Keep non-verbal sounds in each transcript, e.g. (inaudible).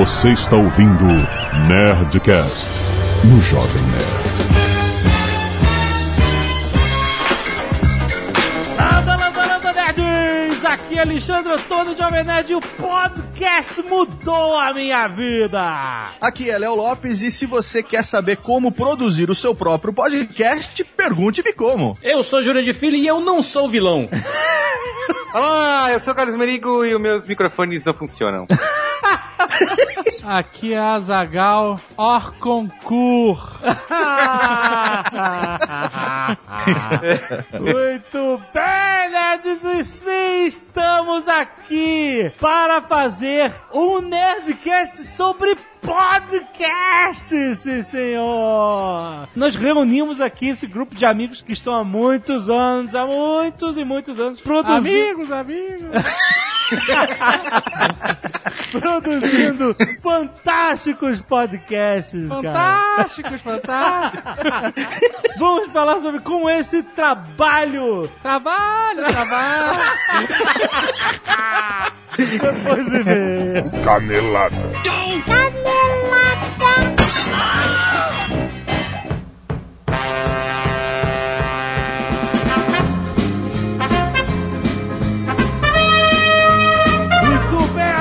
Você está ouvindo Nerdcast no Jovem Nerd. Landa, landa, landa, nerds! Aqui é Alexandre Antônio Jovem Nerd e o podcast mudou a minha vida! Aqui é Léo Lopes e se você quer saber como produzir o seu próprio podcast, pergunte-me como. Eu sou Júlio de Filho e eu não sou vilão. Olá, (laughs) eu sou o Carlos Merigo e os meus microfones não funcionam. (laughs) Aqui é Azagal Orconcourt. (laughs) Muito bem, nerds, e sim, estamos aqui para fazer um Nerdcast sobre podcast, sim senhor! Nós reunimos aqui esse grupo de amigos que estão há muitos anos, há muitos e muitos anos produzindo... Amigos, amigos! (laughs) (laughs) produzindo fantásticos podcasts, Fantásticos, fantásticos. (laughs) Vamos falar sobre como é esse trabalho Trabalho, trabalho. depois de ver. Canelada. Muito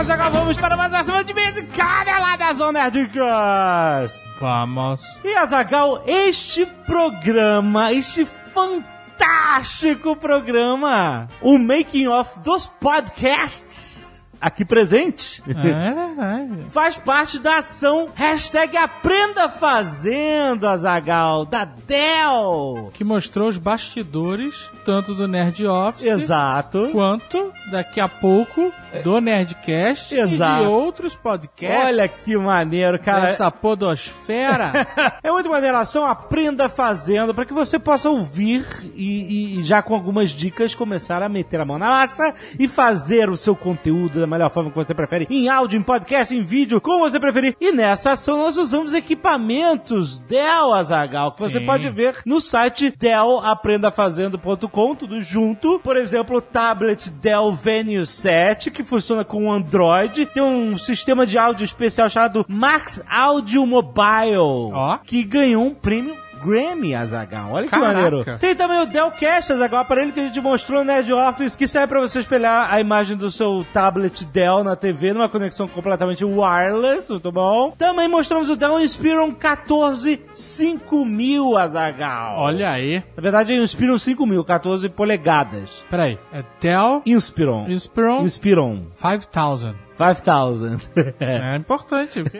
nós vamos para mais uma semana de vez em Canelada Zona Nerdcast. Vamos. E Azagal, este programa, este fantástico programa, o making of dos podcasts, aqui presente, É verdade. faz parte da ação hashtag Aprenda Fazendo, Azagal, da Dell. Que mostrou os bastidores, tanto do Nerd Office, Exato. quanto, daqui a pouco, do Nerdcast Exato. e de outros podcasts. Olha que maneiro, cara. Essa podosfera. (laughs) É muito maneiro a ação Aprenda Fazendo, para que você possa ouvir e, e- e já com algumas dicas começar a meter a mão na massa e fazer o seu conteúdo da melhor forma que você prefere, em áudio, em podcast, em vídeo, como você preferir. E nessa ação nós usamos equipamentos Dell Azagal, que você Sim. pode ver no site dellaprendafazendo.com, tudo junto. Por exemplo, o tablet Dell Venue 7, que funciona com Android. Tem um sistema de áudio especial chamado Max Audio Mobile, Ó. que ganhou um prêmio Grammy, Azagal. Olha que Caraca. maneiro. Tem também o Dell Cast, Azagal, aparelho que a gente mostrou no Nerd Office, que serve pra você espelhar a imagem do seu tablet Dell na TV numa conexão completamente wireless, muito bom. Também mostramos o Dell Inspiron 14 5000, Azagal. Olha aí. Na verdade é Inspiron 5000, 14 polegadas. Peraí. É Dell Inspiron. Inspiron Inspiron. 5000. 5000. É importante. (laughs) porque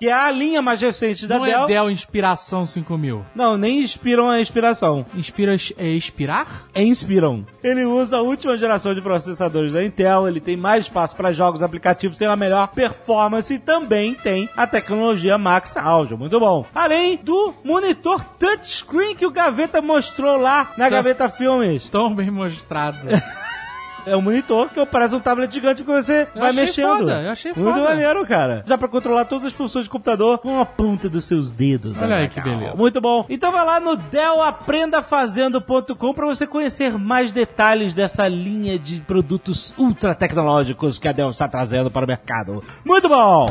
que é a linha mais recente da Não Dell. é Dell Inspiração 5000. Não, nem Inspiron é inspiração. Inspira é expirar? é Inspiron. Ele usa a última geração de processadores da Intel, ele tem mais espaço para jogos aplicativos, tem a melhor performance e também tem a tecnologia Max Audio. Muito bom. Além do monitor touchscreen que o Gaveta mostrou lá na Gaveta Filmes. Tão bem mostrado. (laughs) É um monitor que parece um tablet gigante que você Eu vai achei mexendo. foda, eu achei Muito foda. maneiro, cara. Já pra controlar todas as funções de computador com a ponta dos seus dedos. Olha aí Azaghal. que beleza. Muito bom. Então vai lá no dellaprendafazendo.com pra você conhecer mais detalhes dessa linha de produtos ultra tecnológicos que a Dell está trazendo para o mercado. Muito bom!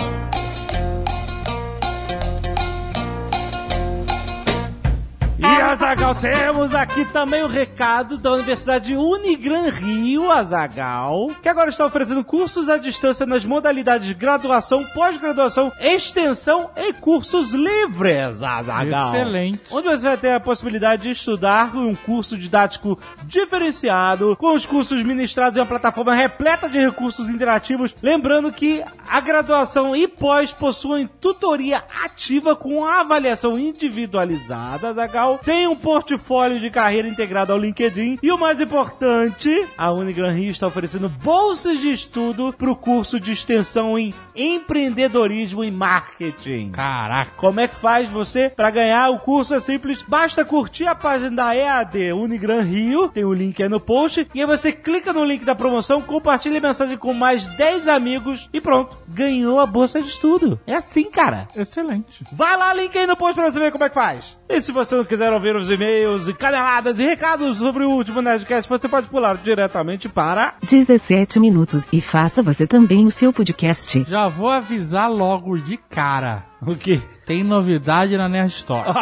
E Azagal, temos aqui também o recado da Universidade Unigran Rio, Azagal, que agora está oferecendo cursos à distância nas modalidades de graduação, pós-graduação, extensão e cursos livres, Azagal. Excelente. Onde você vai ter a possibilidade de estudar um curso didático diferenciado, com os cursos ministrados em uma plataforma repleta de recursos interativos. Lembrando que a graduação e pós possuem tutoria ativa com avaliação individualizada, Tem um portfólio de carreira integrado ao LinkedIn. E o mais importante, a Unigran Rio está oferecendo bolsas de estudo para o curso de extensão em empreendedorismo e marketing. Caraca. Como é que faz você para ganhar o curso? É simples, basta curtir a página da EAD Unigran Rio, tem o link aí no post, e aí você clica no link da promoção, compartilha a mensagem com mais 10 amigos e pronto, ganhou a bolsa de estudo. É assim, cara. Excelente. Vai lá, link aí no post pra você ver como é que faz. E se você não quiser ouvir os e-mails e caneladas e recados sobre o último Nerdcast, você pode pular diretamente para... 17 minutos e faça você também o seu podcast. Já vou avisar logo de cara. (laughs) O quê? Tem novidade na Nerd Store. (laughs)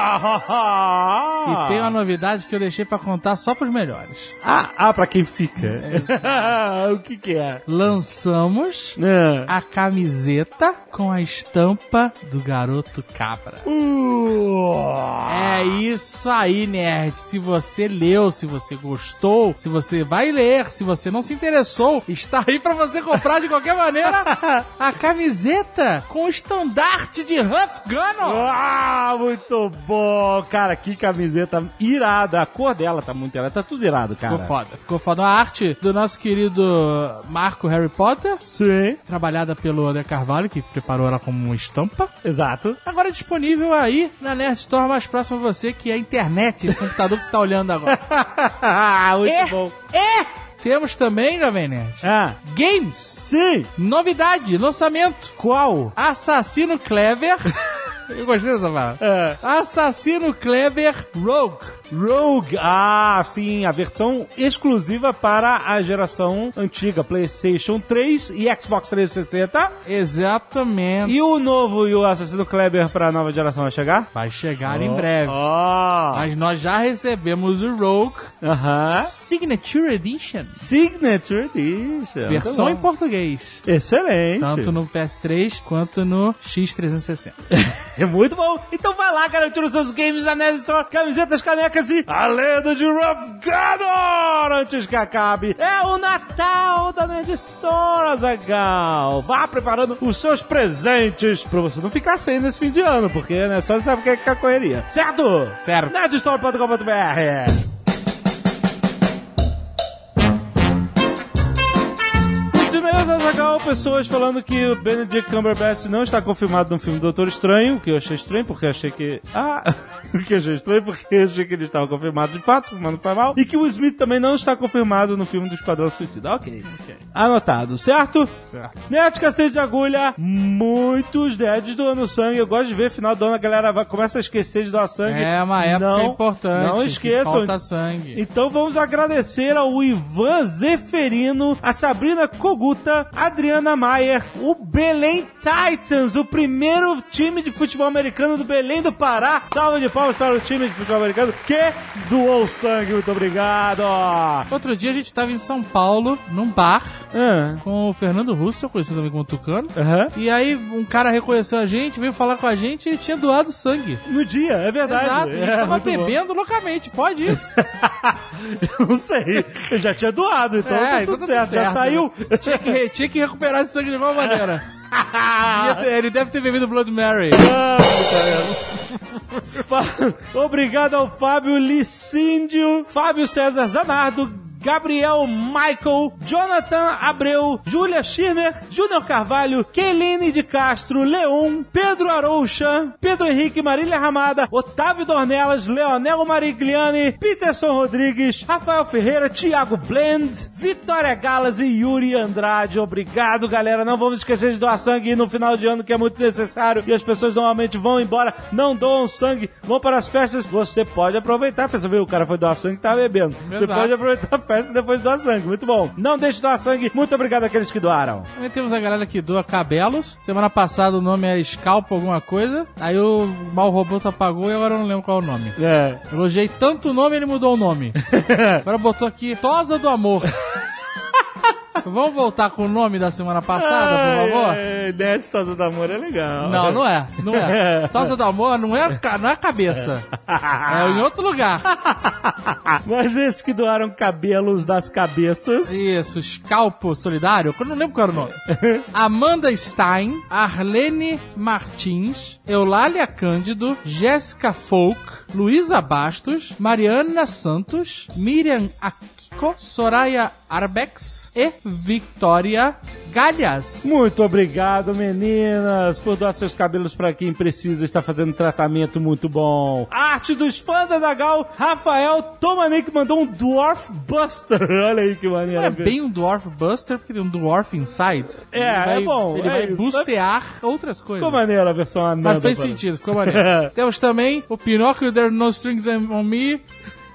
E tem uma novidade que eu deixei pra contar só pros melhores. Ah, ah, pra quem fica. (laughs) o que que é? Lançamos É. a camiseta com a estampa do garoto cabra. É isso aí, nerd. Se você leu, se você gostou, se você vai ler, se você não se interessou, está aí pra você comprar de qualquer maneira a camiseta com o estandarte de Huff Gunner. Ah, muito bom! Cara, que camiseta irada. A cor dela tá muito irada. Tá tudo irado, cara. Ficou foda. Ficou foda. A arte do nosso querido Marco Harry Potter, Sim, trabalhada pelo André Carvalho, que preparou ela como uma estampa. exato. Agora é disponível aí na Nerd Store mais próxima a você, que é a internet, esse computador que você está olhando agora. (laughs) muito É. bom. E temos também, Jovem Nerd, Ah, games. sim. Novidade, lançamento. Qual? Assassino Clever. (laughs) Eu gostei dessa palavra. É. Assassino Clever Rogue. Rogue. Ah, sim, a versão exclusiva para a geração antiga, PlayStation 3 e Xbox 360. Exatamente. E o novo e o Assassino Kleber para a nova geração vai chegar? Vai chegar em breve. Ó. Mas nós já recebemos o Rogue Aham. Signature Edition. Signature Edition. Versão em português. Excelente. Tanto no PS3 quanto no X360. (laughs) É muito bom. Então vai lá garantir os seus games Store, camisetas, canecas a lenda de Rough Gunner antes que acabe. É o Natal da Nerd Store, Azagal. Vá preparando os seus presentes pra você não ficar sem nesse fim de ano, porque né, só você sabe o que é que é a correria. Certo? Certo. Nerdstore.com.br E-mails, Azaghal, pessoas falando que o Benedict Cumberbatch não está confirmado no filme Doutor Estranho, que eu achei estranho, porque achei que... Ah... (laughs) Que achei estranho, porque achei que ele estava confirmado de fato, mas não foi mal. E que o Smith também não está confirmado no filme do Esquadrão Suicida. Ok. Anotado, certo? Certo. Nerd Cacete de Agulha, muitos nerds doando sangue. Eu gosto de ver final do ano a galera vai, começa a esquecer de doar sangue. É uma época não, importante. Não que esqueçam. Falta sangue. Então vamos agradecer ao Ivan Zeferino, a Sabrina Koguta, Adriana Maier, o Belém Titans, o primeiro time de futebol americano do Belém do Pará. Salva de palmas para o time de futebol americano que doou sangue. Muito obrigado. Outro dia a gente tava em São Paulo, num bar, Ah, com o Fernando Russo, conhecido também como Tucano. aham. E aí um cara reconheceu a gente, veio falar com a gente e tinha doado sangue. No dia, é verdade. Exato, a gente É, tava muito bom. bebendo loucamente, pode isso. (laughs) Eu não sei. Eu já tinha doado, então É, tá então tudo tá certo. Já saiu. tinha, que, tinha que recuperar esse sangue de alguma maneira. Ele deve ter bebido Blood Mary. Ah, Fa- (laughs) Obrigado ao Fábio Licíndio, Fábio César Zanardo, Gabriel Michael, Jonathan Abreu, Júlia Schirmer, Júnior Carvalho, Keline de Castro, Leon, Pedro Aroucha, Pedro Henrique Marília Ramada, Otávio Dornelas, Leonel Marigliani, Peterson Rodrigues, Rafael Ferreira, Thiago Blend, Vitória Galas e Yuri Andrade. Obrigado, galera. Não vamos esquecer de doar sangue no final de ano, que é muito necessário. E as pessoas normalmente vão embora, não doam sangue, vão para as festas. Você pode aproveitar. Você viu, o cara foi doar sangue e tá bebendo. Você Exato. pode aproveitar a festa e depois doar sangue. Muito bom. Não deixe de doar sangue. Muito obrigado àqueles que doaram. Também temos a galera que doa cabelos. Semana passada o nome era Scalpo alguma coisa. Aí o mal roboto apagou e agora eu não lembro qual é o nome. É. Elogiei tanto o nome, ele mudou o nome. (laughs) Agora botou aqui Tosa do Amor. (laughs) Vamos voltar com o nome da semana passada, por favor? É, Nerd do Amor é legal. Não, não é. Não é. (laughs) Tosa do Amor não é, não é a cabeça. É em outro lugar. (laughs) Mas esses que doaram cabelos das cabeças. Isso, Scalpo Solidário. Eu não lembro qual era o nome. (laughs) Amanda Stein, Arlene Martins, Eulália Cândido, Jéssica Folk, Luísa Bastos, Mariana Santos, Miriam Soraya Arbex e Victoria migalhas. Muito obrigado, meninas, por doar seus cabelos pra quem precisa. Está fazendo um tratamento muito bom. Arte dos fãs da Zagal, Rafael Tomanik mandou um Dwarf Buster. (laughs) Olha aí que maneiro. Não é bem um Dwarf Buster, porque tem um Dwarf Inside. É, vai- é bom, Ele é vai isso. bustear outras coisas. Ficou maneiro a versão anã. Mas fez sentido, ficou maneiro. (laughs) Temos também o Pinóquio There Are No Strings on Me,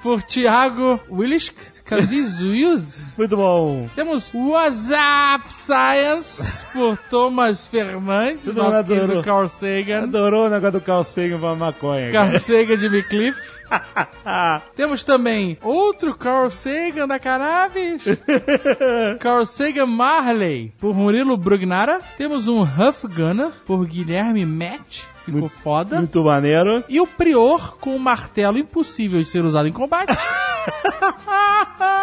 por Thiago Willis Candizuiz. (laughs) Muito bom. Temos WhatsApp Science, por Thomas Fernandes, mundo nosso querido adorou. Carl Sagan. Adorou o negócio do Carl Sagan pra maconha. cara. Carl Sagan de Bicliff. (laughs) Temos também outro Carl Sagan da Cannabis. (laughs) Carl Sagan Marley, por Murilo Brugnara. Temos um Huff Gunner, por Guilherme Match. Ficou foda. Muito maneiro. E o Prior com um martelo impossível de ser usado em combate. (laughs)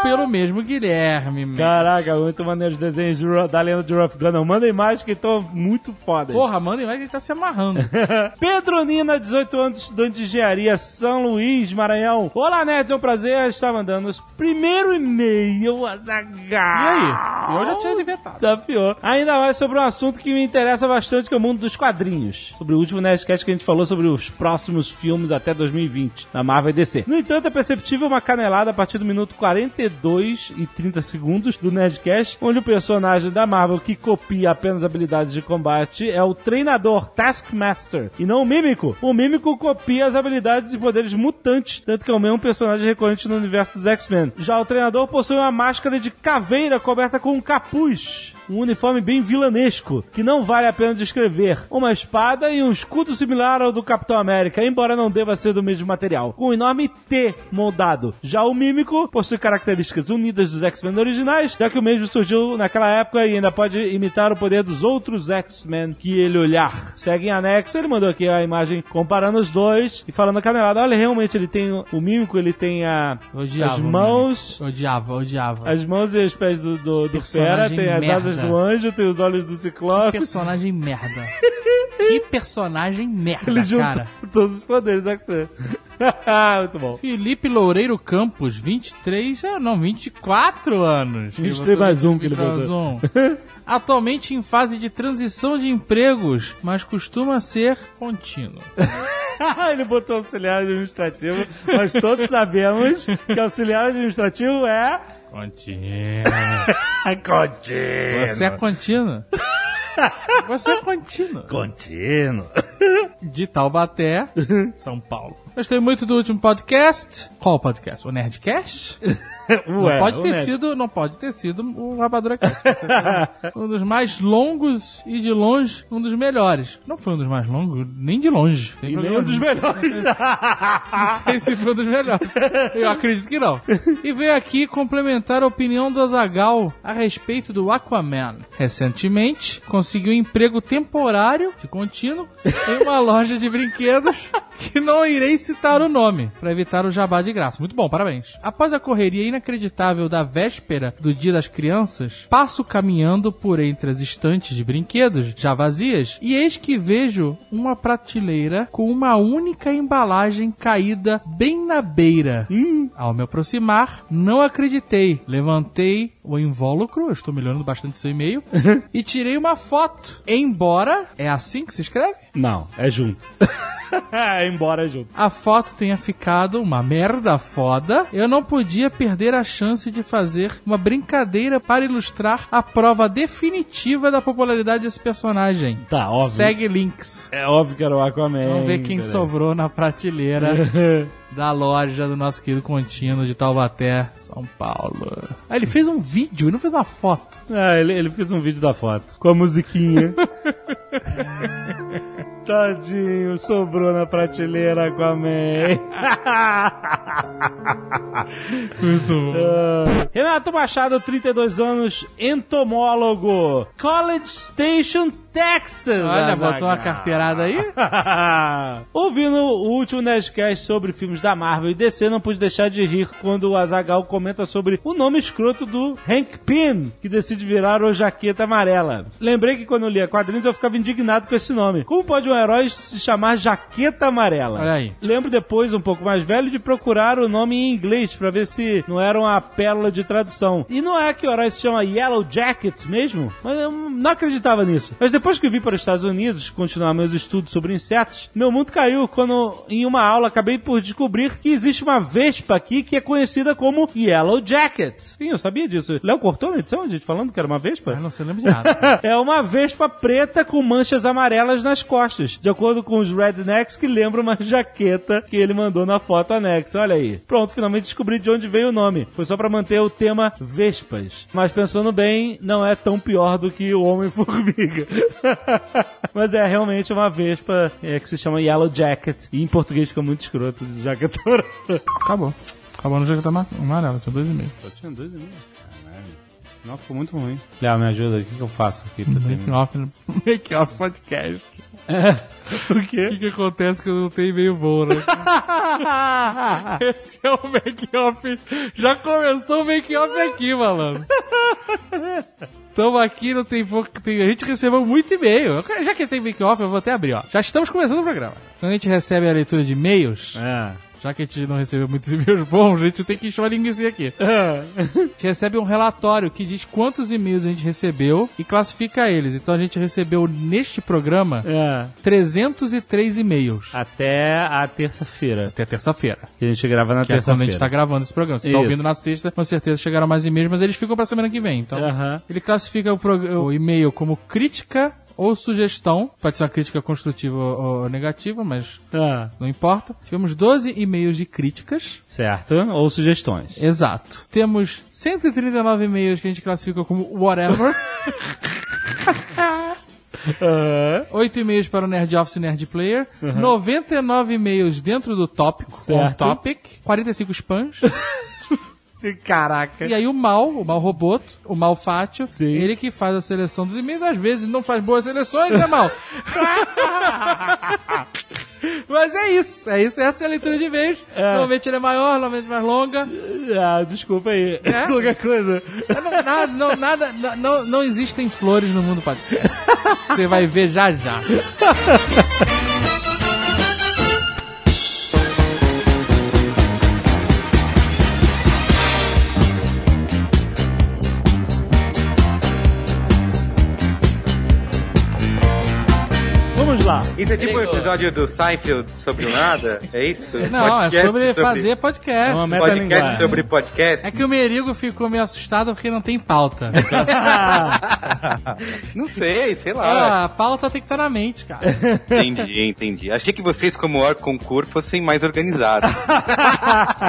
pelo mesmo Guilherme. Match. Caraca, muito maneiro os desenhos de da lenda de Rough Gunner. Mandem mais que estão muito fodas. Porra, mano, imagina que ele tá se amarrando. (laughs) Pedro Nina, 18 anos, estudante de engenharia, São Luís, Maranhão. Olá, Nerd, é um prazer estar mandando os primeiro e-mail a Zagal. E aí? Eu já tinha inventado. Desafiou. Ainda mais sobre um assunto que me interessa bastante, que é o mundo dos quadrinhos. Sobre o último Nerdcast que a gente falou sobre os próximos filmes até 2020, na Marvel e DC. No entanto, é perceptível uma canelada a partir do minuto 42 e 30 segundos do Nerdcast, onde o personagem da Marvel que copia apenas habilidades de combate é o treinador Taskmaster, e não o Mímico. O Mímico copia as habilidades e poderes mutantes, tanto que é o mesmo personagem recorrente no universo dos X-Men. Já o treinador possui uma máscara de caveira coberta com um capuz. Um uniforme bem vilanesco, que não vale a pena descrever. Uma espada e um escudo similar ao do Capitão América, embora não deva ser do mesmo material. Com um enorme T moldado. Já o Mímico possui características unidas dos X-Men originais, já que o mesmo surgiu naquela época e ainda pode imitar o poder dos outros X-Men que ele olhar. Segue em anexo, ele mandou aqui a imagem comparando os dois e falando a canelada. Olha, realmente ele tem o Mímico, ele tem a, Odiava. as mãos... Odiava, odiava. As mãos e os pés do, do, do Fera, tem as merda. Asas do anjo, tem os olhos do Que Ciclope. personagem merda. (laughs) Que personagem merda, Ele cara. todos os poderes da (laughs) X-Men. Muito bom. Felipe Loureiro Campos, 23, é, não, 24 anos. 23 mais um que ele 23 mais um. (laughs) Atualmente em fase de transição de empregos, mas costuma ser contínuo. ele botou auxiliar administrativo, mas todos sabemos que auxiliar administrativo é. Contínuo. (laughs) Contínuo. Você é contínuo. (laughs) Você é contínuo. Contínuo. De Taubaté, São Paulo. Gostei muito do último podcast. Qual podcast? O Nerdcast? (laughs) Não Ué, pode o ter Ned. sido, não pode ter sido o Rapadura Cast. um dos mais longos e de longe um dos melhores. Não foi um dos mais longos, nem de longe. Tem E nem um dos melhores. (laughs) Não sei se foi um dos melhores. Eu acredito que não. E veio aqui complementar a opinião do Azagal a respeito do Aquaman. Recentemente, conseguiu um emprego temporário, de contínuo, uma loja de brinquedos que não irei citar o nome, para evitar o jabá de graça. Muito bom, parabéns. Após a correria inacreditável da véspera do Dia das Crianças, passo caminhando por entre as estantes de brinquedos já vazias e eis que vejo uma prateleira com uma única embalagem caída bem na beira. Ao me aproximar, não acreditei. Levantei o invólucro, eu estou melhorando bastante seu e-mail, (laughs) e tirei uma foto. Embora, é assim que se escreve? Não, é junto. (laughs) é embora junto. a foto tenha ficado uma merda foda, eu não podia perder a chance de fazer uma brincadeira para ilustrar a prova definitiva da popularidade desse personagem. Tá, óbvio. Segue links. É óbvio que era o Aquaman. Vamos ver quem sobrou na prateleira (laughs) da loja do nosso querido contínuo de Taubaté, São Paulo. Ah, ele fez um vídeo, ele não fez uma foto. Ah, ele, ele fez um vídeo da foto. Com a musiquinha. (laughs) Tadinho, sobrou na prateleira Aquaman. (laughs) Muito bom. Ah. Renato Machado, 32 anos, entomólogo. College Station, Texas. Olha, Azaghal. botou uma carteirada aí? (laughs) Ouvindo o último Nerdcast sobre filmes da Marvel e DC, não pude deixar de rir quando o Azagal comenta sobre o nome escroto do Hank Pym, que decide virar o Jaqueta Amarela. Lembrei que quando eu lia quadrinhos eu ficava indignado com esse nome. Como pode um herói se chamar Jaqueta Amarela. Olha aí. Lembro depois, um pouco mais velho, de procurar o nome em inglês pra ver se não era uma pérola de tradução. E não é que o herói se chama Yellow Jacket mesmo? Mas eu não acreditava nisso. Mas depois que eu vim para os Estados Unidos continuar meus estudos sobre insetos, meu mundo caiu quando em uma aula acabei por descobrir que existe uma vespa aqui que é conhecida como Yellow Jacket. Sim, eu sabia disso. Léo cortou na edição a gente falando que era uma vespa? Eu não sei lembro de nada. (laughs) É uma vespa preta com manchas amarelas nas costas, de acordo com os rednecks que lembram uma jaqueta que ele mandou na foto anexa. Olha aí. Pronto, finalmente descobri de onde veio o nome. Foi só pra manter o tema vespas. Mas pensando bem, não é tão pior do que o Homem-Formiga. (laughs) (laughs) Mas é realmente uma vespa é, que se chama Yellow Jacket. E em português fica muito escroto de jaquetora. (laughs) Acabou. Acabou no jaqueta ama- amarela, tinha dois e meio. Só tinha dois e meio. Caralho. Não, ficou muito ruim. Léo, me ajuda. O que, que eu faço aqui pra Make terminar? off, make off podcast. O (laughs) O quê? que, que acontece que eu não tenho e-mail bom, né? Esse é o make off. Já começou o make off aqui, malandro. Tamo aqui, não tem pouco. Tem, a gente recebeu muito e-mail. Já que tem make off, eu vou até abrir, ó. Já estamos começando o programa. Então a gente recebe a leitura de e-mails. É. Já que a gente não recebeu muitos (laughs) e-mails bons, a gente tem que linguiça aqui. (laughs) A gente recebe um relatório que diz quantos e-mails a gente recebeu e classifica eles. Então a gente recebeu neste programa É. 303 e-mails. Até a terça-feira. Até terça-feira. Que a gente grava na Que é quando a gente tá terça-feira. gravando esse programa. Você tá ouvindo na sexta, com certeza chegaram mais e-mails, mas eles ficam pra semana que vem. Então, ele classifica o, o e-mail como crítica ou sugestão. Pode ser uma crítica construtiva ou, negativa, mas Ah, não importa. Tivemos 12 e-mails de críticas. certo. Ou sugestões. Exato. Temos 139 e-mails que a gente classifica como whatever. (laughs) 8 e-mails para o Nerd Office e Nerd Player. 99 e-mails dentro do tópico. On Certo. topic. 45 spams. (laughs) (laughs) Caraca. E aí o mal, o mal roboto, o mal fátio, Sim. ele que faz a seleção dos e-mails, às vezes não faz boas seleções, né, mal? (laughs) Mas é isso, é isso, essa é a leitura de e-mails. Normalmente ele é maior, normalmente mais longa. Ah, desculpa aí. É? (laughs) Qualquer coisa. Não, nada, não, nada, não, não, existem flores no mundo podcast. Você vai ver já já. Isso é tipo o episódio do Seinfeld sobre o nada? É isso? Não, Podcast é sobre, fazer podcast. É uma meta- Podcast sobre podcast? É que o Merigo ficou meio assustado porque não tem pauta. (laughs) Não sei, sei lá. Ah, a pauta tem que estar na mente, cara. Entendi, entendi. Achei que vocês, como or concurso, fossem mais organizados. (laughs)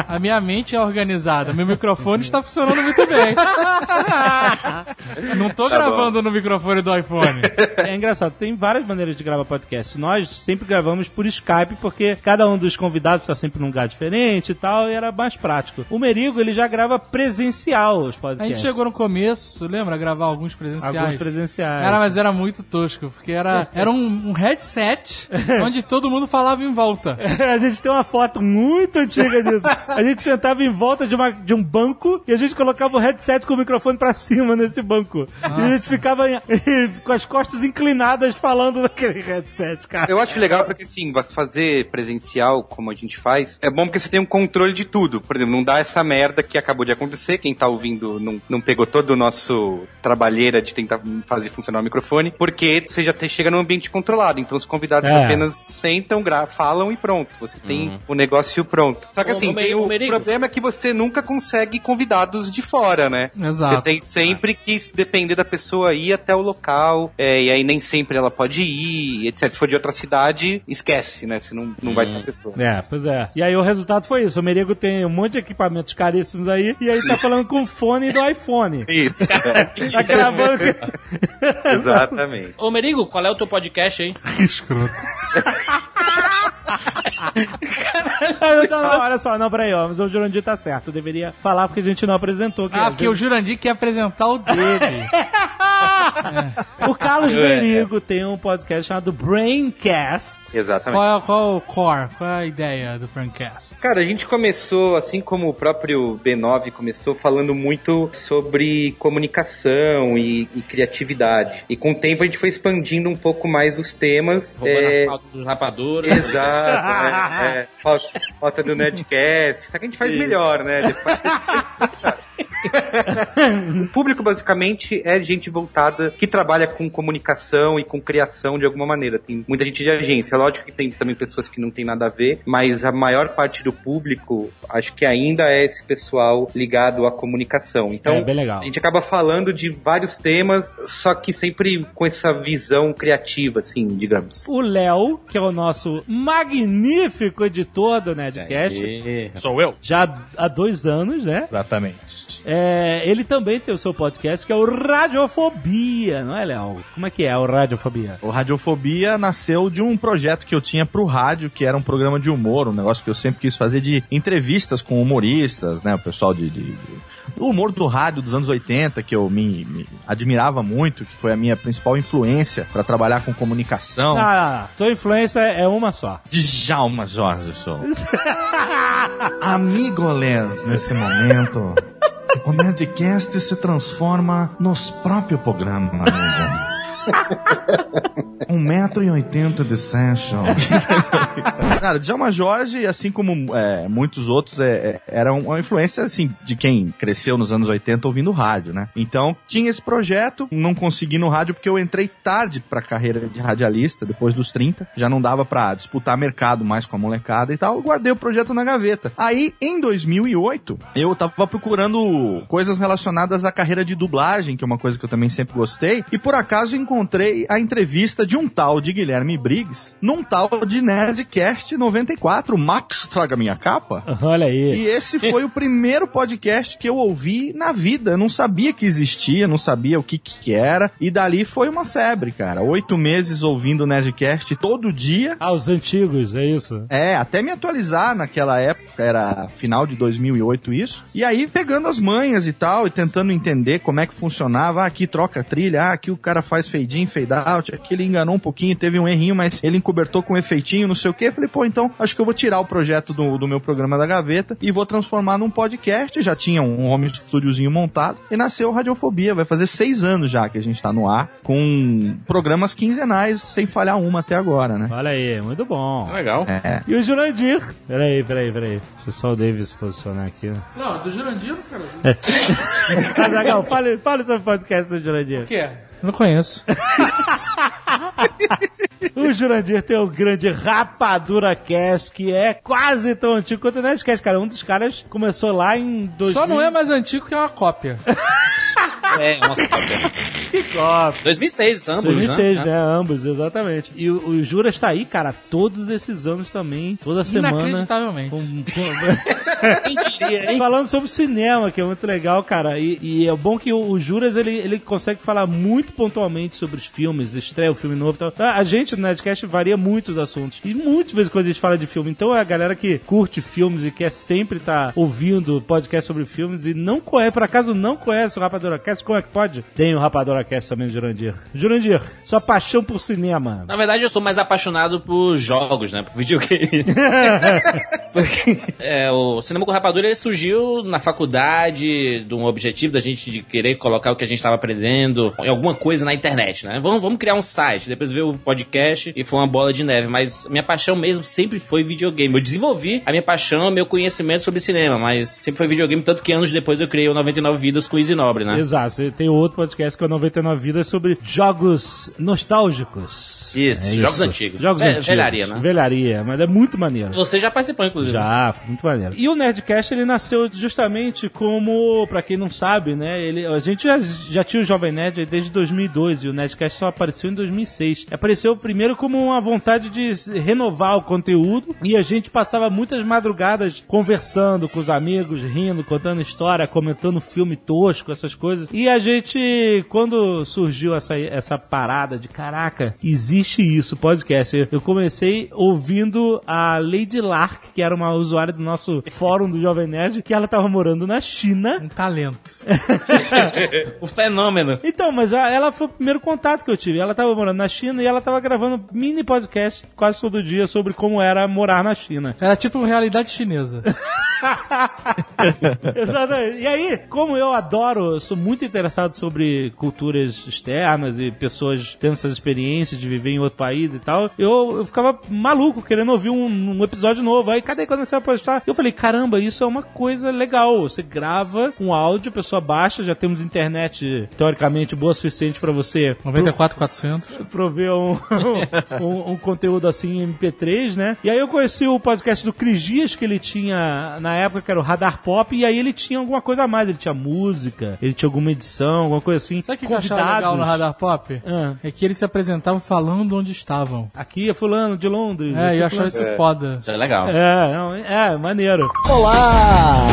A minha mente é organizada, meu microfone está funcionando muito bem. (laughs) Não tô Tá gravando no microfone do iPhone. É engraçado, tem várias maneiras de gravar podcast. Nós sempre gravamos por Skype, porque cada um dos convidados está sempre num lugar diferente e tal, e era mais prático. O Merigo, ele já grava presencial os A podcasts. gente chegou no começo, lembra? A gravar alguns presenciais. Alguns presenciais. Cara, mas era muito tosco, porque era, (laughs) era um, um headset (laughs) onde todo mundo falava em volta. (laughs) a gente tem uma foto muito antiga disso. A gente sentava em volta de, uma, de um banco e a gente colocava o headset com o microfone pra cima nesse banco. E a gente ficava em- com as costas inclinadas falando naquele headset, cara. Eu acho legal porque, assim, você fazer presencial, como a gente faz, é bom porque você tem um controle de tudo. Por exemplo, não dá essa merda que acabou de acontecer. Quem tá ouvindo não, não pegou todo o nosso trabalheira de tentar fazer funcionar o microfone, porque você já te- chega num ambiente controlado. Então os convidados É. apenas sentam, gra falam e pronto. Você tem o negócio pronto. Só que assim, ô, tem o Merigo. problema é que você nunca consegue convidados de fora, né? Exato. Você tem sempre que depender da pessoa ir até o local, é, e aí nem sempre ela pode ir, etc. Se for de outra cidade, esquece, né? Você não, não vai ter a pessoa. É, pois é. E aí o resultado foi isso. O Merigo tem um monte de equipamentos caríssimos aí e aí tá falando com o fone do iPhone. (laughs) Isso, (laughs) Tá gravando. (laughs) exatamente. Ô, Merigo, qual é o teu podcast, hein? Não, não, olha só, não, peraí, ó. Mas o Jurandir tá certo. Eu deveria falar porque a gente não apresentou. que Ah, às porque o Jurandir quer apresentar o dele. O Carlos (laughs) É. Berigo tem um podcast chamado Braincast. Exatamente. Qual é, qual é o core? Qual é a ideia do Prancast? Cara, a gente começou, assim como o próprio B9 começou, falando muito sobre comunicação e, e criatividade. E com o tempo a gente foi expandindo um pouco mais os temas. Roubando É, as pautas dos rapadores. Exato, é, é. Falta, falta do Nerdcast. Só que a gente faz melhor, né? (laughs) Depois... (laughs) o público basicamente é gente voltada que trabalha com comunicação e com criação de alguma maneira. Tem muita gente de agência. Lógico que tem também pessoas que não tem nada a ver, mas a maior parte do público acho que ainda é esse pessoal ligado à comunicação. Então, É, bem legal. a gente acaba falando de vários temas, só que sempre com essa visão criativa, assim, digamos. O Léo, que é o nosso magnífico editor do Nerdcast, Sou eu. já há dois anos, né? Exatamente. É, ele também tem o seu podcast, que é o Radiofobia, não é, Léo? Como é que é o Radiofobia? O Radiofobia nasceu de um projeto que eu tinha pro rádio, que era um programa de humor, um negócio que eu sempre quis fazer de entrevistas com humoristas, né? O pessoal de. de- de- do humor do rádio dos anos 80, que eu me, me admirava muito, que foi a minha principal influência para trabalhar com comunicação. Ah, sua influência é uma só. Djalma Jorge sou. (laughs) Amigoles, nesse momento, o Nerdcast se transforma nos próprio programa, amigo. (laughs) 1,80m de session. (laughs) Cara, Djalma Jorge, assim como é, muitos outros, é, é, era uma influência, assim, de quem cresceu nos anos 80 ouvindo rádio, né? Então, tinha esse projeto, não consegui no rádio porque eu entrei tarde pra carreira de radialista, depois dos 30, já não dava pra disputar mercado mais com a molecada e tal, guardei o projeto na gaveta. Aí, em 2008, eu tava procurando coisas relacionadas à carreira de dublagem, que é uma coisa que eu também sempre gostei, e por acaso encontrei a entrevista de um tal de Guilherme Briggs, num tal de Nerdcast 94, Max Traga Minha Capa. Olha aí. E esse foi o primeiro podcast que eu ouvi na vida. Eu não sabia que existia, não sabia o que que era. E dali foi uma febre, cara. Oito meses ouvindo Nerdcast todo dia. Ah, os antigos, é isso? É, até me atualizar naquela época, era final de 2008 isso. E aí pegando as manhas e tal, e tentando entender como é que funcionava. Ah, aqui troca trilha, ah, aqui o cara faz fade in, fade out, aqui ele enganou um pouquinho, teve um errinho, mas ele encobertou com um efeitinho, não sei o quê. Falei, pô, então acho que eu vou tirar o projeto do, do meu programa da gaveta e vou transformar num podcast. Já tinha um home studiozinho montado e nasceu Radiofobia. Vai fazer seis anos já que a gente tá no ar, com programas quinzenais, sem falhar uma até agora, né? Olha aí, muito bom. Legal. É. E o Jurandir? Peraí, peraí, peraí. Deixa só o Davis se posicionar aqui. né? Não, do Jurandir, cara. (laughs) Azaghal, fale, fale sobre o podcast do Jurandir. O que é? Não conheço. (laughs) O Jurandir tem o grande Rapadura Cast, que é quase tão antigo quanto o Nerdcast, cara. Um dos caras começou lá em 2000. Só não é mais antigo que é uma cópia. (laughs) É, uma cópia. Que cópia. 2006, ambos, 2006, né? né? Ambos, exatamente. E o, o Jura está aí, cara, todos esses anos também, toda semana. Inacreditavelmente. com- com- (laughs) Quem diria, hein? Falando sobre cinema, que é muito legal, cara. E, e é bom que o, o Juras ele, ele consegue falar muito pontualmente sobre os filmes, estreia o filme novo e tal. A a gente no Nerdcast varia muito os assuntos. E muitas vezes quando a gente fala de filme. Então a galera que curte filmes e quer sempre estar ouvindo podcast sobre filmes e não conhece, por acaso não conhece o Rapadura Cast, como é que pode? Tem o Rapadura Cast também, Jurandir. Jurandir, sua paixão por cinema. Na verdade, eu sou mais apaixonado por jogos, né? Por videogame. (laughs) Porque é, o Cinema com Rapadura ele surgiu na faculdade, de um objetivo da gente de querer colocar o que a gente estava aprendendo em alguma coisa na internet, né? Vamos, vamos criar um site, depois ver o podcast e foi uma bola de neve. Mas minha paixão mesmo sempre foi videogame. Eu desenvolvi a minha paixão, meu conhecimento sobre cinema, mas sempre foi videogame, tanto que anos depois eu criei o 99 Vidas com Easy Nobre, né? Exato. Você tem outro podcast que é o 99 Vidas sobre jogos nostálgicos. Isso, é jogos isso. antigos. Jogos Ve antigos. Velharia, né? Velharia, mas é muito maneiro. Você já participou, inclusive. Já, muito maneiro. E o Nerdcast, ele nasceu justamente como, pra quem não sabe, né? Ele, a gente já, já tinha o Jovem Nerd desde 2000 2012 e o Nerdcast só apareceu em 2006. Apareceu primeiro como uma vontade de renovar o conteúdo e a gente passava muitas madrugadas conversando com os amigos, rindo, contando história, comentando filme tosco, essas coisas. E a gente, quando surgiu essa, essa parada de caraca, existe isso, podcast. Eu, eu comecei ouvindo a Lady Lark, que era uma usuária do nosso fórum do Jovem Nerd, que ela tava morando na China. Um talento. (laughs) (laughs) o fenômeno. Então, mas a, ela foi o primeiro contato que eu tive. Ela tava morando na China e ela tava gravando mini podcast quase todo dia sobre como era morar na China. Era tipo realidade chinesa. (laughs) (laughs) Exatamente. E aí, como eu adoro, sou muito interessado sobre culturas externas e pessoas tendo essas experiências de viver em outro país e tal, eu, eu ficava maluco querendo ouvir um, um episódio novo. Aí, cadê quando você vai postar? Eu falei, caramba, isso é uma coisa legal. Você grava um áudio, a pessoa baixa, já temos internet teoricamente boa o suficiente pra você 94400. prover um, um, um conteúdo assim em MP3, né? E aí eu conheci o podcast do Cris Dias, que ele tinha na época que era o Radar Pop, e aí ele tinha alguma coisa a mais, ele tinha música, ele tinha alguma edição, alguma coisa assim. Sabe o que, que eu achava legal no Radar Pop? Ah. É que eles se apresentavam falando onde estavam. Aqui é fulano de Londres. É, eu achava fulano- isso foda. Isso é legal. É, não, é, maneiro. Olá!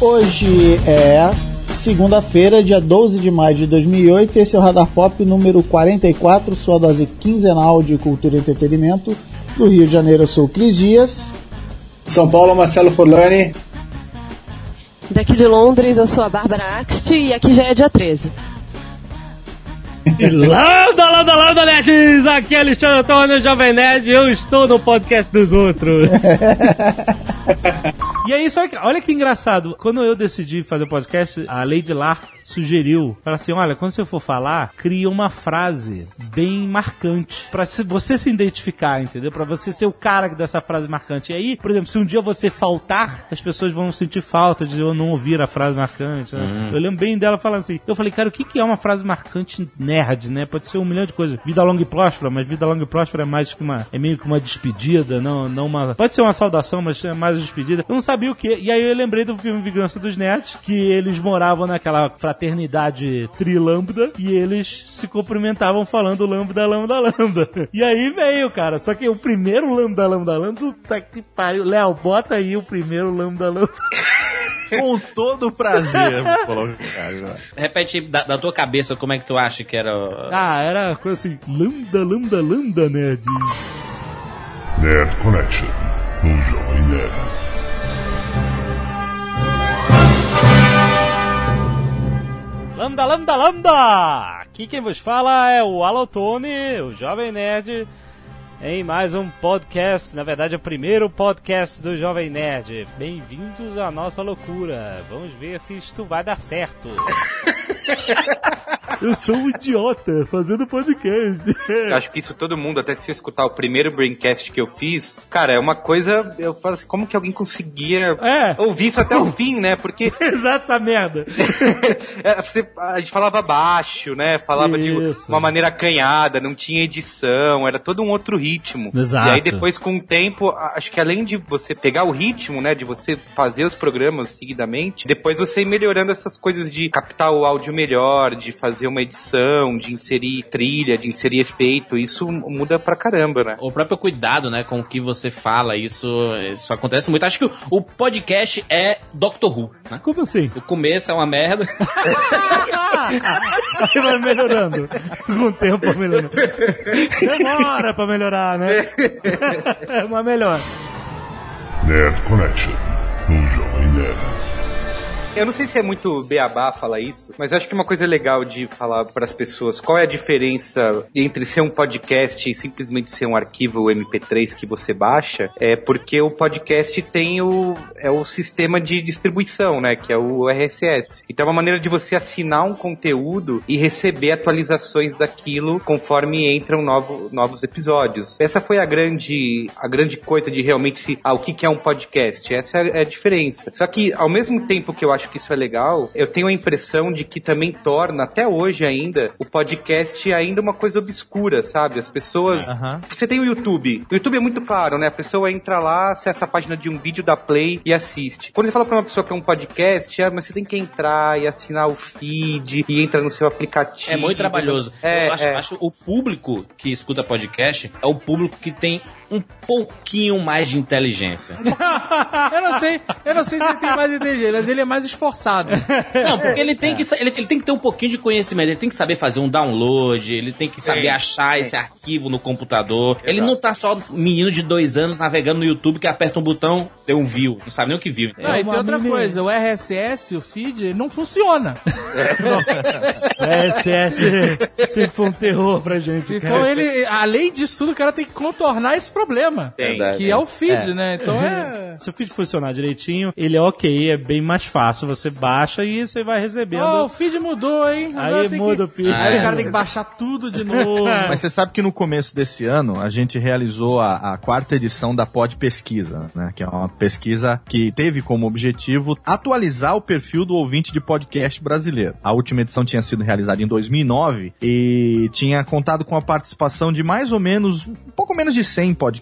Hoje é segunda-feira, dia 12 de maio de 2008. Esse é o Radar Pop número 44, sua dose quinzenal de cultura e entretenimento. Do Rio de Janeiro, eu sou o Cris Dias. São Paulo, Marcelo Forlani. Daqui de Londres, eu sou a Bárbara Axt e aqui já é dia 13. Landa, (laughs) landa, landa, nerds! Aqui é Alexandre Antônio, Jovem Nerd, eu estou no podcast dos outros. (laughs) e aí, só que, olha que engraçado, quando eu decidi fazer o podcast, a Lady Lark sugeriu, fala assim, olha, quando você for falar, cria uma frase bem marcante, pra se- você se identificar, entendeu? Pra você ser o cara dessa frase marcante. E aí, por exemplo, se um dia você faltar, as pessoas vão sentir falta de eu não ouvir a frase marcante. né? Eu lembro bem dela falando assim, eu falei, cara, o que, que é uma frase marcante nerd, né? Pode ser um milhão de coisas. Vida longa e próspera, mas vida longa e próspera é mais que uma, é meio que uma despedida, não, não uma, pode ser uma saudação, mas é mais uma despedida. Eu não sabia o que. E aí eu lembrei do filme Vingança dos Nerds, que eles moravam naquela fraternidade trilambda e eles se cumprimentavam falando lambda, lambda, lambda. E aí veio, cara. Só que o primeiro lambda, lambda, lambda, tá que pariu. Léo, bota aí o primeiro lambda, lambda. Com todo prazer, colocar agora. Repete da, da tua cabeça como é que tu acha que era. o- Ah, era coisa assim, lambda, lambda, lambda, nerd. Nerd Connection, no Jovem Nerd. Lambda, lambda, lambda! Aqui quem vos fala é o Alotone, o Jovem Nerd, em mais um podcast, na verdade o primeiro podcast do Jovem Nerd. Bem-vindos à nossa loucura. Vamos ver se isto vai dar certo. (laughs) Eu sou um idiota fazendo podcast. Eu acho que isso todo mundo, até se eu escutar o primeiro Braincast que eu fiz, cara, é uma coisa. Eu falo assim, como que alguém conseguia É. ouvir isso até o fim, né? Porque (laughs) Exato essa merda. (laughs) é, você- a gente falava baixo, né? Falava de Isso. uma maneira acanhada, não tinha edição, era todo um outro ritmo. Exato. E aí depois, com o tempo, acho que além de você pegar o ritmo, né? De você fazer os programas seguidamente, depois você ir melhorando essas coisas de captar o áudio melhor, de fazer uma edição, de inserir trilha, de inserir efeito, isso muda pra caramba, né? O próprio cuidado, né, com o que você fala, isso, isso acontece muito. Acho que o, o podcast é Doctor Who, né? Como assim? O começo é uma merda. (laughs) Aí vai melhorando. Com o tempo vai melhorando. Demora pra melhorar, né? (laughs) Mas melhor. Nerd Connection, no Jovem Nerd. Eu não sei se é muito beabá falar isso, mas eu acho que uma coisa legal de falar para as pessoas qual é a diferença entre ser um podcast e simplesmente ser um arquivo MP3 que você baixa, é porque o podcast tem o, é o sistema de distribuição, né, que é o RSS. Então é uma maneira de você assinar um conteúdo e receber atualizações daquilo conforme entram novo, novos episódios. Essa foi a grande, a grande coisa de realmente ah, o que, que é um podcast? Essa é a diferença. Só que ao mesmo tempo que eu acho que isso é legal, eu tenho a impressão de que também torna, até hoje ainda, o podcast ainda uma coisa obscura, sabe? As pessoas. Você tem o YouTube. O YouTube é muito claro, né? A pessoa entra lá, acessa a página de um vídeo da Play e assiste. Quando você fala pra uma pessoa que é um podcast, ah, mas você tem que entrar e assinar o feed e entra no seu aplicativo. É muito trabalhoso. É, eu acho, é. acho o público que escuta podcast é o público que tem um pouquinho mais de inteligência. Eu não sei, eu não sei se ele tem mais inteligência, mas ele é mais esforçado. Não, porque ele tem, que, ele, ele tem que ter um pouquinho de conhecimento, ele tem que saber fazer um download, ele tem que saber Sim, achar sim. esse arquivo no computador. Ele não tá só menino de dois anos navegando no YouTube que aperta um botão, tem um view, não sabe nem o que viu. Não, e tem uma outra coisa, o RSS, o feed, ele não funciona. É, SS sempre foi um terror pra gente. Então cara. ele, além disso tudo, o cara tem que contornar esse problema. Tem. Que é o feed, né? Então é. (laughs) Se o feed funcionar direitinho, ele é ok, é bem mais fácil. Você baixa e você vai recebendo. Ó, o feed mudou, hein? Agora Aí muda que... o feed. Aí Ah, o cara é. tem que baixar tudo de (laughs) novo. Mas você sabe que no começo desse ano a gente realizou a, a quarta edição da Pod Pesquisa, né? Que é uma pesquisa que teve como objetivo atualizar o perfil do ouvinte de podcast brasileiro. A última edição tinha sido realizada em 2009 e tinha contado com a participação de mais ou menos, um pouco menos de 100 podcasts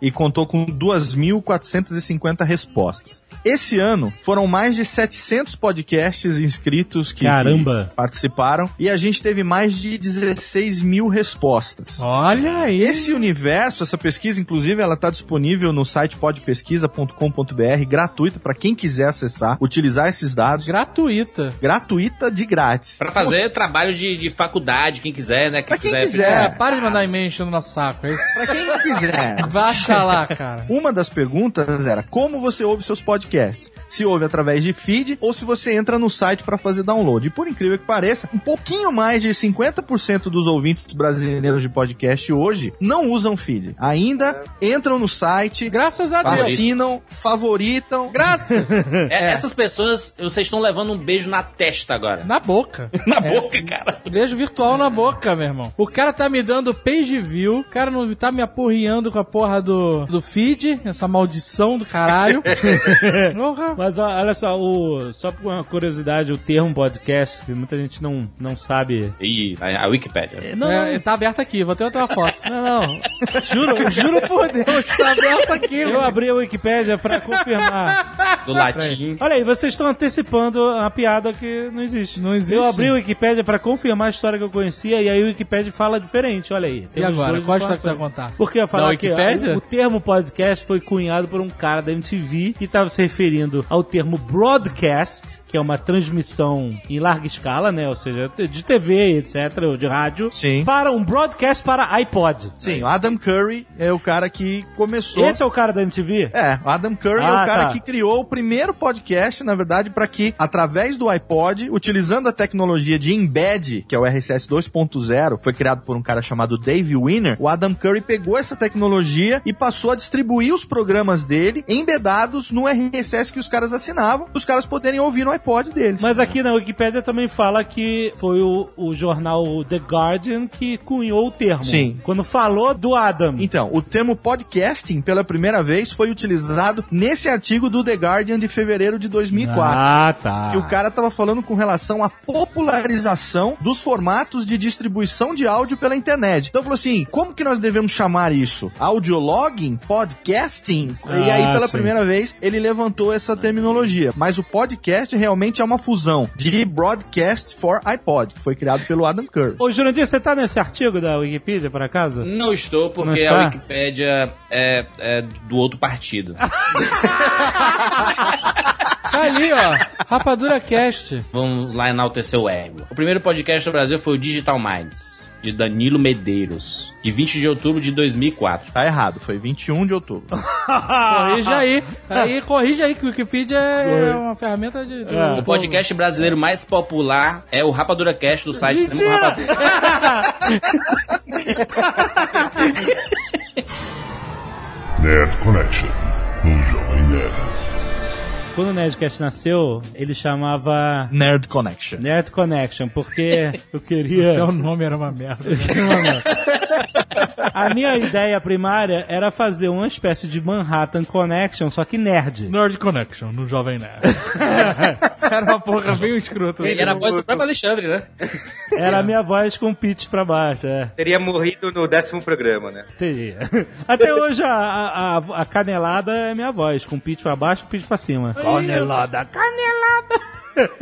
e contou com 2.450 respostas. Esse ano foram mais de 700 podcasts inscritos que, Caramba. que participaram e a gente teve mais de 16 mil respostas. Olha aí. Esse universo, essa pesquisa, inclusive, ela está disponível no site podpesquisa.com.br, gratuita para quem quiser acessar, utilizar esses dados, Gratuita. gratuita de grátis. Pra fazer trabalho de, de faculdade, quem quiser, né? Pra quem quiser. É, para de mandar e-mail enchendo nosso saco. É isso. Para quem quiser. Baixa lá, cara. Uma das perguntas era como você ouve seus podcasts? Se ouve através de feed ou se você entra no site para fazer download. E por incrível que pareça, um pouquinho mais de 50% dos ouvintes brasileiros de podcast hoje não usam feed. Ainda entram no site, Graças a Deus. assinam, favoritam. Graças. É, (laughs) Essas pessoas, vocês estão levando um beijo na testa agora. Na boca. (laughs) Na boca, cara. Beijo virtual na boca, meu irmão. O cara tá me dando page view, o cara não tá me apurriando com a porra do, do feed, essa maldição do caralho. (laughs) Mas ó, olha só, o, só por uma curiosidade, o termo podcast, que muita gente não, não sabe. Ih, a, a Wikipédia. Não, É, tá aberto aqui, vou ter outra foto. não, não. Juro, juro por Deus, tá aberto aqui. Eu abri a Wikipédia pra confirmar. Do latim. Olha aí, vocês estão antecipando a piada que não existe. Não existe. Eu abri a Wikipédia pra confirmar a história que eu conhecia e aí a Wikipédia fala diferente, olha aí. E agora? Qual história que você vai contar? Porque eu falar que Wikipédia? o, termo podcast foi cunhado por um cara da MTV que estava se referindo ao termo broadcast, que é uma transmissão em larga escala, né? Ou seja, de TV, etc., ou de rádio, Sim. para um broadcast para iPod. Sim, o Adam Curry é o cara que começou. Esse é o cara da MTV? É, o Adam Curry é Ah, o cara tá. que criou o primeiro podcast, na verdade, para que, através do iPod, utilizando a tecnologia de embed, que é o RSS 2.0, foi criado por um cara chamado Dave Winner, o Adam Curry pegou essa tecnologia e passou a distribuir os programas dele embedados no RSS que os caras assinavam, os caras poderem ouvir no iPod deles. Mas aqui na Wikipédia também fala que foi o, o jornal The Guardian que cunhou o termo. Sim. Quando falou do Adam. Então, o termo podcasting, pela primeira vez, foi utilizado nesse artigo do The Guardian de fevereiro de 2004. Ah, tá. que o cara tava falando com relação à popularização dos formatos de distribuição de áudio pela internet. Então falou assim, como que nós devemos chamar isso? Audiologging? Podcasting? e Ah, aí, pela sim. primeira vez, ele levantou essa terminologia. Mas o podcast realmente é uma fusão de Broadcast for iPod, que foi criado pelo Adam Curry. Ô, Jurandir, você tá nesse artigo da Wikipedia, por acaso? Não estou, porque Não a Wikipédia é, é do outro partido. (laughs) Tá ali, ó. Rapadura Cast. Vamos lá enaltecer o ego. O primeiro podcast do Brasil foi o Digital Minds, de Danilo Medeiros, de 20 de outubro de 2004. Tá errado, foi 21 de outubro. (laughs) Corrija aí. Aí, corrija aí que o Wikipedia é uma ferramenta de. de- É. O podcast brasileiro mais popular é o Rapadura Cast do site Cinema Rapadura. (laughs) Nerd Connection. No Nerd. Quando o Nerdcast nasceu, ele chamava Nerd Connection. Nerd Connection, porque (laughs) eu queria... Até o nome (laughs) era uma merda. A minha ideia primária era fazer uma espécie de Manhattan Connection, só que nerd. Nerd Connection, no Jovem Nerd. (laughs) era uma porra bem escrota. Ele era a voz do próprio Alexandre, né? Era a minha voz com pitch pra baixo, é. Teria morrido no décimo programa, né? Teria. Até hoje a, a, a canelada é minha voz, com pitch pra baixo e pitch pra cima. Canelada, canelada.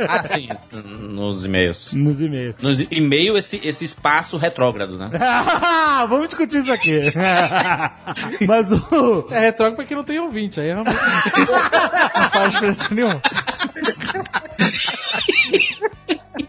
Ah, sim, nos e-mails. Nos e-mails. Nos e-mails, esse, esse espaço retrógrado, né? (laughs) Vamos discutir isso aqui. (laughs) Mas o. É retrógrado pra quem não tem ouvinte, aí realmente (laughs) não faz diferença nenhuma.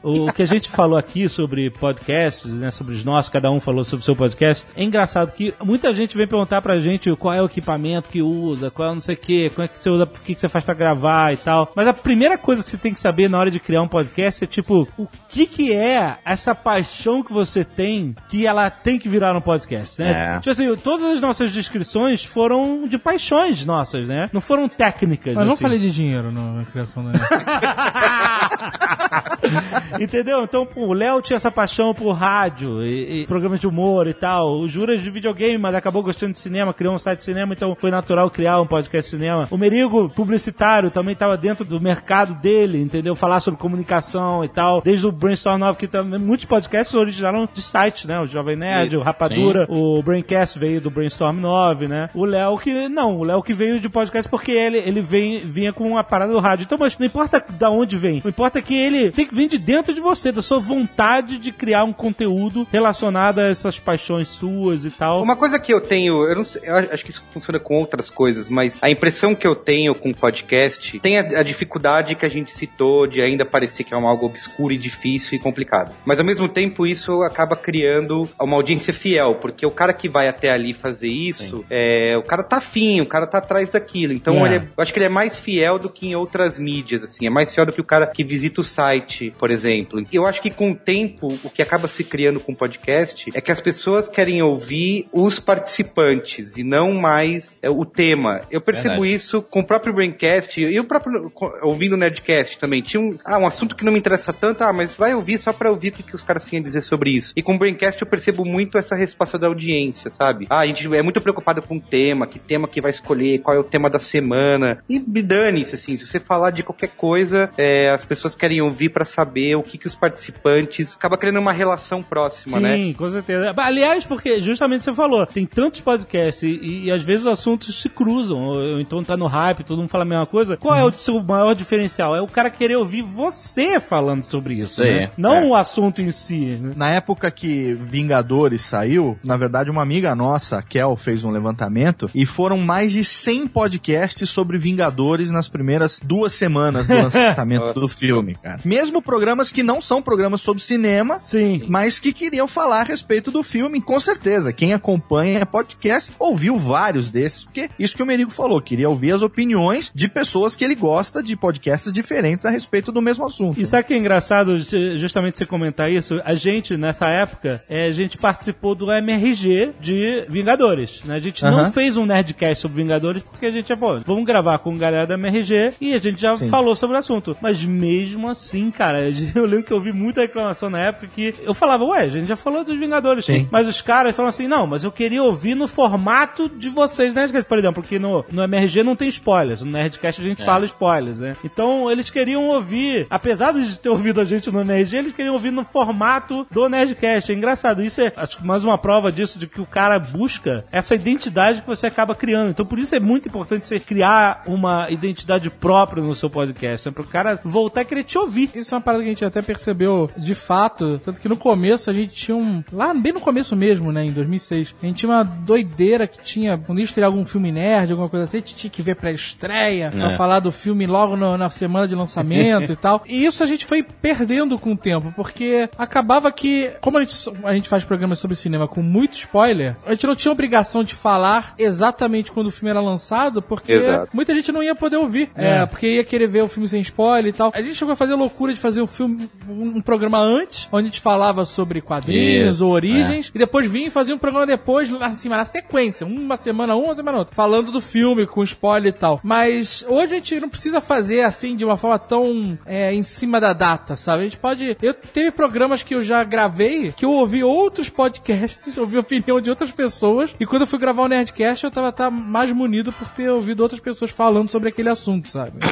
O que a gente falou aqui sobre podcasts, né, sobre os nossos, cada um falou sobre o seu podcast, é engraçado que muita gente vem perguntar pra gente qual é o equipamento que usa, qual é não sei o que, como é que você usa, o que que você faz pra gravar e tal. Mas a primeira coisa que você tem que saber na hora de criar um podcast é tipo, o que que é essa paixão que você tem que ela tem que virar um podcast, né? É. Tipo assim, todas as nossas descrições foram de paixões nossas, né? Não foram técnicas. Mas não assim. falei de dinheiro na criação da (laughs) (laughs) Entendeu? Então, pô, o Léo tinha essa paixão por rádio e, e programas de humor e tal. O Juras de videogame, mas acabou gostando de cinema, criou um site de cinema, então foi natural criar um podcast de cinema. O Merigo, publicitário, também estava dentro do mercado dele, entendeu? Falar sobre comunicação e tal. Desde o Brainstorm 9, que também muitos podcasts originaram de sites, né? O Jovem Nerd, Isso, o Rapadura, o Braincast veio do Brainstorm 9, né? O Léo que, não, o Léo que veio de podcast porque ele, ele vem, vinha com uma parada do rádio. Então, mas não importa da onde vem, o importa é que ele tem que vir de dentro de você, da sua vontade de criar um conteúdo relacionado a essas paixões suas e tal. Uma coisa que eu tenho, eu não sei, eu acho que isso funciona com outras coisas, mas a impressão que eu tenho com o podcast tem a, a dificuldade que a gente citou de ainda parecer que é um algo obscuro e difícil e complicado. Mas ao mesmo tempo isso acaba criando uma audiência fiel, porque o cara que vai até ali fazer isso, é, o cara tá afim, o cara tá atrás daquilo. Então É. ele é- eu acho que ele é mais fiel do que em outras mídias, assim, é mais fiel do que o cara que visita o site, por exemplo. Eu acho que com o tempo, o que acaba se criando com o podcast é que as pessoas querem ouvir os participantes e não mais é, o tema. Eu percebo Verdade. isso com o próprio Braincast e o próprio ouvindo o Nerdcast também. Tinha um, ah, um assunto que não me interessa tanto, ah, mas vai ouvir só pra ouvir o que, que os caras têm a dizer sobre isso. E com o Braincast eu percebo muito essa resposta da audiência, sabe? Ah, a gente é muito preocupado com o tema, que tema que vai escolher, qual é o tema da semana. E me dane-se, assim, se você falar de qualquer coisa, é, as pessoas querem ouvir pra saber o que, que os participantes. Acaba criando uma relação próxima, né? Sim, com certeza. Aliás, porque justamente você falou, tem tantos podcasts e, e às vezes os assuntos se cruzam, ou, ou então tá no hype, todo mundo fala a mesma coisa. Qual é o seu maior diferencial? É o cara querer ouvir você falando sobre isso, aí, né? Não é. o assunto em si. né? Na época que Vingadores saiu, na verdade, uma amiga nossa, a Kel, fez um levantamento e foram mais de 100 podcasts sobre Vingadores nas primeiras duas semanas do (laughs) lançamento do filme, cara. Mesmo programas que não são programas sobre cinema, Sim. mas que queriam falar a respeito do filme, com certeza. Quem acompanha podcast ouviu vários desses, porque isso que o Merigo falou, queria ouvir as opiniões de pessoas que ele gosta de podcasts diferentes a respeito do mesmo assunto. E sabe que é engraçado, ju- justamente você comentar isso? A gente, nessa época, é, a gente participou do MRG de Vingadores. Né? A gente não fez um Nerdcast sobre Vingadores porque a gente, é, pô, vamos gravar com a galera do MRG e a gente já falou sobre o assunto. Mas mesmo assim, cara, (laughs) eu lembro que eu ouvi muita reclamação na época que eu falava, ué, a gente já falou dos Vingadores. Sim. Mas os caras falam assim, não, mas eu queria ouvir no formato de vocês, né? Por exemplo, porque no, no MRG não tem spoilers, no Nerdcast a gente fala spoilers, né? Então eles queriam ouvir, apesar de ter ouvido a gente no MRG, eles queriam ouvir no formato do Nerdcast. É engraçado, isso é acho que mais uma prova disso, de que o cara busca essa identidade que você acaba criando. Então por isso é muito importante você criar uma identidade própria no seu podcast, né? Para o cara voltar a querer te ouvir. Isso é uma parada que a gente até percebeu de fato. Tanto que no começo a gente tinha um. Lá bem no começo mesmo, né? Em 2006. A gente tinha uma doideira que tinha. Quando ia estrear algum filme nerd, alguma coisa assim, a gente tinha que ver pré-estreia pra É. falar do filme logo no- na semana de lançamento (laughs) e tal. E isso a gente foi perdendo com o tempo, porque acabava que. Como a gente, a gente faz programas sobre cinema com muito spoiler, a gente não tinha obrigação de falar exatamente quando o filme era lançado, porque Exato. muita gente não ia poder ouvir. É, porque ia querer ver o filme sem spoiler e tal. A gente chegou a fazer loucura de fazer um filme, um, programa antes, onde a gente falava sobre quadrinhos Isso, ou origens, e depois vinha e fazia um programa depois, assim, na sequência, uma semana um, uma semana outra, falando do filme, com spoiler e tal. Mas hoje a gente não precisa fazer assim de uma forma tão é, em cima da data, sabe? A gente pode. Eu teve programas que eu já gravei que eu ouvi outros podcasts, (laughs) ouvi a opinião de outras pessoas, e quando eu fui gravar o Nerdcast, eu tava tá, mais munido por ter ouvido outras pessoas falando sobre aquele assunto, sabe? (coughs)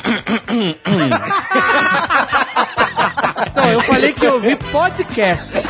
(laughs) Então, eu falei que eu ouvi podcast. (laughs)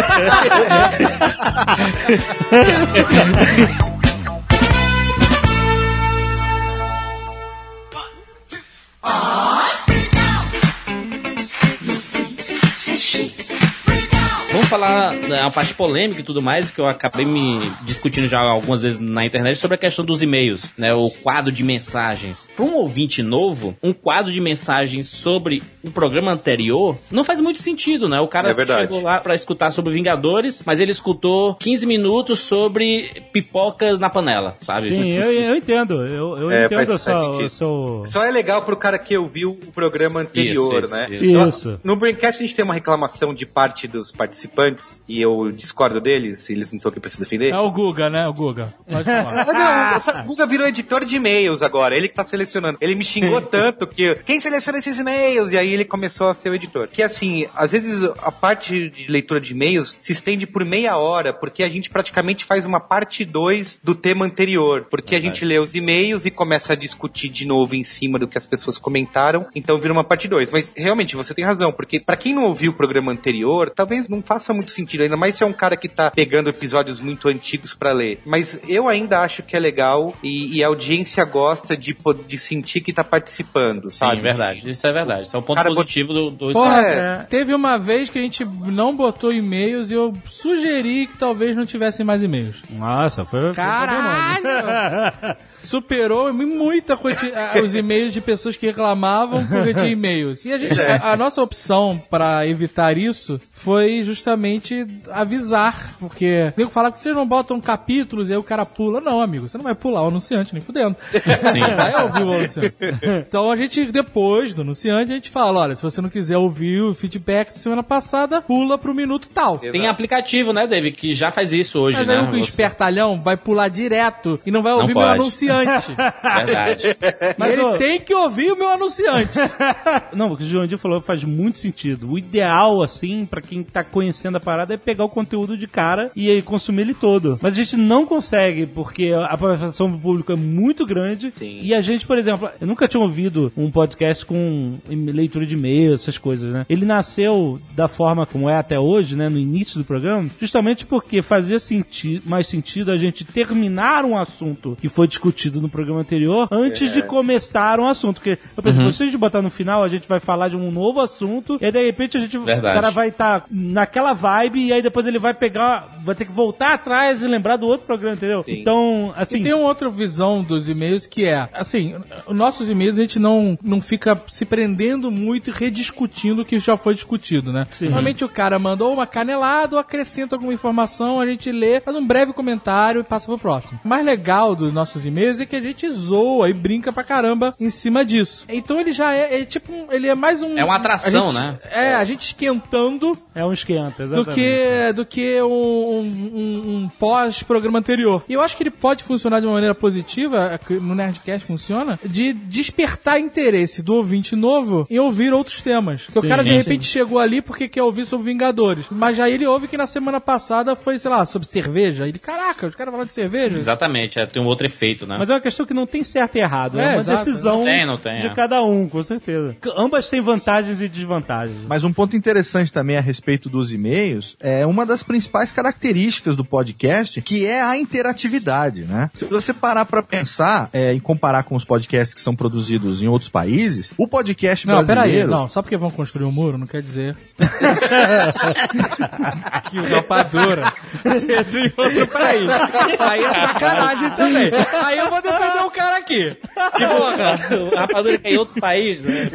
falar da parte polêmica e tudo mais, que eu acabei me discutindo já algumas vezes na internet sobre a questão dos e-mails, né? O quadro de mensagens. Para um ouvinte novo, um quadro de mensagens sobre o programa anterior não faz muito sentido, né? O cara É chegou lá pra escutar sobre Vingadores, mas ele escutou 15 minutos sobre pipocas na panela, sabe? Sim, eu, eu entendo. Eu, eu É, entendo faz- seu- faz seu. Só é legal pro cara que ouviu o programa anterior, Isso, né? isso, isso. Só- Isso. No Braincast a gente tem uma reclamação de parte dos participantes e eu discordo deles, eles não estão aqui pra se defender. É o Guga, né? O Guga. Pode falar. (laughs) Não, essa Guga virou editor de e-mails agora, ele que tá selecionando. Ele me xingou (laughs) tanto que quem seleciona esses e-mails? E aí ele começou a ser o editor. Que assim, às vezes a parte de leitura de e-mails se estende por meia hora, porque a gente praticamente faz uma parte 2 do tema anterior. Porque a gente lê os e-mails e começa a discutir de novo em cima do que as pessoas comentaram, então vira uma parte 2. Mas realmente você tem razão, porque pra quem não ouviu o programa anterior, talvez não faça muito sentido, ainda mais se é um cara que tá pegando episódios muito antigos pra ler. Mas eu ainda acho que é legal e, e a audiência gosta de, de sentir que tá participando, sabe? Sim, verdade. Isso é verdade. Isso é um ponto Cara, positivo do, do Porra, É. teve uma vez que a gente não botou e-mails e eu sugeri que talvez não tivessem mais e-mails. Nossa, foi. foi Caralho! (laughs) Superou muita os e-mails de pessoas que reclamavam porque tinha (laughs) e-mails. E a, gente, a, a nossa opção para evitar isso foi justamente avisar, porque o nego fala que vocês não botam capítulos e aí o cara pula. Não, amigo, você não vai pular o anunciante, nem fudendo. (laughs) Vai ouvir o anunciante. Então a gente, depois do anunciante, a gente fala, olha, se você não quiser ouvir o feedback da semana passada, pula pro minuto tal. Tem aplicativo, né, David, que já faz isso hoje, Mas né? aí o Você- espertalhão vai pular direto e não vai Não ouvir meu pode. Anunciante. (laughs) Verdade. Mas ele tem que ouvir o meu anunciante. (laughs) Não, o que o Jurandir falou faz muito sentido. O ideal, assim, pra quem tá conhecendo a parada é pegar o conteúdo de cara e aí consumir ele todo. Mas a gente não consegue, porque a participação do público é muito grande. Sim. E a gente, por exemplo, eu nunca tinha ouvido um podcast com leitura de e-mail, essas coisas, né? Ele nasceu da forma como é até hoje, né? No início do programa, justamente porque fazia senti mais sentido a gente terminar um assunto que foi discutido no programa anterior antes de começar um assunto. Porque, eu pensei, se a gente botar no final, a gente vai falar de um novo assunto e aí, de repente a gente, o cara vai estar naquela vibe e aí depois ele vai pegar, vai ter que voltar atrás e lembrar do outro programa, entendeu? Então, assim. E tem uma outra visão dos e-mails que é, assim, os nossos e-mails a gente não, não fica se prendendo muito e rediscutindo o que já foi discutido, né? Normalmente o cara mandou uma canelada ou acrescenta alguma informação, a gente lê, faz um breve comentário e passa pro próximo. O mais legal dos nossos e-mails é que a gente zoa e brinca pra caramba em cima disso. Então ele já é, é tipo, um- ele é mais um... É uma atração, gente- né? É, a gente esquentando É um esquenta, do exatamente. que, do que um, um- um pós-programa anterior. E eu acho que ele pode funcionar de uma maneira positiva, é que no Nerdcast funciona, de despertar interesse do ouvinte novo em ouvir outros temas. Porque o Sim, cara de sim. repente chegou ali porque quer ouvir sobre Vingadores. Mas já ele ouve que na semana passada foi, sei lá, sobre cerveja. Ele, caraca, os caras falaram de cerveja. Exatamente, é, tem um outro efeito, né? Mas é uma questão que não tem certo e errado. É, É, uma exato. decisão Não tem, não tem, de é. cada um, com certeza. Ambas têm vantagens e desvantagens. Mas um ponto interessante também a respeito dos e-mails é uma das principais características do podcast, que é a interatividade, né? Se você parar pra pensar é, e comparar com os podcasts que são produzidos em outros países, o podcast Não, peraí, brasileiro... não, só porque vão construir um muro não quer dizer (laughs) que o rapadura seja em outro país. Aí é sacanagem também. Aí eu vou defender o cara aqui. Que porra, o rapadura é em outro país, né?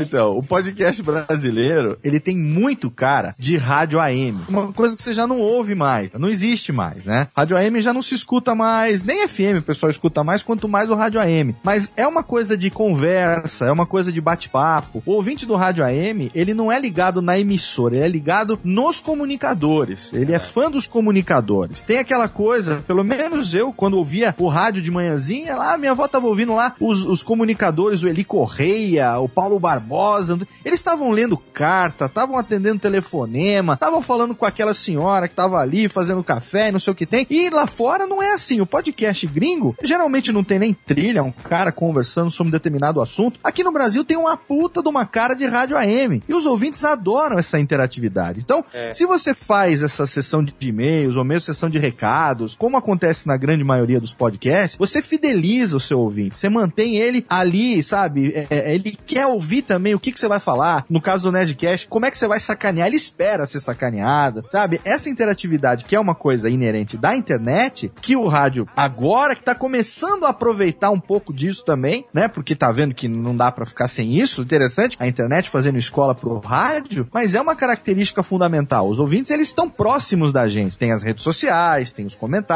Então, o podcast brasileiro, ele tem muito cara de rádio AM. Uma coisa que você já não ouve mais, não existe mais, né? Rádio AM já não se escuta mais, nem FM o pessoal escuta mais, quanto mais o rádio AM. Mas é uma coisa de conversa, é uma coisa de bate-papo. O ouvinte do rádio AM, ele não é ligado na emissora, ele é ligado nos comunicadores. Ele é fã dos comunicadores. Tem aquela coisa, pelo menos eu, quando ouvia o rádio de manhãzinha, lá, minha avó tava ouvindo lá os, os comunicadores, o Eli Correia, o Paulo Barbosa, eles estavam lendo carta, estavam atendendo telefonema, estavam falando com aquela senhora que tava ali fazendo café e não sei o que tem. E lá fora não é assim. O podcast gringo geralmente não tem nem trilha, um cara conversando sobre um determinado assunto. Aqui no Brasil tem uma puta de uma cara de rádio AM. E os ouvintes adoram essa interatividade. Então, se você faz essa sessão de e-mails ou mesmo sessão de recados, como acontece na grande maioria dos podcasts, você fideliza o seu ouvinte. Você mantém ele ali, sabe? É, é, ele quer ouvir também o que, que você vai falar. No caso do Nerdcast, como é que você vai sacanear? Ele espera ser sacaneado, sabe? Essa interatividade, que é uma coisa inerente da internet, que o rádio agora que tá começando a aproveitar um pouco disso também, né? Porque tá vendo que não dá pra ficar sem isso. Interessante a internet fazendo escola pro rádio, mas é uma característica fundamental. Os ouvintes, eles estão próximos da gente. Tem as redes sociais, tem os comentários,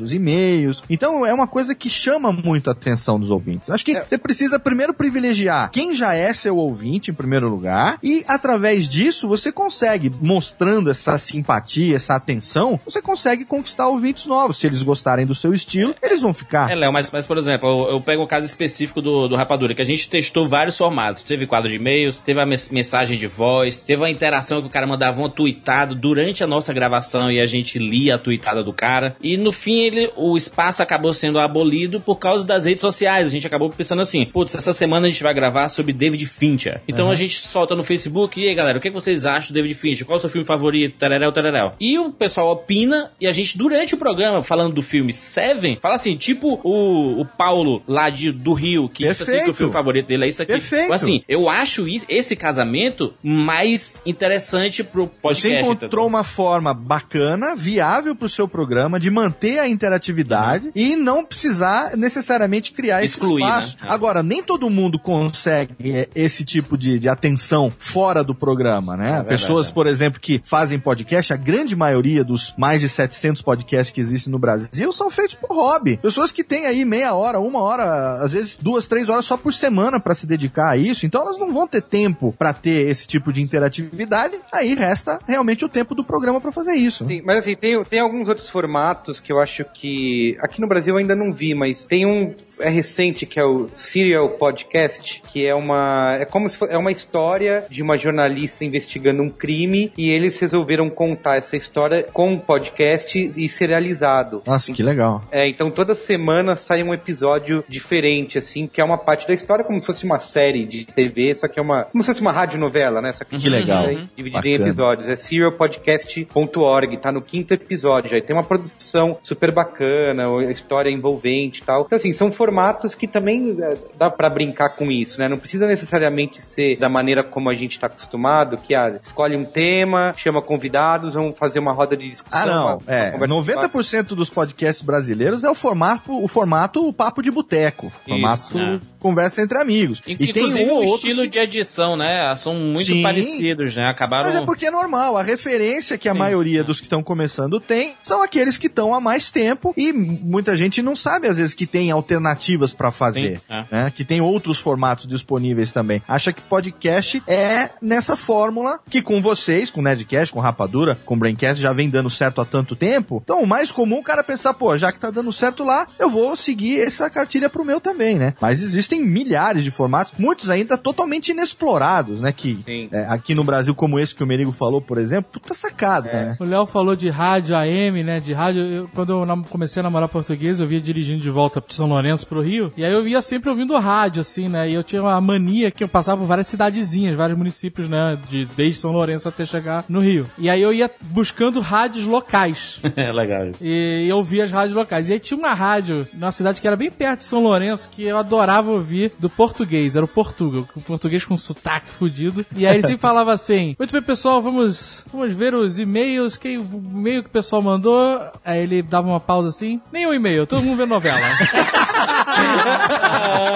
os e-mails. Então é uma coisa que chama muito a atenção dos ouvintes. Acho que você precisa primeiro privilegiar quem já é seu ouvinte em primeiro lugar e através disso você consegue mostrando essa simpatia, essa atenção, você consegue conquistar ouvintes novos. Se eles gostarem do seu estilo, eles vão ficar. É, Léo, mas, mas por exemplo, eu, eu pego um caso específico do, do Rapadura, que a gente testou vários formatos. Teve quadro de e-mails, teve a mensagem de voz, teve a interação que o cara mandava um tweetado durante a nossa gravação e a gente lia a tweetada do cara. E no fim, ele, o espaço acabou sendo abolido por causa das redes sociais. A gente acabou pensando assim, putz, essa semana a gente vai gravar sobre David Fincher. Então Uhum. a gente solta no Facebook, e aí galera, o que vocês acham do David Fincher? Qual é o seu filme favorito? Tereréu, tereréu. E o pessoal opina, e a gente, durante o programa, falando do filme Seven, fala assim, tipo o, o Paulo lá de, do Rio, que disse assim que o Perfeito. filme favorito dele é isso aqui. Perfeito. Assim, eu acho esse casamento mais interessante pro podcast. Você encontrou uma forma bacana, viável pro seu programa, de manter a interatividade e não precisar necessariamente criar Excluir, esse espaço. né? É. Agora, nem todo mundo consegue é, esse tipo de, de atenção fora do programa, né? verdade, Pessoas, é. por exemplo, que fazem podcast, a grande maioria dos mais de 700 podcasts que existem no Brasil são feitos por hobby. Pessoas que têm aí meia hora, uma hora, às vezes duas, três horas só por semana para se dedicar a isso. Então elas não vão ter tempo para ter esse tipo de interatividade. Aí resta realmente o tempo do programa para fazer isso. Sim, mas assim, tem, tem alguns outros formatos que eu acho que. Aqui no Brasil eu ainda não vi, mas tem um. É recente que é o Serial Podcast, que é uma. É como se fosse. É uma história de uma jornalista investigando um crime e eles resolveram contar essa história com um podcast e serializado. Nossa, que legal. É, então toda semana sai um episódio diferente, assim, que é uma parte da história, como se fosse uma série de TV, só que é uma. Como se fosse uma radionovela, né? Só que, Que legal. dividida em episódios. É serialpodcast.org, tá no quinto episódio. Aí tem uma produção super bacana, a história envolvente e tal. Então, assim, são formatos que também é, dá pra brincar com isso, né? Não precisa necessariamente ser da maneira como a gente tá acostumado, que ah, escolhe um tema, chama convidados, vamos fazer uma roda de discussão. Ah, não. uma- uma É, bate. 90% dos podcasts brasileiros é o formato, o formato papo de boteco. Formato Isso, é. conversa entre amigos. E tem Inclusive um o outro estilo que- de edição, né? São muito Sim. parecidos, né? Acabaram. Mas é porque é normal. A referência que a Sim, maioria é. dos que estão começando tem são aqueles que estão mais tempo e muita gente não sabe, às vezes, que tem alternativas pra fazer. Sim, é. né? Que tem outros formatos disponíveis também. Acha que podcast é nessa fórmula que com vocês, com Nerdcast, com Rapadura, com Braincast, já vem dando certo há tanto tempo. Então, o mais comum é o cara pensar, pô, já que tá dando certo lá, eu vou seguir essa cartilha pro meu também, né? Mas existem milhares de formatos, muitos ainda totalmente inexplorados, né? Que é, aqui no Brasil, como esse que o Merigo falou, por exemplo, puta sacado, né? O Léo falou de rádio AM, né? De rádio. Eu- quando eu comecei a namorar português, eu via dirigindo de volta de São Lourenço pro Rio. E aí eu ia sempre ouvindo rádio, assim, né? E eu tinha uma mania que eu passava por várias cidadezinhas, vários municípios, né? De, desde São Lourenço até chegar no Rio. E aí eu ia buscando rádios locais. (laughs) É legal isso. E eu ouvia as rádios locais. E aí tinha uma rádio numa cidade que era bem perto de São Lourenço que eu adorava ouvir do português. Era o Portugal, o português com sotaque fudido. E aí ele sempre (laughs) falava assim: Muito bem, pessoal, vamos, vamos ver os e-mails. Quem, o e-mail que o pessoal mandou. Aí ele dava uma pausa assim: Nenhum e-mail, todo mundo vê novela. (laughs)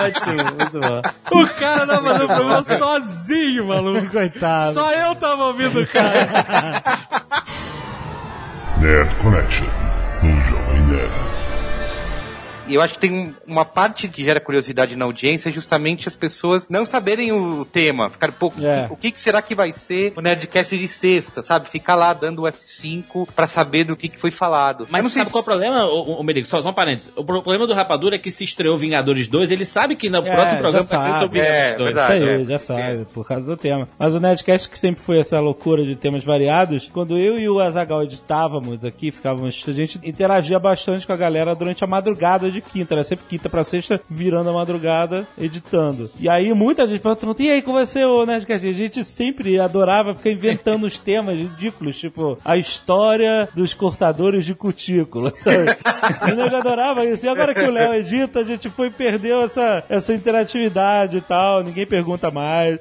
Ótimo, muito bom. o cara tava fazendo o programa sozinho, maluco. Coitado. Só eu tava ouvindo o cara. Nerd Connection, no Jovem Nerd. E eu acho que tem um- uma parte que gera curiosidade na audiência, é justamente as pessoas não saberem o tema. Ficar, pô, o que- É. o que, que será que vai ser o Nerdcast de sexta, sabe? Ficar lá dando o F5 pra saber do que, que foi falado. Mas não sabe sei qual é o problema, o, o Merigo? Só, só um parênteses. O pro- problema do Rapadura é que se estreou Vingadores 2, ele sabe que no próximo já programa vai ser sobre É, Vingadores 2. verdade. Isso aí, é, já sabe, por causa do tema. Mas o Nerdcast, que sempre foi essa loucura de temas variados, quando eu e o Azagal editávamos aqui, ficávamos, a gente interagia bastante com a galera durante a madrugada de quinta, era sempre quinta pra sexta, virando a madrugada, editando. E aí muita gente pergunta, e aí, como vai ser o Nerdcast? A gente sempre adorava ficar inventando os temas ridículos, tipo, a história dos cortadores de cutícula, (laughs) sabe? O nego adorava isso. E agora que o Léo edita, a gente foi e perdeu essa, essa interatividade e tal, ninguém pergunta mais.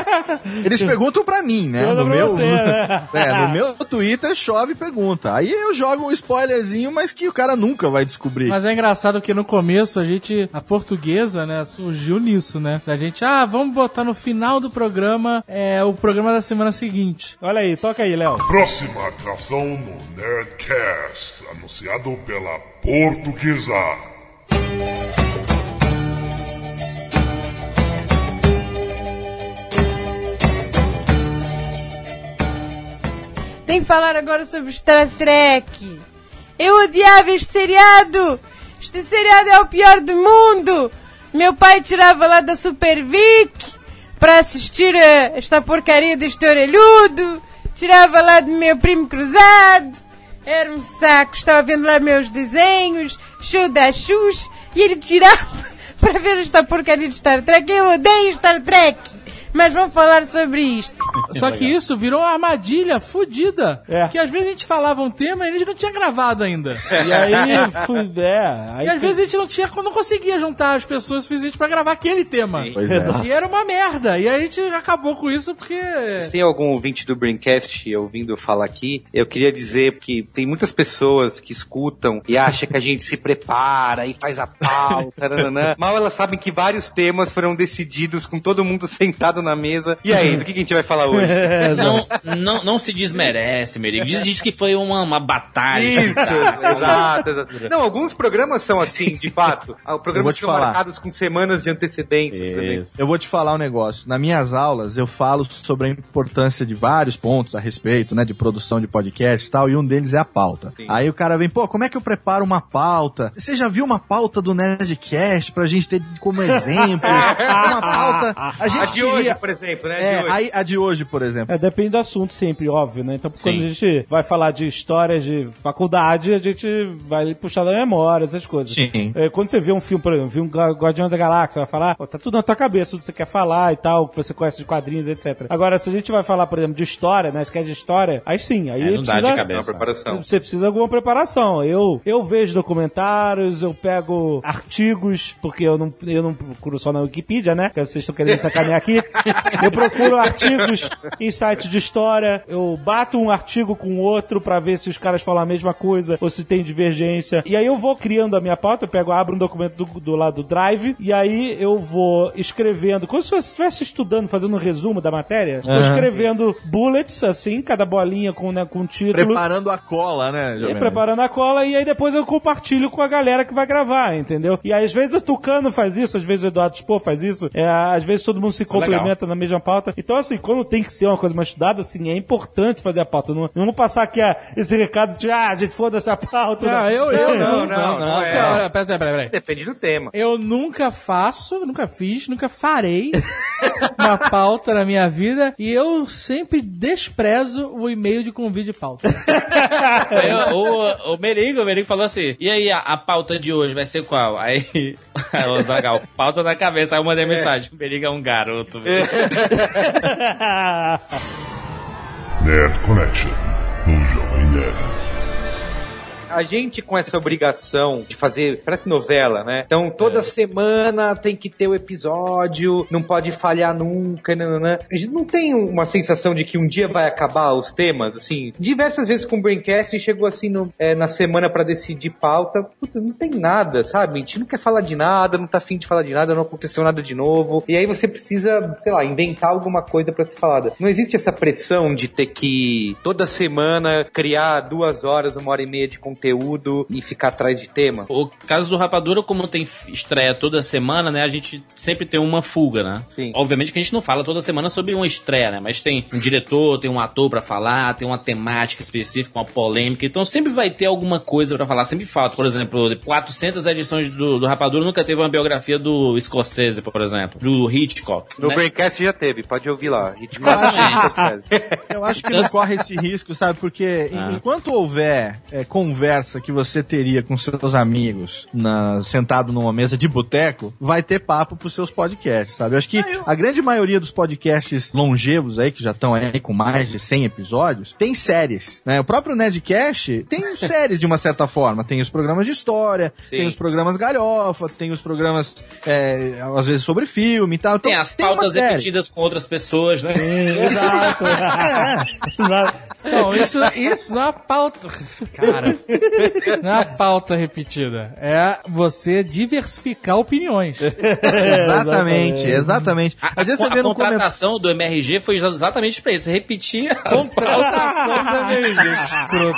(laughs) Eles perguntam pra mim, né? Pergunta No pra meu, você, (laughs) né? é, no meu Twitter chove pergunta. Aí eu jogo um spoilerzinho, mas que o cara nunca vai descobrir. Mas é engraçado que no começo a gente, a portuguesa, né, surgiu nisso, né? Da gente, ah, vamos botar no final do programa é, o programa da semana seguinte. Olha aí, toca aí, Léo. Próxima atração no Nerdcast, anunciado pela Portuguesa. Tem que falar agora sobre Star Trek. Eu odiava este seriado. Este seriado é o pior do mundo. Meu pai tirava lá da Super Vic para assistir a esta porcaria deste orelhudo. Tirava lá do meu primo cruzado. Era um saco. Estava vendo lá meus desenhos, show da Xux, e ele tirava (laughs) para ver esta porcaria de Star Trek. Eu odeio Star Trek. Mas vamos falar sobre isto. (laughs) Só que isso virou uma armadilha fodida. É. Que às vezes a gente falava um tema e a gente não tinha gravado ainda. E aí, fui, é, aí E às vezes a gente não tinha, não conseguia juntar as pessoas suficientes pra gravar aquele tema. Pois é. E era uma merda. E aí a gente acabou com isso porque. Se tem algum ouvinte do Braincast ouvindo eu falar aqui, eu queria dizer que tem muitas pessoas que escutam e acham que a gente se prepara e faz a pauta, (laughs) mal elas sabem que vários temas foram decididos com todo mundo sentado na mesa. E aí, do que, que a gente vai falar hoje? (laughs) Não, não, não se desmerece, Merigo. Diz, diz que foi uma, uma batalha. Isso, exato, exato. (laughs) Não, alguns programas são assim, de fato. Ah, Programas são falar. marcados com semanas de antecedência. Eu vou te falar um negócio. Nas minhas aulas, eu falo sobre a importância de vários pontos a respeito, né, de produção de podcast e tal, e um deles é a pauta. Sim. Aí o cara vem, pô, como é que eu preparo uma pauta? Você já viu uma pauta do Nerdcast pra gente ter como exemplo? (laughs) uma pauta. A gente A hoje, (laughs) por exemplo, né? É, de hoje. aí, a de hoje, por exemplo. É, depende do assunto sempre, óbvio, né? Então, quando Sim. a gente vai falar de histórias de faculdade, a gente vai puxar da memória, essas coisas. Sim. É, quando você vê um filme, por exemplo, viu um Gua- Guardiões da Galáxia, vai falar, pô, tá tudo na tua cabeça, tudo que você quer falar e tal, que você conhece de quadrinhos, etc. Agora, se a gente vai falar, por exemplo, de história, né? Esquece de história, aí sim, aí É, não dá precisa... de cabeça. Preparação. Você precisa de alguma preparação. Eu, eu vejo documentários, eu pego artigos, porque eu não, eu não procuro só na Wikipedia, né? Que vocês estão querendo sacanear aqui. (laughs) Eu procuro artigos em sites de história, eu bato um artigo com outro pra ver se os caras falam a mesma coisa ou se tem divergência. E aí eu vou criando a minha pauta, eu pego, abro um documento do, do lado do Drive, e aí eu vou escrevendo, como se você estivesse estudando, fazendo um resumo da matéria, vou escrevendo bullets, assim, cada bolinha com, né, com um título. Preparando a cola, né, E preparando a cola e aí depois eu compartilho com a galera que vai gravar, entendeu? E aí, às vezes o Tucano faz isso, às vezes o Eduardo Spor faz isso, é, às vezes todo mundo se é complementa na mesma pauta. Então, assim, quando tem que ser uma coisa mais estudada, assim, é importante fazer a pauta. Não, não vamos passar aqui ah, esse recado de, ah, a gente foda essa pauta. Ah, eu, eu Não, não, não é. Não, olha, pera, pera, pera, pera. Depende do tema. Eu nunca faço, nunca fiz, nunca farei (laughs) uma pauta na minha vida e eu sempre desprezo o e-mail de convite de pauta. (laughs) Aí, o, o Merigo, o Merigo falou assim: e aí, a, a pauta de hoje vai ser qual? Aí, (laughs) o Zagal, pauta na cabeça. Aí eu mandei mensagem: o Merigo é um garoto. velho. (laughs) Nerd Connection, no Jovem Nerd. A gente com essa obrigação de fazer, parece novela, né? Então toda semana tem que ter o episódio, não pode falhar nunca, nananã. A gente não tem uma sensação de que um dia vai acabar os temas, assim. Diversas vezes com o Braincast chegou assim no- é, na semana pra decidir pauta. Puta, não tem nada, sabe? A gente não quer falar de nada, não tá afim de falar de nada, não aconteceu nada de novo. E aí você precisa, sei lá, inventar alguma coisa pra ser falada. Não existe essa pressão de ter que toda semana criar duas horas, uma hora e meia de conteúdo e ficar atrás de tema. O caso do Rapadura, como tem estreia toda semana, né? A gente sempre tem uma fuga, né? Sim. Obviamente que a gente não fala toda semana sobre uma estreia, né? Mas tem um diretor, tem um ator pra falar, tem uma temática específica, uma polêmica. Então sempre vai ter alguma coisa pra falar. Sempre falta. Por exemplo, de 400 edições do, do Rapadura nunca teve uma biografia do Scorsese, por exemplo. Do Hitchcock. No né? Braincast já teve, pode ouvir lá. Hitchcock. Scorsese. Eu acho que (laughs) não corre esse risco, sabe? Porque en- enquanto houver é, conversa conversa que você teria com seus amigos na, sentado numa mesa de boteco, vai ter papo pros seus podcasts, sabe? Eu acho que a grande maioria dos podcasts longevos aí, que já estão aí com mais de 100 episódios, tem séries, né? O próprio Nerdcast tem (laughs) séries de uma certa forma. Tem os programas de história, Sim. tem os programas galhofa, tem os programas, é, às vezes, sobre filme e tal. Então, Tem as uma pautas repetidas com outras pessoas, né? (laughs) (laughs) Exato. Não, isso, isso não é uma pauta. Cara, (laughs) não é uma pauta repetida. É você diversificar opiniões. (laughs) Exatamente, exatamente. A, Às vezes a- você vê a comentário. contratação do MRG foi exatamente pra isso. Repetir as Contratação (laughs) da MRG.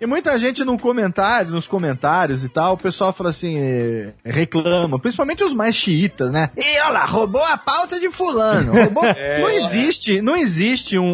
E muita gente no comentário, nos comentários e tal, o pessoal fala assim, eh, reclama, principalmente os mais xiitas, né? E olha lá, roubou a pauta de fulano. Roubou... (laughs) não existe, não existe um-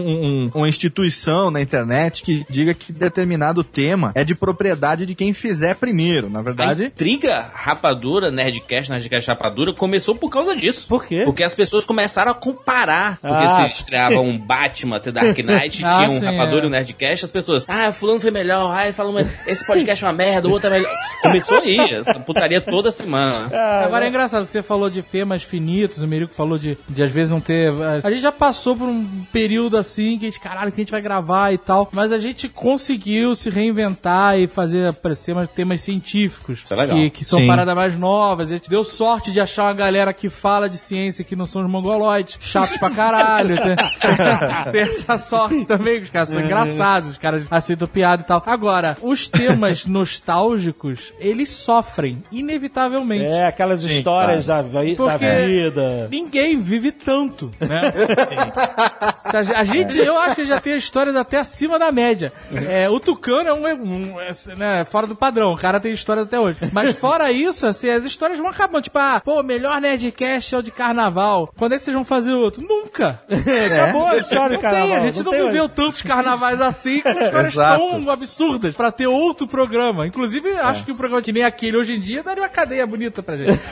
um- uma instituição na internet que diga que determinado tema é de propriedade de quem fizer primeiro. Na A verdade, intriga rapadura, Nerdcast, Nerdcast rapadura, começou por causa disso. Por quê? Porque as pessoas começaram a comparar. Porque Ah. se estreava um Batman, The Dark Knight, (laughs) Ah, tinha um sim, rapadura é. e um Nerdcast, as pessoas, ah, fulano foi melhor, ah, falam, esse podcast é uma merda, o outro é melhor. Começou aí, essa putaria toda semana. Agora é engraçado, você falou de temas finitos, o Merico falou de, de às vezes não ter. A gente já passou por um período assim que a gente, caralho, que a gente vai gravar e tal, mas a gente conseguiu se reinventar e fazer aparecer mais temas científicos. Isso é legal. Que, que são Sim. paradas mais novas. A gente deu sorte de achar uma galera que fala de ciência que não são os mongoloides, chatos pra caralho. tem, (laughs) tem essa sorte também, que os caras são engraçados, os caras aceitam piada e tal. Agora, os temas (laughs) nostálgicos, eles sofrem, inevitavelmente. É, aquelas histórias da, vi- da Porque- vida. Ninguém vive tanto, né? (laughs) A gente, eu acho que já tem histórias até acima da média. É, o Tucano é um, um, é, né, fora do padrão, o cara tem histórias até hoje. Mas fora isso, assim, as histórias vão acabando. Tipo, ah, pô, melhor Nerdcast é o de carnaval. Quando é que vocês vão fazer outro? Nunca. Acabou a história Não do carnaval. tem, a gente não, tem viveu tantos carnavais assim com histórias Exato. tão absurdas pra ter outro programa. Inclusive, acho que um programa que nem aquele hoje em dia daria uma cadeia bonita pra gente. (laughs)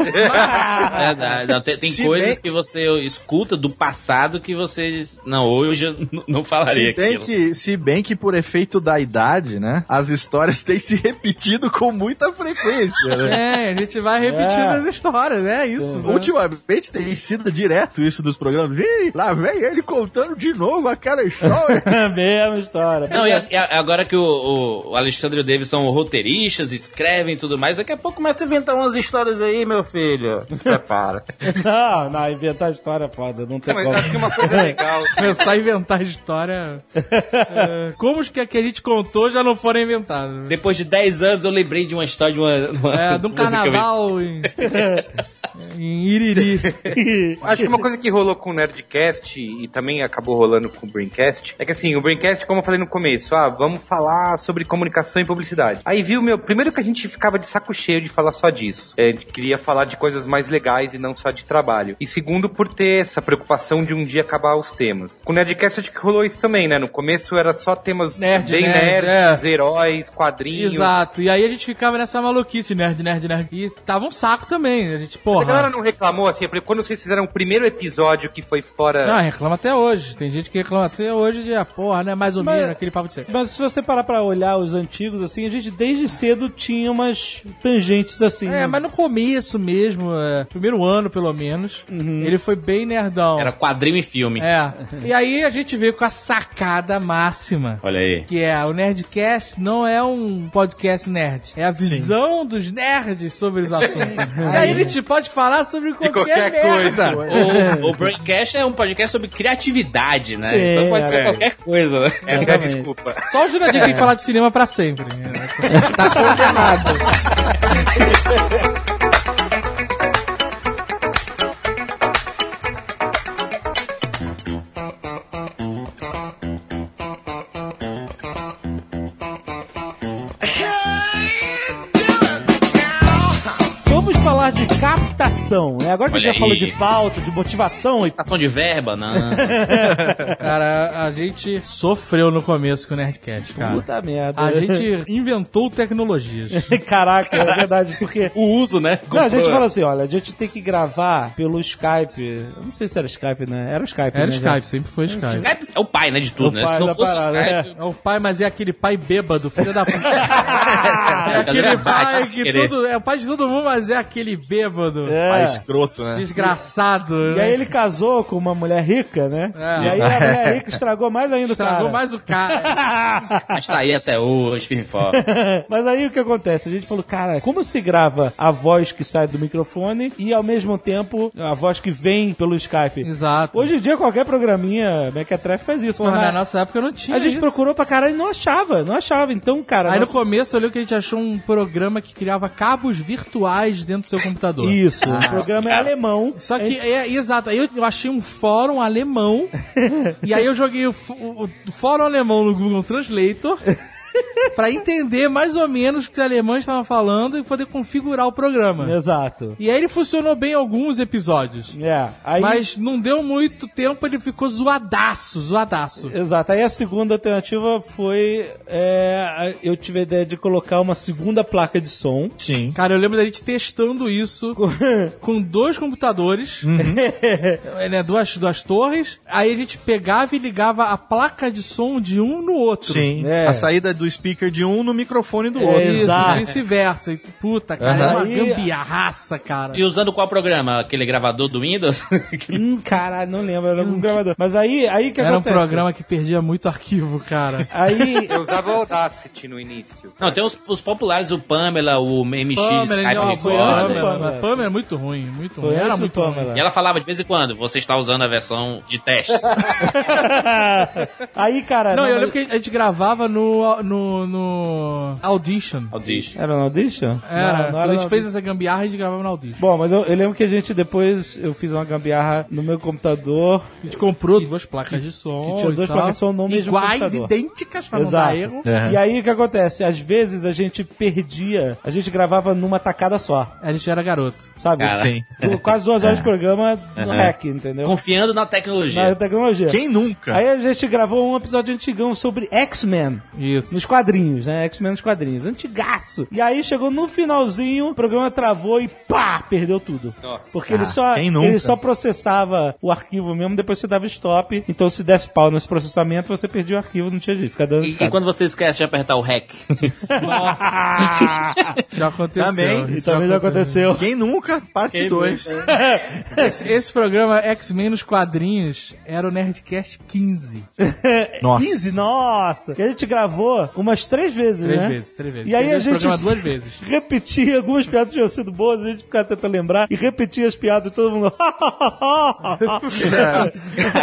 É, dá- dá- tem tem coisas bem- que você escuta do passado que vocês. Não, hoje eu (laughs) não falaria se bem, aquilo. que, se bem que por efeito da idade, né, as histórias têm se repetido com muita frequência, né? É, a gente vai repetindo É. as histórias, né? Isso. né? Ultimamente tem sido direto isso dos programas. Ih, lá vem ele contando de novo aquela história. (laughs) Mesma história. Não, e, a- e a- agora que o, o- o Alexandre e o David são roteiristas, escrevem e tudo mais, daqui a pouco começa a inventar umas histórias aí, meu filho. Se prepara. (laughs) Não, não, inventar história é foda, não tem Mas como. acho que uma coisa legal. (laughs) Começar a inventar história. é, como os que a gente contou já não foram inventados. Depois de 10 anos eu lembrei de uma história de uma. uma É, de um (laughs) carnaval em, Iriri. (laughs) Acho que uma coisa que rolou com o Nerdcast e também acabou rolando com o Braincast é que assim, o Braincast, como eu falei no começo, ah, vamos falar sobre comunicação e publicidade. Aí viu, meu, primeiro que a gente ficava de saco cheio de falar só disso. É, a gente queria falar de coisas mais legais e não só de trabalho. E segundo, por ter essa preocupação de um dia acabar os temas. Com o Nerdcast acho que rolou isso também, né? No começo era só temas Nerd, bem nerd, nerds, heróis, quadrinhos. Exato. E aí a gente ficava nessa maluquice, nerd, nerd, nerd. E tava um saco também. A gente, A porra. galera não reclamou assim, porque quando vocês fizeram o primeiro episódio que foi fora. Não, reclama até hoje. Tem gente que reclama até hoje de, ah, porra, né? Mais ou menos, aquele papo de sempre. Mas se você parar pra olhar os antigos, assim, a gente desde cedo tinha umas tangentes assim. É, né? mas no começo mesmo, é, primeiro ano pelo menos, ele foi bem nerdão. Era quadrinho e filme. É. E aí a gente veio com a sacada máxima. Olha aí. Que é, o Nerdcast não é um podcast nerd. É a visão dos nerds sobre os assuntos. (laughs) e aí a gente pode falar sobre qualquer, qualquer merda. O, o Braincast é um podcast sobre criatividade, né? Sim, então pode ser é. qualquer coisa, né? Essa é a desculpa. Só o Jurandir tem que falar de cinema pra sempre. tá condenado. (laughs) Dictação. Né? Agora que a Olha gente já falou de pauta, de motivação e Ação de verba, não. (laughs) Cara, a gente sofreu no começo com o Nerdcast, cara. Puta merda. A gente inventou tecnologias. (laughs) Caraca, é verdade, porque. o uso, né? Não, a gente falou assim: olha, a gente tem que gravar pelo Skype. Eu não sei se era Skype, né? Era o Skype, Era né? já? Skype, sempre foi Skype. Skype é o pai, né, de tudo, O né? Se não fosse o parada, Skype... É o pai, mas é aquele pai bêbado, filho da puta. (laughs) é aquele a pai que tudo. É o pai de todo mundo, mas é aquele bêbado. É. Pai escroto, né? Desgraçado. E né? aí ele casou com uma mulher rica, né? É. E aí a mulher rica estragou mais ainda Estragou o cara. mais o cara. (laughs) Mas tá aí até hoje, firme. (laughs) Mas aí o que acontece? A gente falou, cara, como se grava a voz que sai do microfone e ao mesmo tempo a voz que vem pelo Skype? Exato. Hoje em dia qualquer programinha Mequetrefe faz isso. Porra, mas na na- nossa época não tinha a gente isso. procurou pra caralho e não achava, não achava. Então, cara. Aí no nossa- começo eu lembro que a gente achou um programa que criava cabos virtuais dentro do seu computador. Isso, o programa é alemão. Só que, é, exato, aí eu, eu achei um fórum alemão, (laughs) e aí eu joguei o, o- o fórum alemão no Google Translator, (laughs) pra entender mais ou menos o que os alemães estavam falando e poder configurar o programa. Exato. E aí ele funcionou bem em alguns episódios. É, aí... Mas não deu muito tempo, ele ficou zoadaço, zoadaço. Exato. Aí a segunda alternativa foi. é, eu tive a ideia de colocar uma segunda placa de som. Sim. Cara, eu lembro da gente testando isso com (laughs) dois computadores, (laughs) né, duas, duas torres. Aí a gente pegava e ligava a placa de som de um no outro. Sim. É. A saída do speaker de um no microfone do É, outro. Isso, Exato. vice-versa. E, Puta, cara, é Aham. uma Aí- gambiarraça, cara. E usando qual programa? Aquele gravador do Windows? (laughs) Hum, caralho, não lembro, era um gravador. Mas aí, aí que Era um acontece? programa que perdia muito arquivo, cara. Aí. Eu usava o Audacity no início. Não, tem os, os populares, o Pamela, o MX, Pamela, Skype não, foi antes do Pamela. Pamela. Pamela é muito ruim, muito Foi ruim. Era do muito Pamela. ruim. E ela falava de vez em quando, você está usando a versão de teste. (laughs) aí, cara. Não, eu mas- lembro que a gente gravava no, no, no Audition. Audition. Era no Audition? Era, Não, não quando era a gente no fez essa gambiarra, a gente gravava no Audition. Bom, mas eu, eu lembro que a gente depois eu fiz uma gambiarra no meu computador. A gente comprou duas placas de som. que tinha e duas tal, placas de som no mesmo Iguais, computador. idênticas, pra não dar erro. É. E aí o que acontece? Às vezes a gente perdia, a gente gravava numa tacada só, A gente era garoto. sabe? Cara. Sim. Quase duas horas de programa no hack, entendeu? Confiando na tecnologia. Na tecnologia. Quem nunca? Aí a gente gravou um episódio antigão sobre X-Men. Isso. Nos quadrinhos, né? X-Men nos quadrinhos. Antigaço. E aí chegou no finalzinho, o programa travou e pá, perdeu tudo. Nossa. Porque ele só, ele só processava o arquivo mesmo, depois você dava stop. Então se desse pau nesse processamento, você perdia o arquivo, não tinha jeito. Fica dando. E, e quando você esquece de apertar o REC? (laughs) Já aconteceu. Também. isso E também já aconteceu. Quem nunca? Parte 2. Esse, esse programa X-Men nos quadrinhos era o Nerdcast 15. (laughs) Nossa. 15? Nossa! E a gente gravou umas três vezes, Três né? vezes, três vezes. E aí a gente programa duas vezes. (laughs) repetia algumas piadas que tinham sido boas, a gente ficava tentando lembrar e repetia as piadas e todo mundo.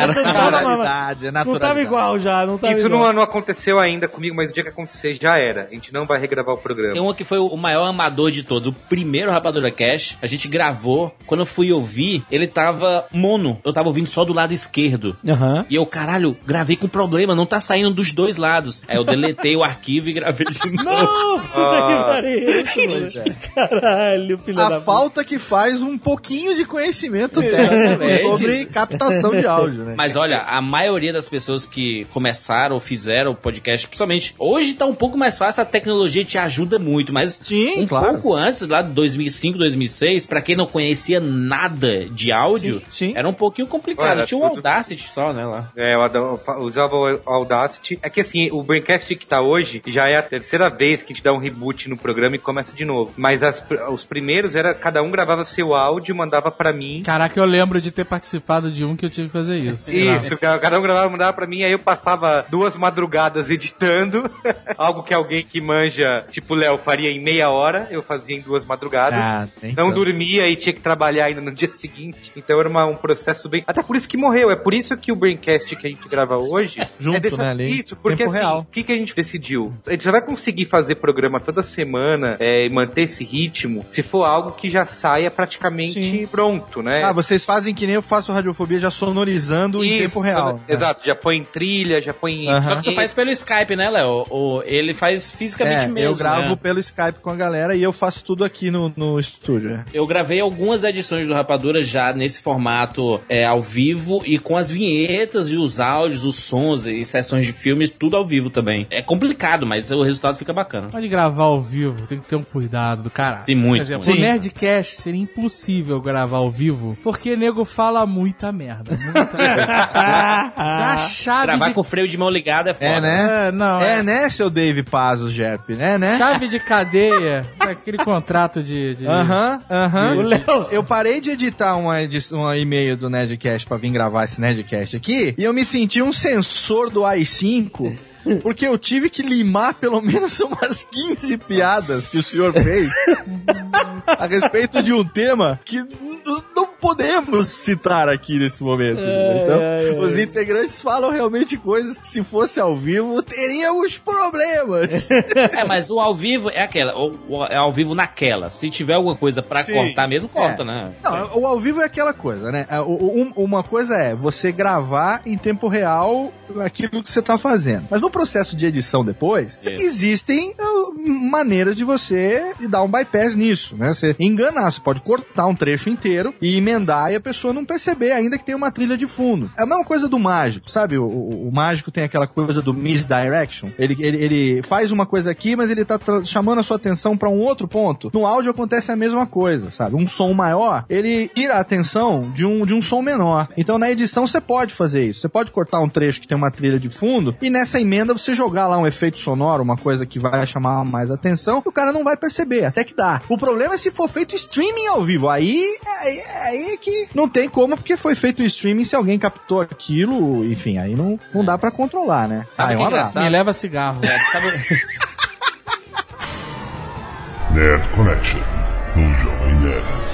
Naturalidade, é Não tava naturalidade. igual já, não tava Isso igual. não, não aconteceu ainda comigo, mas o dia que acontecer já era. A gente não vai regravar o programa. Tem um que foi o maior amador de todos. O primeiro Rapadura Cash, a gente gravou. Quando eu fui ouvir, ele tava mono. Eu tava ouvindo só do lado esquerdo. Aham. E eu, caralho, gravei com problema, não tá saindo dos dois lados. Aí eu deletei o arquivo e gravei de (laughs) novo. Não, puta que pariu. (laughs) Pois é. Caralho, filho da A falta que faz um pouquinho de conhecimento técnico Exatamente. sobre captação de áudio, né? Mas olha, a maioria das pessoas que começaram ou fizeram o podcast, principalmente hoje tá um pouco mais fácil, a tecnologia te ajuda muito, mas Sim, um claro. pouco antes, lá de 2005, 2006, pra quem não conhecia nada de áudio, Sim, sim. era um pouquinho complicado. Era Tinha o tudo- Audacity só, né, lá. É, eu usava o Audacity. É que assim, o Braincast que tá hoje já é a terceira vez que a gente dá um reboot no programa e começa de novo. Mas as- os primeiros era cada um gravava seu áudio, mandava pra mim. Caraca, eu lembro de ter participado de um que eu tive que fazer isso. Isso, ca- cada um gravava, mandava pra mim, aí eu passava duas madrugadas editando, (laughs) algo que alguém que manja, tipo Léo, faria em meia hora, eu fazia em duas madrugadas. Ah, então. Não dormia e tinha que trabalhar ainda no dia seguinte. Então era uma- um processo bem. Até por isso que morreu. É por isso que o Braincast que a gente grava hoje Junto, é dessa... né, ali, Isso, porque tempo assim, o que, que a gente decidiu. A gente só vai conseguir fazer programa toda semana é, e manter esse ritmo se for algo que já saia praticamente pronto, né? Ah, vocês fazem que nem eu faço radiofobia já sonorizando em Isso, tempo real. né? Exato, já põe trilha, já põe. Aham. Só que tu faz pelo Skype, né, Léo? Ou ele faz fisicamente É, mesmo. eu gravo né? pelo Skype com a galera e eu faço tudo aqui no, no estúdio. é. Eu gravei algumas edições do Rapadura já nesse formato é, ao vivo e com as vinhetas e os áudios, os sons e sessões de filmes, tudo ao vivo também. É complicado, mas o resultado fica bacana. Pode gravar ao vivo, tem que ter um cuidado do caralho. Tem muito, Por exemplo, o Nerdcast seria impossível gravar ao vivo, porque nego fala muita merda. Muita merda. Isso é (laughs) a chave Gravar de... com o freio de mão ligado é foda. É, né? É, não, É, é. né, seu Dave Pazos, Jerp? É, né? Chave de cadeia, aquele contrato de... de- Aham, aham. O Léo- Eu parei de editar uma, edi- um e-mail do Nerdcast pra vir gravar esse Nerdcast aqui e eu me senti um sensor do AI5 porque eu tive que limar pelo menos umas 15 piadas que o senhor fez (laughs) a respeito de um tema que não podemos citar aqui nesse momento. então, os integrantes falam realmente coisas que se fosse ao vivo teríamos problemas. (laughs) É, mas o ao vivo é aquela, o- o- é ao vivo naquela. Se tiver alguma coisa pra Sim. cortar mesmo, corta, É. né? Não, o ao vivo é aquela coisa, né? É, o- o- um- uma coisa é você gravar em tempo real aquilo que você tá fazendo. Mas no processo de edição depois, Isso. existem uh, maneiras de você dar um bypass nisso, né? Você enganar, você pode cortar um trecho inteiro e emendar e a pessoa não perceber ainda que tem uma trilha de fundo. É a mesma coisa do mágico, sabe? O, o- o mágico tem aquela coisa do misdirection. Ele, ele, ele faz uma coisa aqui, mas ele tá chamando a sua atenção pra um outro ponto. No áudio acontece a mesma coisa, sabe? Um som maior, ele tira a atenção de um, de um som menor. Então na edição você pode fazer isso. Você pode cortar um trecho que tem uma trilha de fundo e nessa emenda você jogar lá um efeito sonoro, uma coisa que vai chamar mais atenção, o cara não vai perceber, até que dá. O problema é se for feito streaming ao vivo. Aí, aí, aí que não tem como, porque foi feito streaming, se alguém captou aquilo, enfim, aí não, não dá pra controlar, né? Sabe Ah, o que é um abraço. Me leva cigarro. É, sabe- (laughs) Nerd Connection. No Jovem Nerd.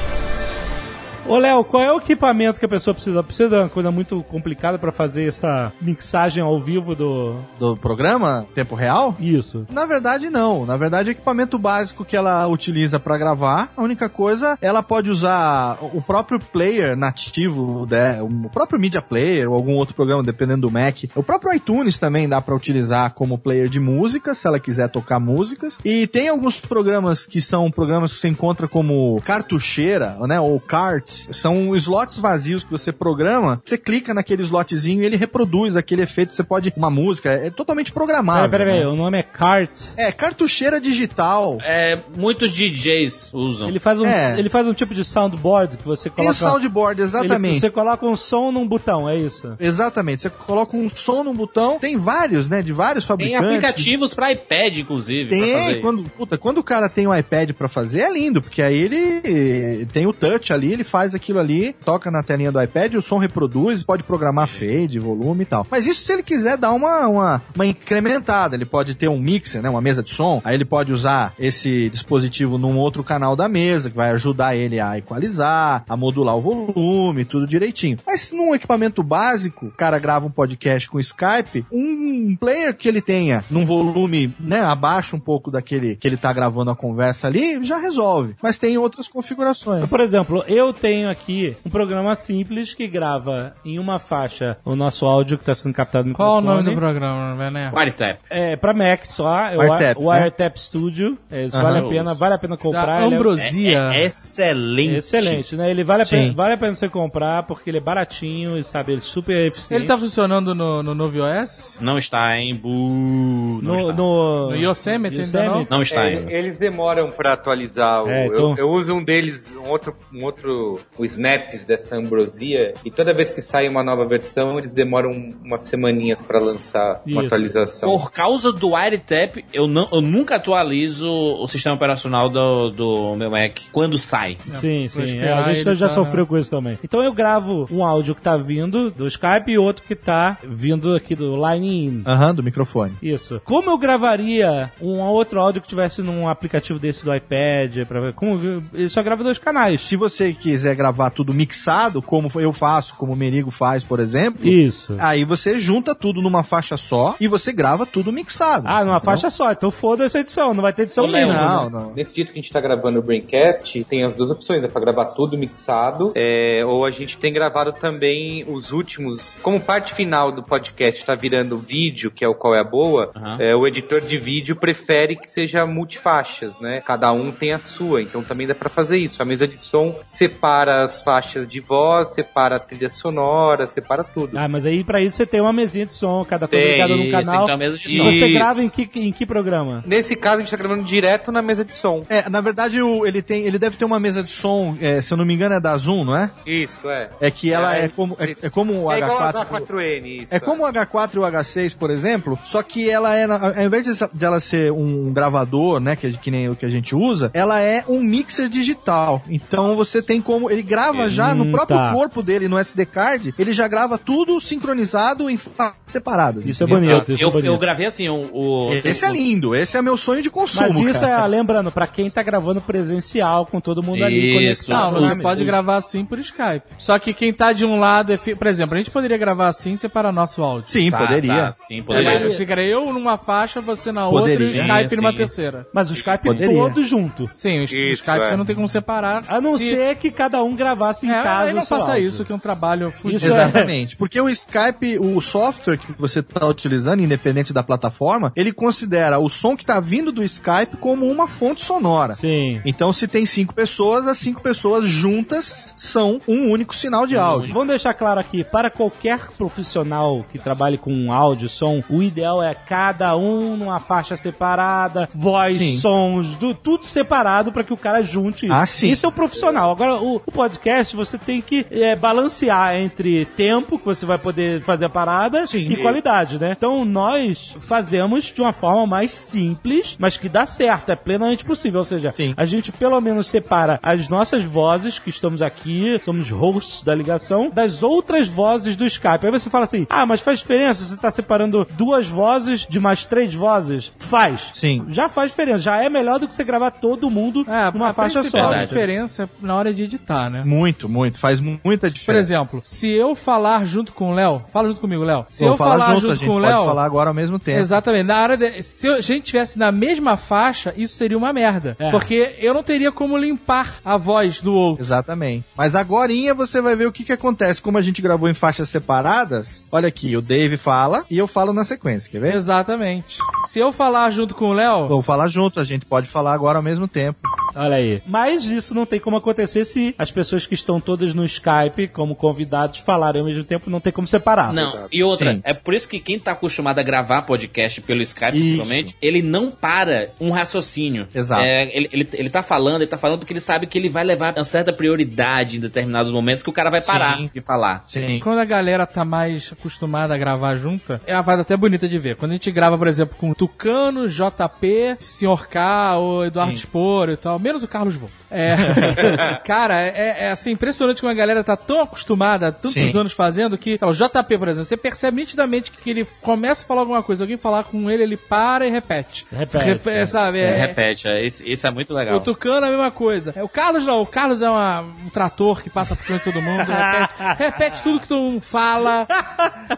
Ô, Léo, qual é o equipamento que a pessoa precisa? Precisa de uma coisa muito complicada pra fazer essa mixagem ao vivo do... Do programa, tempo real? Isso. Na verdade, não. Na verdade, o equipamento básico que ela utiliza pra gravar, a única coisa, ela pode usar o próprio player nativo, né, o próprio Media Player ou algum outro programa, dependendo do Mac. O próprio iTunes também dá pra utilizar como player de música, se ela quiser tocar músicas. E tem alguns programas que são programas que você encontra como cartucheira, né, ou cart. São slots vazios que você programa, você clica naquele slotzinho e ele reproduz aquele efeito. Você pode... Uma música, é totalmente programável. Peraí, peraí, né? o nome é Cart. É, cartucheira digital. é, muitos DJs usam. Ele faz, um, É. ele faz um tipo de soundboard que você Tem coloca... o soundboard, ele- exatamente. você coloca um som num botão, é isso? Exatamente. Você coloca um som no botão. Tem vários, né? De vários Tem fabricantes. aplicativos pra iPad, inclusive. pra Tem, fazer quando, puta, quando o cara tem um iPad pra fazer, é lindo, porque aí ele tem o touch ali, ele faz aquilo ali, toca na telinha do iPad, o som reproduz, pode programar fade, volume e tal. Mas isso se ele quiser dar uma, uma, uma incrementada, ele pode ter um mixer, né, uma mesa de som, aí ele pode usar esse dispositivo num outro canal da mesa, que vai ajudar ele a equalizar, a modular o volume, tudo direitinho. Mas num equipamento básico, o cara grava um podcast com Skype, um player que ele tenha num volume, né, abaixo um pouco daquele que ele tá gravando a conversa ali, já resolve. Mas tem outras configurações. Por exemplo, eu tenho aqui um programa simples que grava em uma faixa o nosso áudio que está sendo captado no Qual o microfone. nome do programa, Vené? WireTap. É, pra Mac só, é o Wiretap, Wire- Wiretap Studio. É, isso vale a pena, vale a pena comprar. Da é- Ambrosia. É excelente. Excelente, né? Ele vale a, Sim. pena, vale a pena você comprar porque ele é baratinho e sabe, ele é super eficiente. Ele tá funcionando no, no novo iOS? Não está em Bu. Não no, está. no, No Yosemite ainda não? Não está É, ainda. eles demoram pra atualizar. o- É, eu, então- eu uso um deles, um outro, um outro, o Snaps dessa Ambrosia, e toda vez que sai uma nova versão, eles demoram umas semaninhas pra lançar uma Isso. atualização. Por causa do WireTap, eu, não, eu nunca atualizo o sistema operacional do, do meu Mac quando sai. Sim, sim. É, a gente já tá- sofreu com isso também. Então eu gravo um áudio que tá vindo do Skype e outro que tá vindo aqui do Line In. Aham, do microfone. Isso. Como eu gravaria um outro áudio que tivesse num aplicativo desse do iPad? Pra ver? Como, ele só grava dois canais. Se você quiser quiser gravar tudo mixado, como eu faço, como o Merigo faz, por exemplo, Isso. aí você junta tudo numa faixa só e você grava tudo mixado. Ah, numa entendeu? faixa só. Então foda-se a edição. Não vai ter edição nenhuma. Não, não. Nesse dia que a gente tá gravando o Braincast, tem as duas opções, é pra gravar tudo mixado, é, ou a gente tem gravado também os últimos, como parte final do podcast tá virando vídeo, que é o Qual é a Boa, Aham. é, o editor de vídeo prefere que seja multifaixas, né? Cada um tem a sua, então também dá pra fazer isso. A mesa de som separa as faixas de voz, separa a trilha sonora, separa tudo. Ah, mas aí pra isso você tem uma mesinha de som, cada coisa Tem, ligada num isso, canal. então, mesa de e som. você Isso. grava em que, em que programa? Nesse caso, a gente tá gravando direto na mesa de som. É, na verdade, o- ele tem, ele deve ter uma mesa de som, é, se eu não me engano, é da Zoom, não é? Isso, é. É que ela é, É, como, é, é como o É igual H4. a H4N, isso. É como o H4 e o H6, por exemplo, só que ela é, ao invés de de ela ser um gravador, né, que, que nem o que a gente usa, ela é um mixer digital. Então você tem como, ele grava já no Hum, próprio tá. corpo dele, no SD card, ele já grava tudo sincronizado em separadas. Isso é bonito, isso é Eu, bonito. eu gravei assim, o. o- Esse é lindo, esse é meu sonho de consumo, Mas isso cara. é, lembrando, pra quem tá gravando presencial, com todo mundo ali Isso. conectado. Não, você né? pode gravar assim por Skype. Só que quem tá de um lado é. fi- Por exemplo, a gente poderia gravar assim e separar nosso áudio. Sim, Tá, poderia. tá, sim, É, poderia. mas ficaria eu numa faixa, você na outra e o Poderia. Skype Sim, numa sim. terceira. Mas o Skype Poderia. todo junto. Sim, o Isso, Skype é. você não tem como separar. A não Se- ser que cada um gravasse em É, casa. aí não faça áudio. isso, que é um trabalho fudido. É- Exatamente. Porque o Skype, o software que você está utilizando, independente da plataforma, ele considera o som que está vindo do Skype como uma fonte sonora. Sim. Então, se tem cinco pessoas, as cinco pessoas juntas são um único sinal de áudio. Vamos deixar claro aqui, para qualquer profissional que trabalhe com áudio, som, o ideal é cada um numa faixa separada, voz, Sim. sons, do- tudo separado para que o cara junte isso. Ah, sim. Isso é o profissional. Agora, o, o podcast, você tem que é, balancear entre tempo que você vai poder fazer a parada Sim. e Isso. qualidade, né? Então, nós fazemos de uma forma mais simples, mas que dá certo, é plenamente possível. Ou seja, Sim. a gente pelo menos separa as nossas vozes que estamos aqui, somos hosts da ligação, das outras vozes do Skype. Aí você fala assim: ah, mas faz diferença você tá separando duas vozes de mais três vozes? Faz. Sim. Já faz diferença. Já é melhor do que você gravar todo mundo É, numa a faixa principal só. Verdade. diferença é na hora de editar, né? Muito, muito. Faz mu- muita Por diferença. exemplo, se eu falar junto com o Léo, fala junto comigo, Léo. Se eu falar, junto, junto a gente com o pode Léo, falar agora ao mesmo tempo. Exatamente. Na área de, se a gente tivesse na mesma faixa, isso seria uma merda. É. Porque eu não teria como limpar a voz do outro. Exatamente. Mas agorinha você vai ver o que, que acontece. Como a gente gravou em faixas separadas, olha aqui, o Dave fala e eu falo na sequência, quer ver? Exatamente. Se eu falar junto com o Léo, Vamos falar junto, a gente pode falar agora ao mesmo tempo. Olha aí. Mas isso não tem como acontecer se as pessoas que estão todas no Skype, como convidados, falarem ao mesmo tempo, não tem como separar. Não, e outra, Sim. é por isso que quem tá acostumado a gravar podcast pelo Skype, Isso. principalmente, ele não para um raciocínio. Exato. É, ele, ele, ele tá falando, ele tá falando porque ele sabe que ele vai levar uma certa prioridade em determinados momentos que o cara vai parar Sim. de falar. Sim. quando a galera tá mais acostumada a gravar junta, é uma vibe até bonita de ver. Quando a gente grava, por exemplo, com Tucano, JP, Sr. K, ou Eduardo Sim. Spor e tal, menos o Carlos Volta. É. (laughs) Cara, é, é assim, impressionante como a galera tá tão acostumada há tantos Sim. anos fazendo que. ó, O JP, por exemplo, você percebe nitidamente que ele começa a falar alguma coisa, alguém falar com ele, ele para e repete. Repete, é. sabe? É, É, repete, é, isso, isso é muito legal. o Tucano é a mesma coisa. É, O Carlos não, o Carlos é uma- um trator que passa por cima de todo mundo, repete, (laughs) repete tudo que todo mundo fala.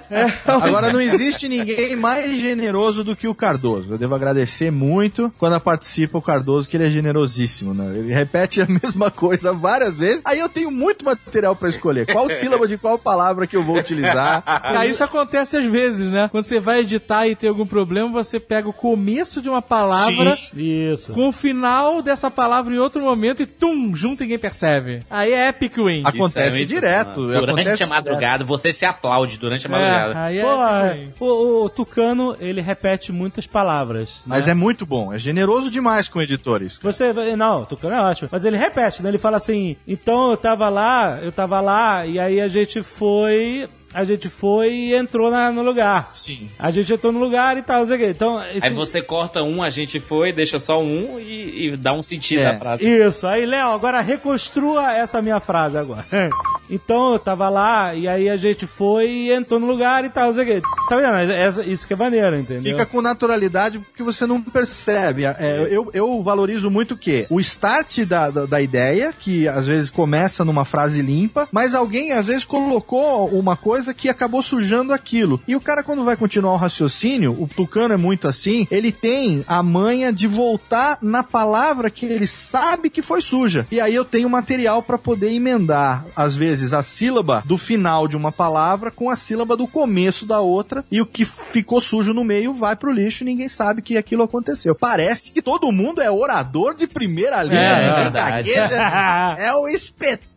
É, Agora não existe ninguém mais generoso do que o Cardoso. Eu devo agradecer muito quando participa o Cardoso, que ele é generosíssimo, né? Ele repete a (laughs) mesma coisa várias vezes. Aí eu tenho muito material pra escolher. Qual (laughs) sílaba de qual palavra que eu vou utilizar. Cara, (laughs) isso acontece às vezes, né? Quando você vai editar e tem algum problema, você pega o começo de uma palavra Isso. com o final dessa palavra em outro momento e tum, junto e ninguém percebe. Aí é epic win. Acontece Isso é muito- direto. Durante acontece a madrugada, você se aplaude durante a madrugada. É, aí é Pô, epic win. o, o Tucano, ele repete muitas palavras. Mas né? é muito bom. É generoso demais com editores. Você, não, o Tucano é ótimo. Mas ele repete, né? Ele fala assim, então eu tava lá, eu tava lá, e aí a gente foi... A gente foi e entrou na- no lugar. Sim. A gente entrou no lugar e tal, não sei o quê. Então, esse- Aí você corta um, a gente foi, deixa só um e, e dá um sentido É. à frase. Isso, aí, Léo, agora reconstrua essa minha frase agora. (laughs) Então eu tava lá e aí a gente foi e entrou no lugar e tal, não sei o quê. Tá vendo? Essa- Isso que é maneiro, entendeu? Fica com naturalidade porque você não percebe. É, eu, eu valorizo muito o quê? O start da, da, da ideia, que às vezes começa numa frase limpa, mas alguém às vezes colocou uma coisa que acabou sujando aquilo. E o cara, quando vai continuar o raciocínio, o Tucano é muito assim, ele tem a manha de voltar na palavra que ele sabe que foi suja. E aí eu tenho material para poder emendar, às vezes, a sílaba do final de uma palavra com a sílaba do começo da outra, e o que ficou sujo no meio vai pro lixo e ninguém sabe que aquilo aconteceu. Parece que todo mundo é orador de primeira linha, É, ninguém verdade. gagueja. (laughs) É um espetáculo.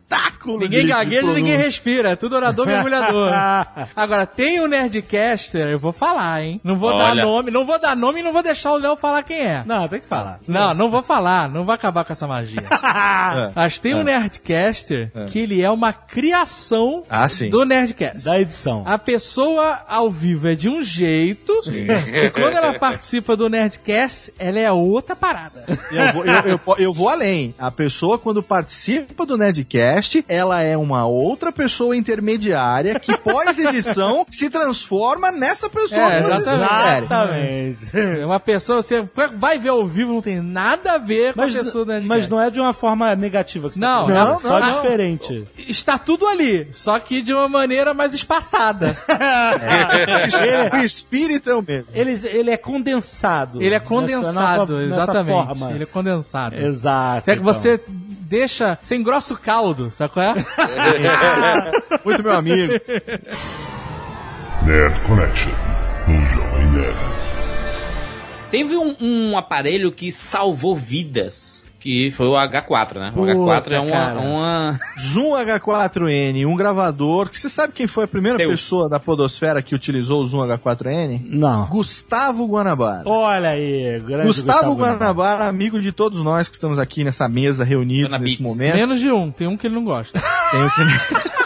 Ninguém de- de gagueja, ninguém respira. É tudo orador mergulhador. (laughs) Agora, tem o Nerdcaster, eu vou falar, hein? Não vou dar Olha. nome, não vou dar nome e não vou deixar o Léo falar quem é. Não, tem que falar. Não, não vou falar, não vai acabar com essa magia. (laughs) Mas tem um Nerdcaster que ele é uma criação Ah, do Nerdcast. Da edição. A pessoa ao vivo é de um jeito, e quando ela participa do Nerdcast, ela é outra parada. Eu vou, eu, eu eu vou além. A pessoa, quando participa do Nerdcast, ela é uma outra pessoa intermediária que, pós-edição, (laughs) se transforma nessa pessoa É, que vocês exatamente. É Uma pessoa, você vai ver ao vivo, não tem nada a ver com Mas, a pessoa Nerdcast. mas não é de uma forma negativa que você Não, tá falando. não, só não. diferente. Está tudo ali, só que de uma maneira mais espaçada. (laughs) O espírito é o mesmo. Ele, ele é condensado. Ele é condensado, nessa- nessa exatamente. forma. Ele é condensado. Exato. Até que então. você deixa, você engrossa o caldo, sabe qual é? (laughs) Muito meu amigo. Nerd Connection, no Jovem Nerd. Teve um, um aparelho que salvou vidas, que foi o H4, né? O Puta, H4 é uma, uma... Zoom H4N, um gravador. Que você sabe quem foi a primeira Deus. pessoa da Podosfera que utilizou o Zoom H4N? Não. Gustavo Guanabara. Olha aí, grande Gustavo Guanabara, amigo de todos nós que estamos aqui nessa mesa reunidos nesse momento. Menos de um, tem um que ele não gosta. Tenho que... (laughs)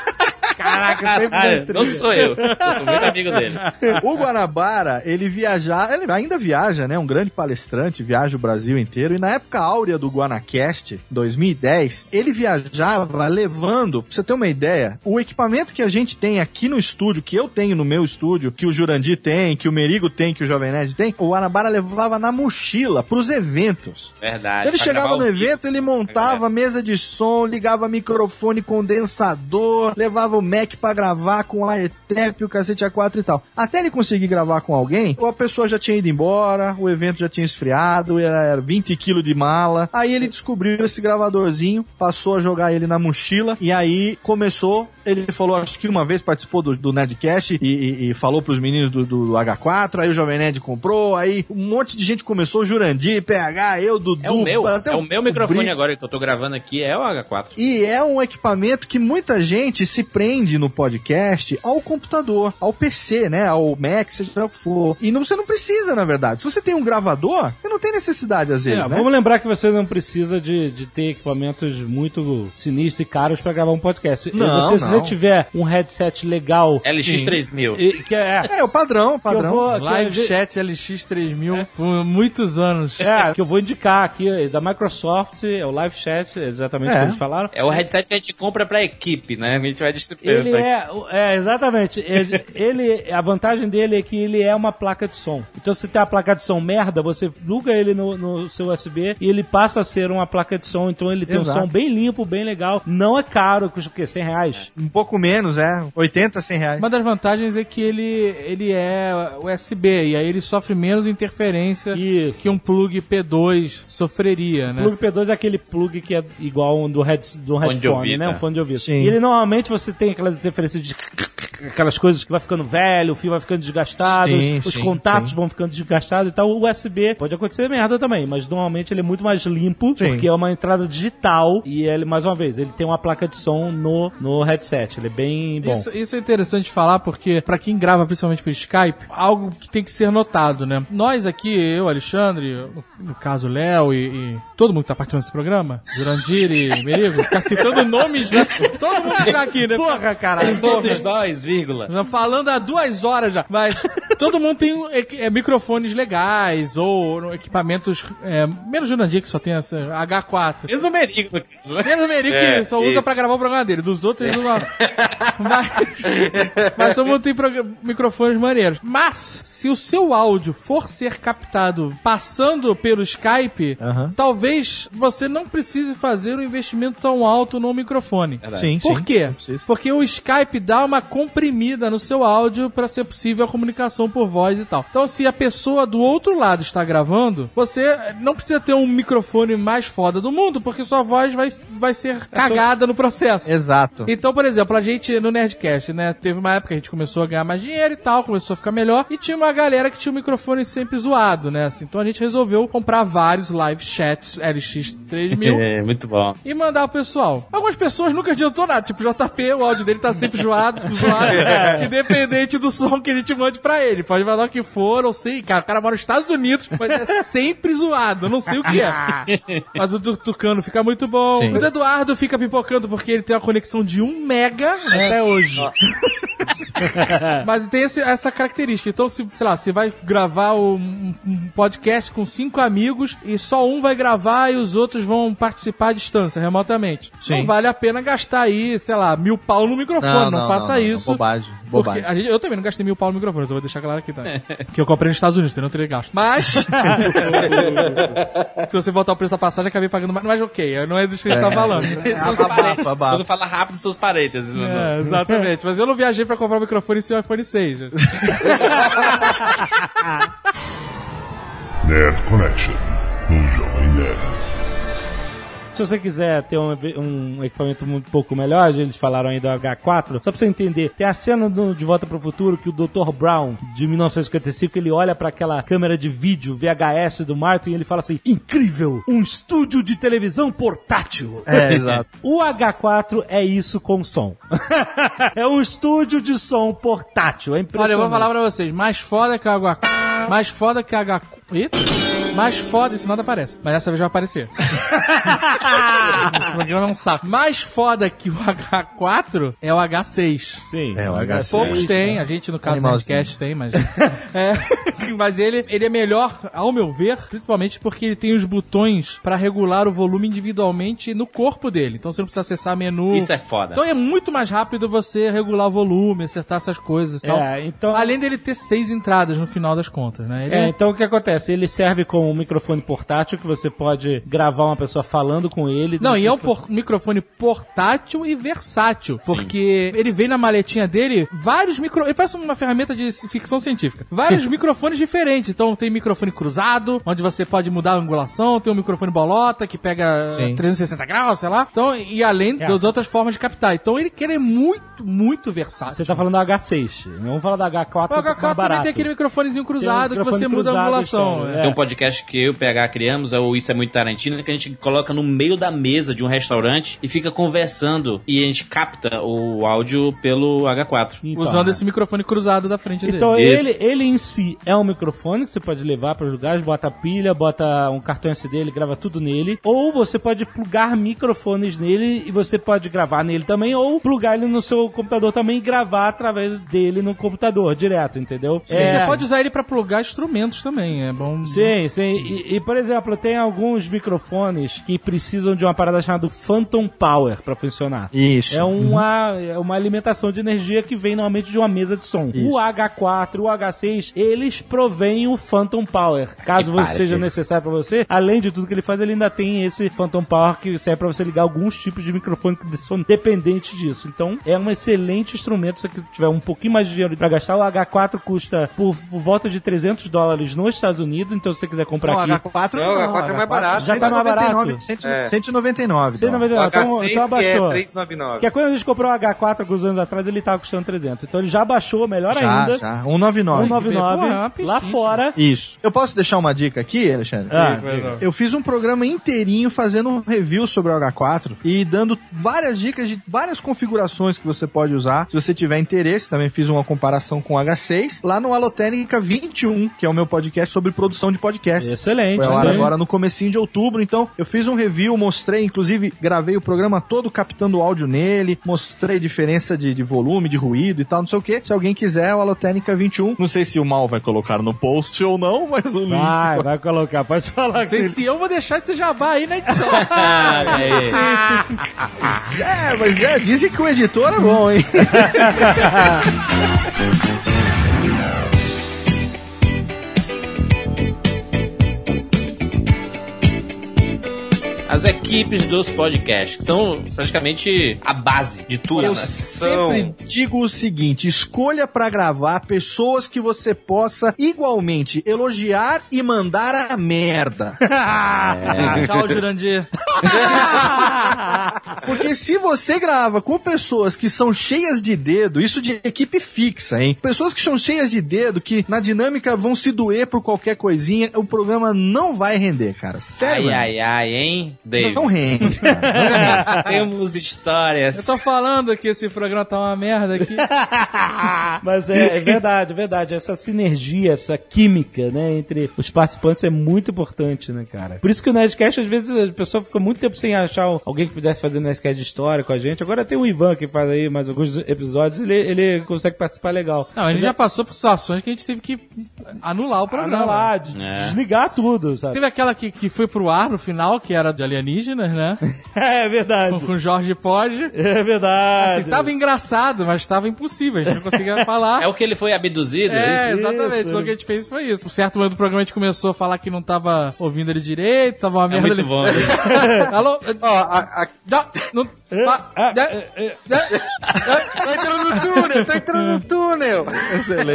Cara, não sou eu. Eu sou muito amigo dele. O Guanabara, ele viaja, ele ainda viaja, né? Um grande palestrante, viaja o Brasil inteiro. E na época áurea do Guanacast, 2010, ele viajava levando, pra você ter uma ideia, o equipamento que a gente tem aqui no estúdio, que eu tenho no meu estúdio, que o Jurandir tem, que o Merigo tem, que o Jovem Nerd tem, o Guanabara levava na mochila pros eventos. Verdade. Ele chegava no evento, ele montava mesa de som, ligava microfone condensador, levava o Mac pra gravar com a AirTap, o cacete A4 e tal. Até ele conseguir gravar com alguém, a pessoa já tinha ido embora, o evento já tinha esfriado, era 20 quilos de mala. Aí ele descobriu esse gravadorzinho, passou a jogar ele na mochila, e aí começou. Ele falou, acho que uma vez participou do, do Nerdcast e, e- e falou pros meninos do, do H4, aí o Jovem Nerd comprou, aí um monte de gente começou, Jurandir, PH, eu, Dudu, É o meu, até é o meu microfone Brito. agora que eu tô gravando aqui, é o H4. E é um equipamento que muita gente se prende no podcast ao computador, ao PC, né? Ao Mac, seja lá o que for. E não, você não precisa, na verdade. Se você tem um gravador, você não tem necessidade, às vezes, É, né? Vamos lembrar que você não precisa de, de ter equipamentos muito sinistros e caros pra gravar um podcast. Não, você, não. Você tiver um headset legal. LX3000. e- Que é, É, o padrão, o eu padrão. vou, Live eu- Chat LX3000 por muitos anos. É, que eu vou indicar aqui é da Microsoft, é o Live Chat, exatamente o É. que eles falaram. É o headset que a gente compra pra equipe, né? A gente vai distribuir. Ele é, é, exatamente. Ele, ele- a vantagem dele é que ele é uma placa de som. Então, se tem a placa de som merda, você pluga ele no, no seu USB e ele passa a ser uma placa de som. Então, ele tem Exato. um som bem limpo, bem legal. Não é caro, custa o quê? 100 reais? Um pouco menos, é. 80, 100 reais. Uma das vantagens é que ele, ele é USB e aí ele sofre menos interferência Isso. que um plug P2 sofreria, né? Plug P2 é aquele plug que é igual um do, head, do headphone, ouvido, né? Um é. fone de ouvido. Sim. E ele normalmente você tem aquelas interferências de aquelas coisas que vai ficando velho, o fio vai ficando desgastado, Sim, os sim, contatos sim. vão ficando desgastados e tal. O USB pode acontecer merda também, mas normalmente ele é muito mais limpo, Sim. porque é uma entrada digital e ele, mais uma vez, ele tem uma placa de som no, no headset. Ele é bem bom. Isso, isso é interessante falar porque, pra quem grava principalmente pelo Skype, algo que tem que ser notado, né? Nós aqui, eu, Alexandre, no, caso Léo e, e todo mundo que tá participando desse programa, Jurandir e Merigo, ficar citando (laughs) nomes, né? Todo mundo que tá aqui, né? Porra, caralho. Todos nós, vírgula. Já Falando há duas horas já. Mas (laughs) todo mundo tem é, é, microfones legais ou equipamentos é, menos Jurandir que só tem essa H4. Menos o caso, né? Menos o Merigo É, que só usa isso. pra gravar o programa dele. Dos outros eles usam. (laughs) mas, mas todo mundo tem microfones maneiros. Mas, se o seu áudio for ser captado passando pelo Skype, Aham. talvez você não precise fazer um investimento tão alto no microfone. Sim, Por sim. quê? Não. Porque o Skype dá uma comprimida no seu áudio para ser possível a comunicação por voz e tal. Então, se a pessoa do outro lado está gravando, você não precisa ter um microfone mais foda do mundo, porque sua voz vai, vai ser cagada no processo. Exato. Então, por exemplo, a gente no Nerdcast, né? Teve uma época que a gente começou a ganhar mais dinheiro e tal, começou a ficar melhor. E tinha uma galera que tinha o microfone sempre zoado, né? assim. então a gente resolveu comprar vários live chats LX3000 (laughs) É, muito bom. e mandar pro pessoal. Algumas pessoas nunca adiantou nada, tipo JP, o áudio dele tá sempre (laughs) zoado, zoado (laughs) independente do som que a gente mande pra ele. Pode mandar o que for, ou sei, cara, o cara mora nos Estados Unidos, mas é (laughs) sempre zoado, eu não sei o que é. (laughs) Mas o do Tucano fica muito bom. Sim. O do Eduardo fica pipocando porque ele tem uma conexão de 1 mega até hoje. (laughs) Mas tem esse- essa característica. Então, se, sei lá, você vai gravar um, um podcast com cinco amigos e só um vai gravar e os outros vão participar à distância, remotamente. Sim. Não vale a pena gastar aí, sei lá, mil pau no microfone. Não, faça isso. Bobagem. Porque Bobagem. a gente- eu também não gastei mil pau no microfone, só vou deixar claro aqui, tá? que eu comprei nos Estados Unidos, você não teria gasto. Mas, (laughs) se você botar o preço da passagem, acabei pagando mais. Mas ok, não é disso que a gente tá falando. Os Abafa, abafa. Quando fala rápido, são os parênteses. né? É, exatamente. Mas eu não viajei pra comprar o microfone sem o iPhone 6. (laughs) Nerd Connection. No Jovem Nerd. Se você quiser ter um, um equipamento um pouco melhor, eles falaram aí do H4, só pra você entender, tem a cena do De Volta pro Futuro que o Dr. Brown, de 1955, ele olha pra aquela câmera de vídeo VHS do Martin e ele fala assim, incrível, um estúdio de televisão portátil. É, (laughs) exato. O H4 é isso com som. (laughs) é um estúdio de som portátil, é Olha, impressionante. eu vou falar pra vocês, mais foda que o H... Mais foda que a H... Eita. Mais foda, isso nada aparece. Mas dessa vez vai aparecer. (laughs) o programa é um saco. Mais foda que o H4 é o H6. Sim. É, o H6. Poucos têm, a gente no caso do podcast tem, mas. (laughs) É, mas ele, ele é melhor, ao meu ver, principalmente porque ele tem os botões pra regular o volume individualmente no corpo dele. Então você não precisa acessar menu. Isso é foda. Então é muito mais rápido você regular o volume, acertar essas coisas e tal. É, então... Além dele ter seis entradas no final das contas, né? Ele É, então o que acontece? Ele serve como um microfone portátil que você pode gravar uma pessoa falando com ele. Não, e é um por- microfone portátil e versátil. Porque ele vem na maletinha dele vários micro. Ele parece uma ferramenta de ficção científica. Vários (laughs) microfones diferentes. Então tem microfone cruzado, onde você pode mudar a angulação, tem um microfone bolota que pega Sim. 360 graus, sei lá. Então, e além É. das outras formas de captar. Então ele, ele é muito, muito versátil. Você tá falando da H6. Vamos falar da H4 O que é um pouco mais H4 também barato. tem aquele microfonezinho cruzado Que você muda a externo, é. Tem um podcast que eu e o PH criamos, é o Isso é Muito Tarantino, que a gente coloca no meio da mesa de um restaurante e fica conversando e a gente capta o áudio pelo H4. Então, Usando é. esse microfone cruzado da frente dele. Então ele, ele em si é um microfone que você pode levar para os lugares, bota pilha, bota um cartão SD, ele grava tudo nele. Ou você pode plugar microfones nele e você pode gravar nele também, ou plugar ele no seu computador também e gravar através dele no computador, direto, entendeu? E Você pode usar ele pra plugar instrumentos também, é bom. Sim, sim. E, e, por exemplo, tem alguns microfones que precisam de uma parada chamada Phantom Power para funcionar. Isso. É uma, é uma alimentação de energia que vem normalmente de uma mesa de som. O H4, o H6, eles provêm o Phantom Power. Caso Que você seja necessário para você, além de tudo que ele faz, ele ainda tem esse Phantom Power que serve para você ligar alguns tipos de microfone que são dependentes disso. Então, é um excelente instrumento. Se você tiver um pouquinho mais de dinheiro para gastar, o H4 custa por, por volta de 300 dólares nos Estados Unidos. Então, se você quiser comprar Não, aqui, H4 Não, não, H4 é mais barato. Já tá mais 199, barato. cento- É. 199. Você não vai dólares. O então, então H6 que é abaixou. 399. Porque quando a gente comprou o H4 alguns anos atrás, ele tava custando 300. Então ele já baixou, melhor Já, ainda. já. 199. 199 Pô, é lá fora. Isso. Eu posso deixar uma dica aqui, Alexandre? Ah. Eu fiz um programa inteirinho fazendo um review sobre o H4 e dando várias dicas de várias configurações que você pode usar. Se você tiver interesse, também fiz uma comparação com o H6 lá no Alotênica 21, que é o meu podcast sobre produção de podcast. Excelente, Foi agora no comecinho de outubro, então eu fiz um review, mostrei, inclusive gravei o programa todo captando o áudio nele, mostrei diferença de, de volume, de ruído e tal, não sei o que. Se alguém quiser, o Alotênica 21. Não sei se o Mal vai colocar no post ou não, mas o link... Vai, vai colocar, pode falar. Não sei se eu vou deixar esse jabá aí na edição. (laughs) É, mas é, dizem que o editor é bom, hein? (laughs) As equipes dos podcasts, que são praticamente a base de tudo. Eu né? sempre digo o seguinte: escolha pra gravar pessoas que você possa igualmente elogiar e mandar a merda. (laughs) Tchau, Jurandir. (laughs) Porque se você grava com pessoas que são cheias de dedo, isso de equipe fixa, hein? Pessoas que são cheias de dedo, que na dinâmica vão se doer por qualquer coisinha, o programa não vai render, cara. Sério. Ai, ai, ai, hein, David? Não rende, cara. (laughs) Temos histórias. Eu tô falando que esse programa tá uma merda aqui. (laughs) Mas é, é verdade, é verdade. Essa sinergia, essa química, né, entre os participantes é muito importante, né, cara? Por isso que o Nerdcast, às vezes, a pessoa fica muito tempo sem achar alguém que pudesse fazer Nerdcast de história com a gente. Agora tem o Ivan que faz aí mais alguns episódios, ele, ele consegue participar legal. Não, a gente já passou por situações que a gente teve que anular o programa. de- É. desligar tudo, sabe? Teve aquela que, que foi pro ar no final, que era de alienígenas, né? (laughs) É verdade. Com, com Jorge Pod. É verdade. Assim, tava engraçado, mas tava impossível, a gente não conseguia (laughs) falar. É o que ele foi abduzido? É, Isso. exatamente. Só que a gente fez foi isso. Por certo momento do programa a gente começou a falar que não tava ouvindo ele direito, tava uma É merda. muito ali. bom. (laughs) Alô? Ó, a, a, Não, não, Ah, né? é, é. tô entrando no túnel, tô entrando no túnel.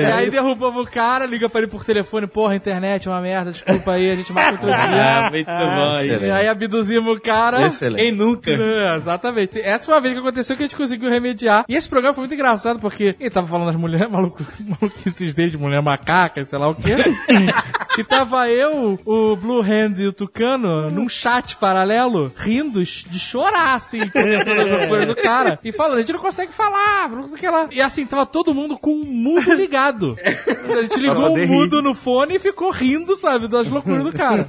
E aí derrubamos o cara, liga pra ele por telefone, porra, internet é uma merda, desculpa aí, a gente marca outro Ah, dia. muito bom. excelente. E aí abduzimos o cara. Excelente. Quem nunca? É, exatamente. Essa foi uma vez que aconteceu que a gente conseguiu remediar. E esse programa foi muito engraçado porque ele tava falando das mulheres (laughs) maluco, maluquices dele, de mulher macaca, sei lá o quê. (laughs) e tava eu, o Blue Hand e o Tucano num chat paralelo, rindo de chorar, assim, as (laughs) coisas do cara. E falando, a gente não consegue falar, não sei o que lá. E assim, tava todo mundo com o mudo ligado. A gente ligou o mudo no fone e ficou rindo, sabe, das loucuras do cara.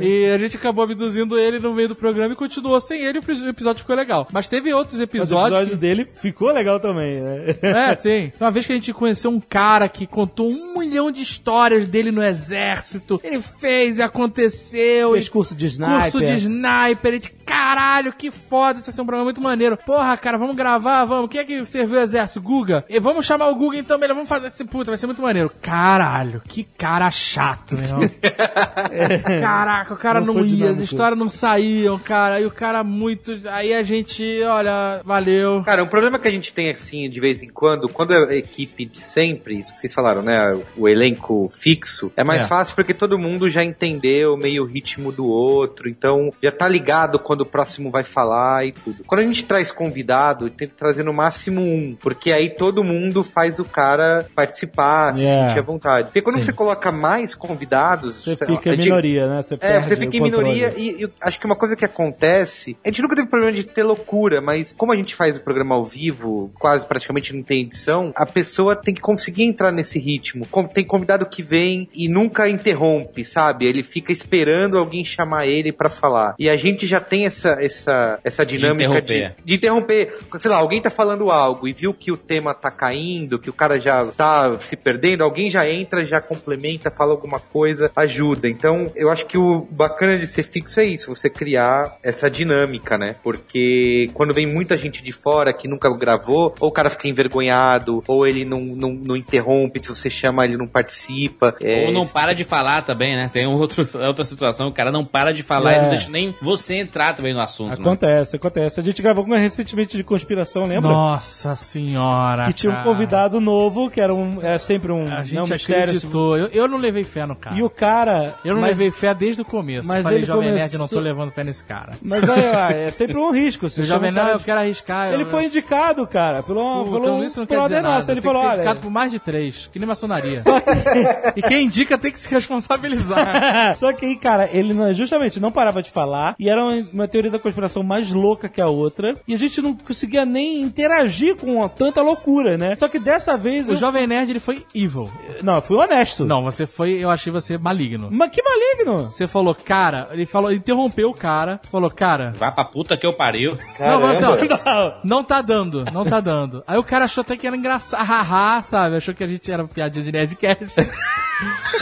E a gente acabou abduzindo ele no meio do programa e continuou sem ele, o episódio ficou legal. Mas teve outros Mas o episódios. episódio dele ficou legal também, né? É, sim. Uma vez que a gente conheceu um cara que contou um milhão de histórias dele no exército. Ele fez e aconteceu. Fez e curso de sniper. Curso de sniper. E de caralho, que foda. Isso vai ser um programa muito maneiro. Porra, cara, vamos gravar, vamos. Quem é que serviu o exército? Guga? E vamos chamar o Guga então, melhor. Vamos fazer esse puta, vai ser muito maneiro. Caralho, que cara chato, meu irmão. (laughs) Caraca, o cara Não não, ia, as histórias não saíam, cara. Aí o cara muito. Aí a gente, olha, valeu. Cara, um problema que a gente tem assim de vez em quando, quando é a equipe de sempre, isso que vocês falaram, né? O elenco fixo, é mais É. fácil porque todo mundo já entendeu meio o ritmo do outro, então já tá ligado quando o próximo vai falar e tudo. Quando a gente traz convidado, tem que trazer no máximo um, porque aí todo mundo faz o cara participar, se Yeah. sentir à vontade. Porque quando Sim. você coloca mais convidados, Você fica lá, em é minoria, né? Você é, você fica em controle. minoria e eu acho que uma coisa que acontece, a gente nunca teve problema de ter loucura, mas como a gente faz o programa ao vivo, quase praticamente não tem edição, a pessoa tem que conseguir entrar nesse ritmo. Tem convidado que vem e nunca interrompe, sabe? Ele fica esperando alguém chamar ele pra falar. E a gente já tem essa essa essa dinâmica de interromper. de interromper. Sei lá, alguém tá falando algo e viu que o tema tá caindo, que o cara já tá se perdendo, alguém já entra, já complementa, fala alguma coisa, ajuda. Então, eu acho que o bacana de ser fixo é isso, você criar essa dinâmica, né? Porque quando vem muita gente de fora que nunca gravou, ou o cara fica envergonhado, ou ele não, não, não interrompe, se você chama ele não participa. É, Ou não para de falar também, né? Tem um outro, (laughs) outra situação, o cara não para de falar É. e não deixa nem você entrar também no assunto, né? Acontece, acontece. A gente gravou uma recentemente de conspiração, lembra? Nossa senhora. Que tinha um cara. convidado novo, que era, um, era sempre um, A né, gente um mistério. acreditou. Eu, eu não levei fé no cara. E o cara. Eu não mas, levei fé desde o começo. mas Falei, ele Jovem Nerd, começou- não tô levando fé nesse cara. Mas aí, ó, é sempre um risco. (laughs) O Você Jovem um Nerd, eu quero arriscar. Ele eu- foi indicado, cara, pelo, Puta, pelo, então isso não pelo quer dizer nada. Ele Tem falou, olha. indicado por mais de três, que nem maçonaria. (laughs) e quem indica tem que se responsabilizar. (laughs) Só que aí, cara, ele não- justamente não parava de falar e era uma, teoria da conspiração mais louca que a outra, e a gente não conseguia nem interagir com tanta loucura, né? Só que dessa vez. O eu- Jovem Nerd, ele foi evil. Não, eu fui honesto. Não, você foi, eu achei você maligno. Mas que maligno! Você falou, cara, ele falou, interrompeu o cara, falou, cara, Vai pra puta que eu pariu. Não, mas assim, ó, (laughs) não tá dando, não tá dando. Aí o cara achou até que era engraçado, haha, sabe? Achou que a gente era piadinha de Nerdcast. (laughs)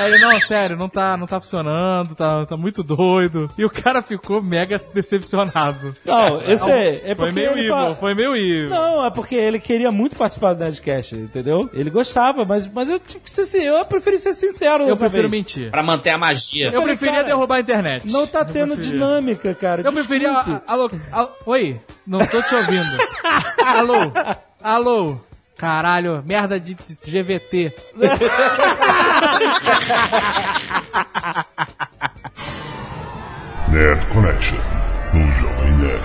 Aí ele, não, sério, não tá, não tá funcionando, tá, tá muito doido. E o cara ficou mega decepcionado. Não, esse é, é foi porque meio ele evil, fala- foi meio evil. Não, é porque ele queria muito participar do Nerdcast, entendeu? Ele gostava, mas, mas eu tive que ser, eu preferi ser sincero Eu prefiro vez. mentir. Pra manter a magia. Eu falei, preferia cara, derrubar a internet. Não tá tendo preferia. dinâmica, cara. Eu preferia. desculpe. a- Alô, alô, oi, não tô te ouvindo. (laughs) alô, alô. Caralho, merda de GVT. Nerd Connection. No Jovem Nerd.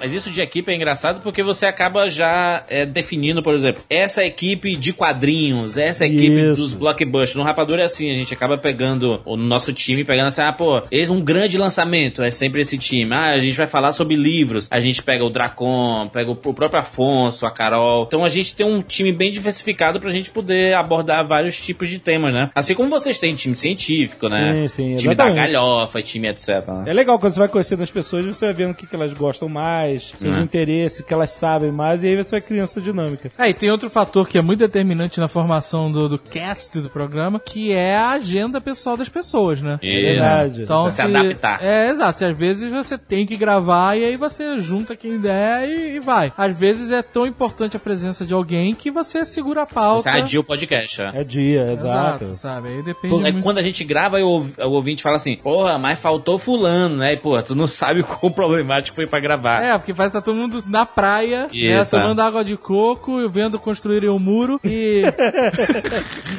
Mas isso de equipe é engraçado porque você acaba já é, definindo, por exemplo, essa equipe de quadrinhos, essa equipe Isso. dos blockbusters. No Rapadura é assim, a gente acaba pegando o nosso time, pegando assim, ah, pô, eis um grande lançamento, é sempre esse time. Ah, a gente vai falar sobre livros. A gente pega o Dracon, pega o, próprio Afonso, a Carol. Então a gente tem um time bem diversificado pra gente poder abordar vários tipos de temas, né? Assim como vocês têm time científico, né? Sim, sim, time da galhofa, time etc. né? É legal quando você vai conhecendo as pessoas, você vai vendo o que, que elas gostam mais, seus Uhum. interesses, o que elas sabem mais, e aí você vai criando essa dinâmica. É, e tem outro fator que é muito determinante na formação do, do cast do programa, que é a agenda pessoal das pessoas, né? Isso. verdade. Então, Você se adaptar. É, exato. Se às vezes você tem que gravar e aí você junta quem der e, e vai. Às vezes é tão importante a presença de alguém que você segura a pauta. Você adia o podcast, né? É dia, exato. Exato, sabe? Aí depende Aí muito. quando a gente grava, aí o, o ouvinte fala assim, porra, mas faltou fulano, né? E, porra, tu não sabe (laughs) quão problemático foi pra gravar. É, porque que tá todo mundo na praia, né, Isso, tomando água de coco e vendo construírem um muro e... (laughs)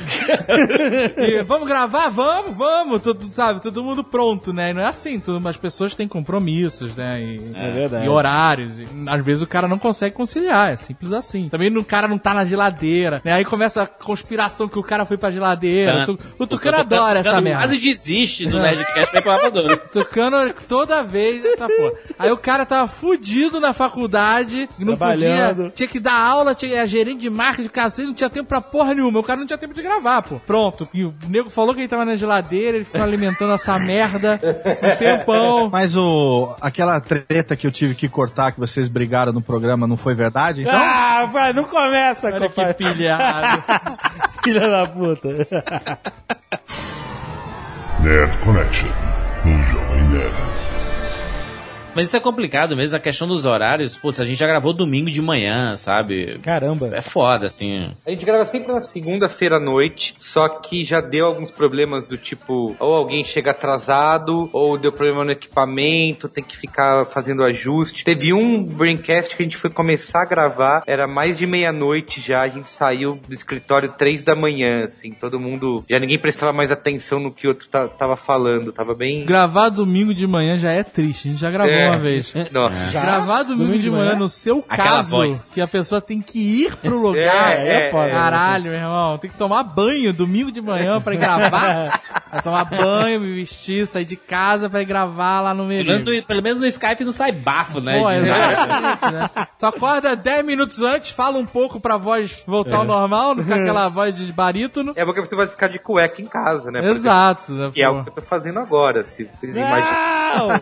e vamos gravar? Vamos, vamos, tudo, sabe? Todo mundo pronto, né? E não é assim, tudo, as pessoas têm compromissos, né? E, É verdade. e horários. E, às vezes o cara não consegue conciliar, é simples assim. Também o cara não tá na geladeira, né? Aí começa a conspiração que o cara foi pra geladeira. Tu- o Tucano adora essa Tucano merda. quase desiste do. Nerdcast pra ir pra. Tocando toda vez essa porra. Aí o cara tava fudido na faculdade, não podia. Tinha que dar aula, tinha é, gerente de marketing, cacete, não tinha tempo pra porra nenhuma. O cara não tinha tempo de gravar, pô. Pronto. E o nego falou que ele tava na geladeira, ele ficou alimentando essa merda um (laughs) tempão. Mas o aquela treta que eu tive que cortar, que vocês brigaram no programa, não foi verdade? Então, Ah, vai, não começa, Olha que pilhado. (laughs) Filha da puta. Nerd Connection. No Jovem Nerd. Mas isso é complicado mesmo, a questão dos horários. Putz, a gente já gravou domingo de manhã, sabe? Caramba. É foda, assim. A gente grava sempre na segunda-feira à noite, só que já deu alguns problemas do tipo, ou alguém chega atrasado, ou deu problema no equipamento, tem que ficar fazendo ajuste. Teve um Braincast que a gente foi começar a gravar, era mais de meia-noite já, a gente saiu do escritório três da manhã, assim, todo mundo, já ninguém prestava mais atenção no que o outro ta- tava falando, tava bem... Gravar domingo de manhã já é triste. A gente já gravou É. uma vez. (laughs) Nossa. Gravar domingo, de manhã, no seu Aquela caso, voz. que a pessoa tem que ir pro (laughs) lugar. É, é, foda. Caralho, meu irmão, tem que tomar banho domingo de manhã pra ir gravar. (laughs) Tomar banho, me vestir, sair de casa pra ir gravar lá no Pelo meio. no- pelo menos no Skype não sai bafo, né? Pô, exatamente, né? Tu acorda 10 minutos antes, fala um pouco pra voz voltar ao normal, não ficar aquela voz de barítono. É porque você vai ficar de cueca em casa, né? por exemplo, Exato, né? Que é pô. o que eu tô fazendo agora, se vocês imaginam.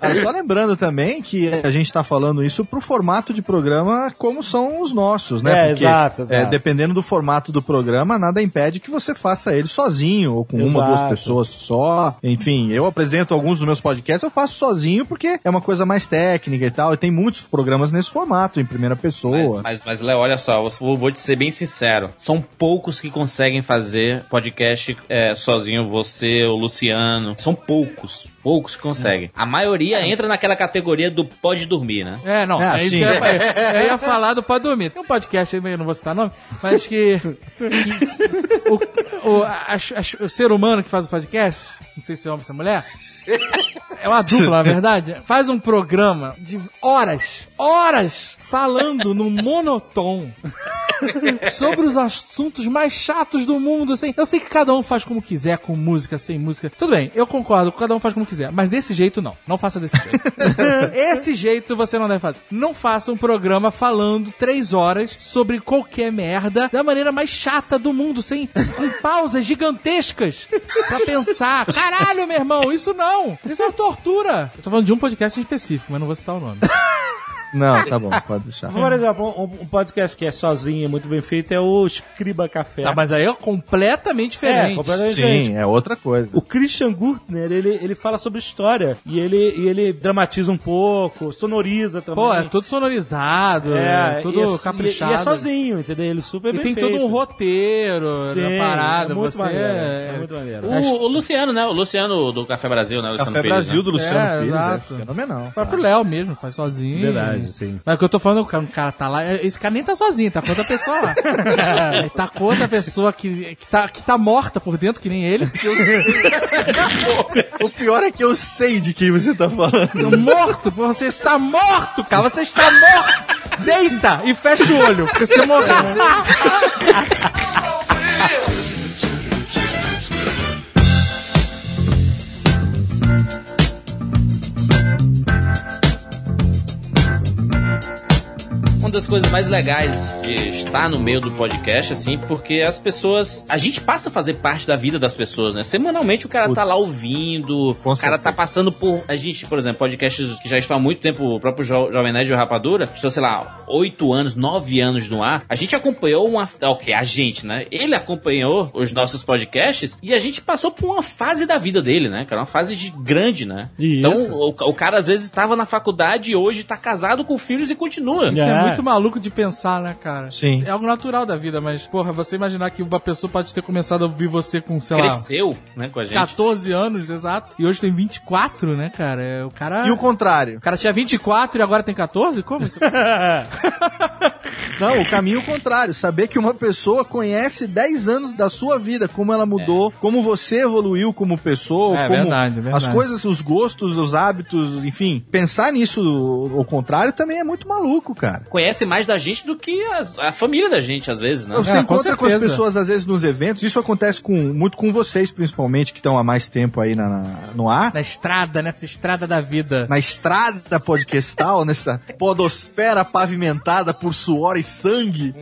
Ah, só lembrando também que a gente tá falando isso pro formato de programa como são os nossos, né? É, exato, exato. é, dependendo do formato do programa, nada impede que você faça ele sozinho, ou com uma, Exato. duas pessoas só. Enfim, eu apresento alguns dos meus podcasts, eu faço sozinho porque é uma coisa mais técnica e tal. E tem muitos programas nesse formato, em primeira pessoa. Mas, mas, mas, Léo, olha só, eu vou, vou te ser bem sincero. São poucos que conseguem fazer podcast é, sozinho, você, o Luciano. São poucos. Poucos que conseguem. A maioria entra naquela categoria do pode dormir, né? É, não, É, é, isso sim. que eu ia, falar. (laughs) eu ia falar do Pode Dormir. Tem um podcast aí, eu não vou citar nome, mas que, que o, o, a- a- o ser humano que faz o podcast, não sei se é homem ou se é mulher, é uma dupla, na verdade, faz um programa de horas, horas, falando no monotom. sobre os assuntos mais chatos do mundo, assim. Eu sei que cada um faz como quiser, com música, sem música. Tudo bem, eu concordo, cada um faz como quiser. Mas desse jeito, não. Não faça desse jeito. (laughs) Esse jeito você não deve fazer. Não faça um programa falando três horas sobre qualquer merda da maneira mais chata do mundo, sem com pausas gigantescas pra pensar. Caralho, meu irmão, isso não. Isso é uma tortura. Eu tô falando de um podcast em específico, mas não vou citar o nome. (laughs) Não, tá bom, pode deixar. Por exemplo, um, um podcast que é sozinho e muito bem feito é o Escriba Café. Tá, mas aí é completamente diferente. É, completamente Sim, diferente. é outra coisa. O Christian Gurtner, ele, ele fala sobre história e ele, e ele dramatiza um pouco, sonoriza também. Pô, é tudo sonorizado, é, tudo e é, caprichado. E, e é sozinho, entendeu? Ele super E bem tem feito. todo um roteiro Sim, na parada. é muito você maneiro, é... é muito maneiro. O, o Luciano, né? O Luciano do Café Brasil, né? O Luciano Café Pires, Brasil né? do Luciano É, Pires exato. é fenomenal. O próprio Léo mesmo, faz sozinho. Verdade, sim. Mas o que eu tô falando, o cara, o cara tá lá, esse cara nem tá sozinho, tá com outra pessoa lá. (laughs) tá com outra pessoa que, que, tá, que tá morta por dentro, que nem ele. (laughs) O pior é que eu sei de quem você tá falando. morto, você está morto, cara, você está morto. Deita e fecha o olho, porque você morreu. (laughs) Uma das coisas mais legais de estar no meio do podcast, assim, porque as pessoas. A gente passa a fazer parte da vida das pessoas, né? Semanalmente o cara tá lá ouvindo, Com o cara tá certeza. passando por. A gente, por exemplo, podcasts que já estão há muito tempo, o próprio jo Jovem Nerd e o Rapadura, estão, sei lá, oito anos, nove anos no ar. A gente acompanhou uma. Ok, a gente, né? Ele acompanhou os nossos podcasts e a gente passou por uma fase da vida dele, né? Que era uma fase de grande, né? Isso. Então, o, o cara às vezes estava na faculdade e hoje tá casado com filhos e continua. Isso é. muito maluco de pensar, né, cara? Sim. É algo natural da vida, mas, porra, você imaginar que uma pessoa pode ter começado a ouvir você com, sei lá, Cresceu, né, com a gente. 14 anos, exato, e hoje tem 24, né, cara? É, o cara... E o contrário? O cara tinha 24 e agora tem 14? Como isso? (laughs) Não, o caminho contrário. Saber que uma pessoa conhece 10 anos da sua vida, como ela mudou, como você evoluiu como pessoa, É como verdade, é verdade. as coisas, os gostos, os hábitos, enfim. Pensar nisso ao contrário também é muito maluco, cara. Conhece mais da gente do que as- a família da gente, às vezes, né? Você É, com encontra com, as certeza. pessoas, às vezes, nos eventos. Isso acontece com, muito com vocês, principalmente, que estão há mais tempo aí na, na- no ar. Na estrada, nessa estrada da vida. Na estrada podcastal, (laughs) nessa podosfera pavimentada por suor e sangue.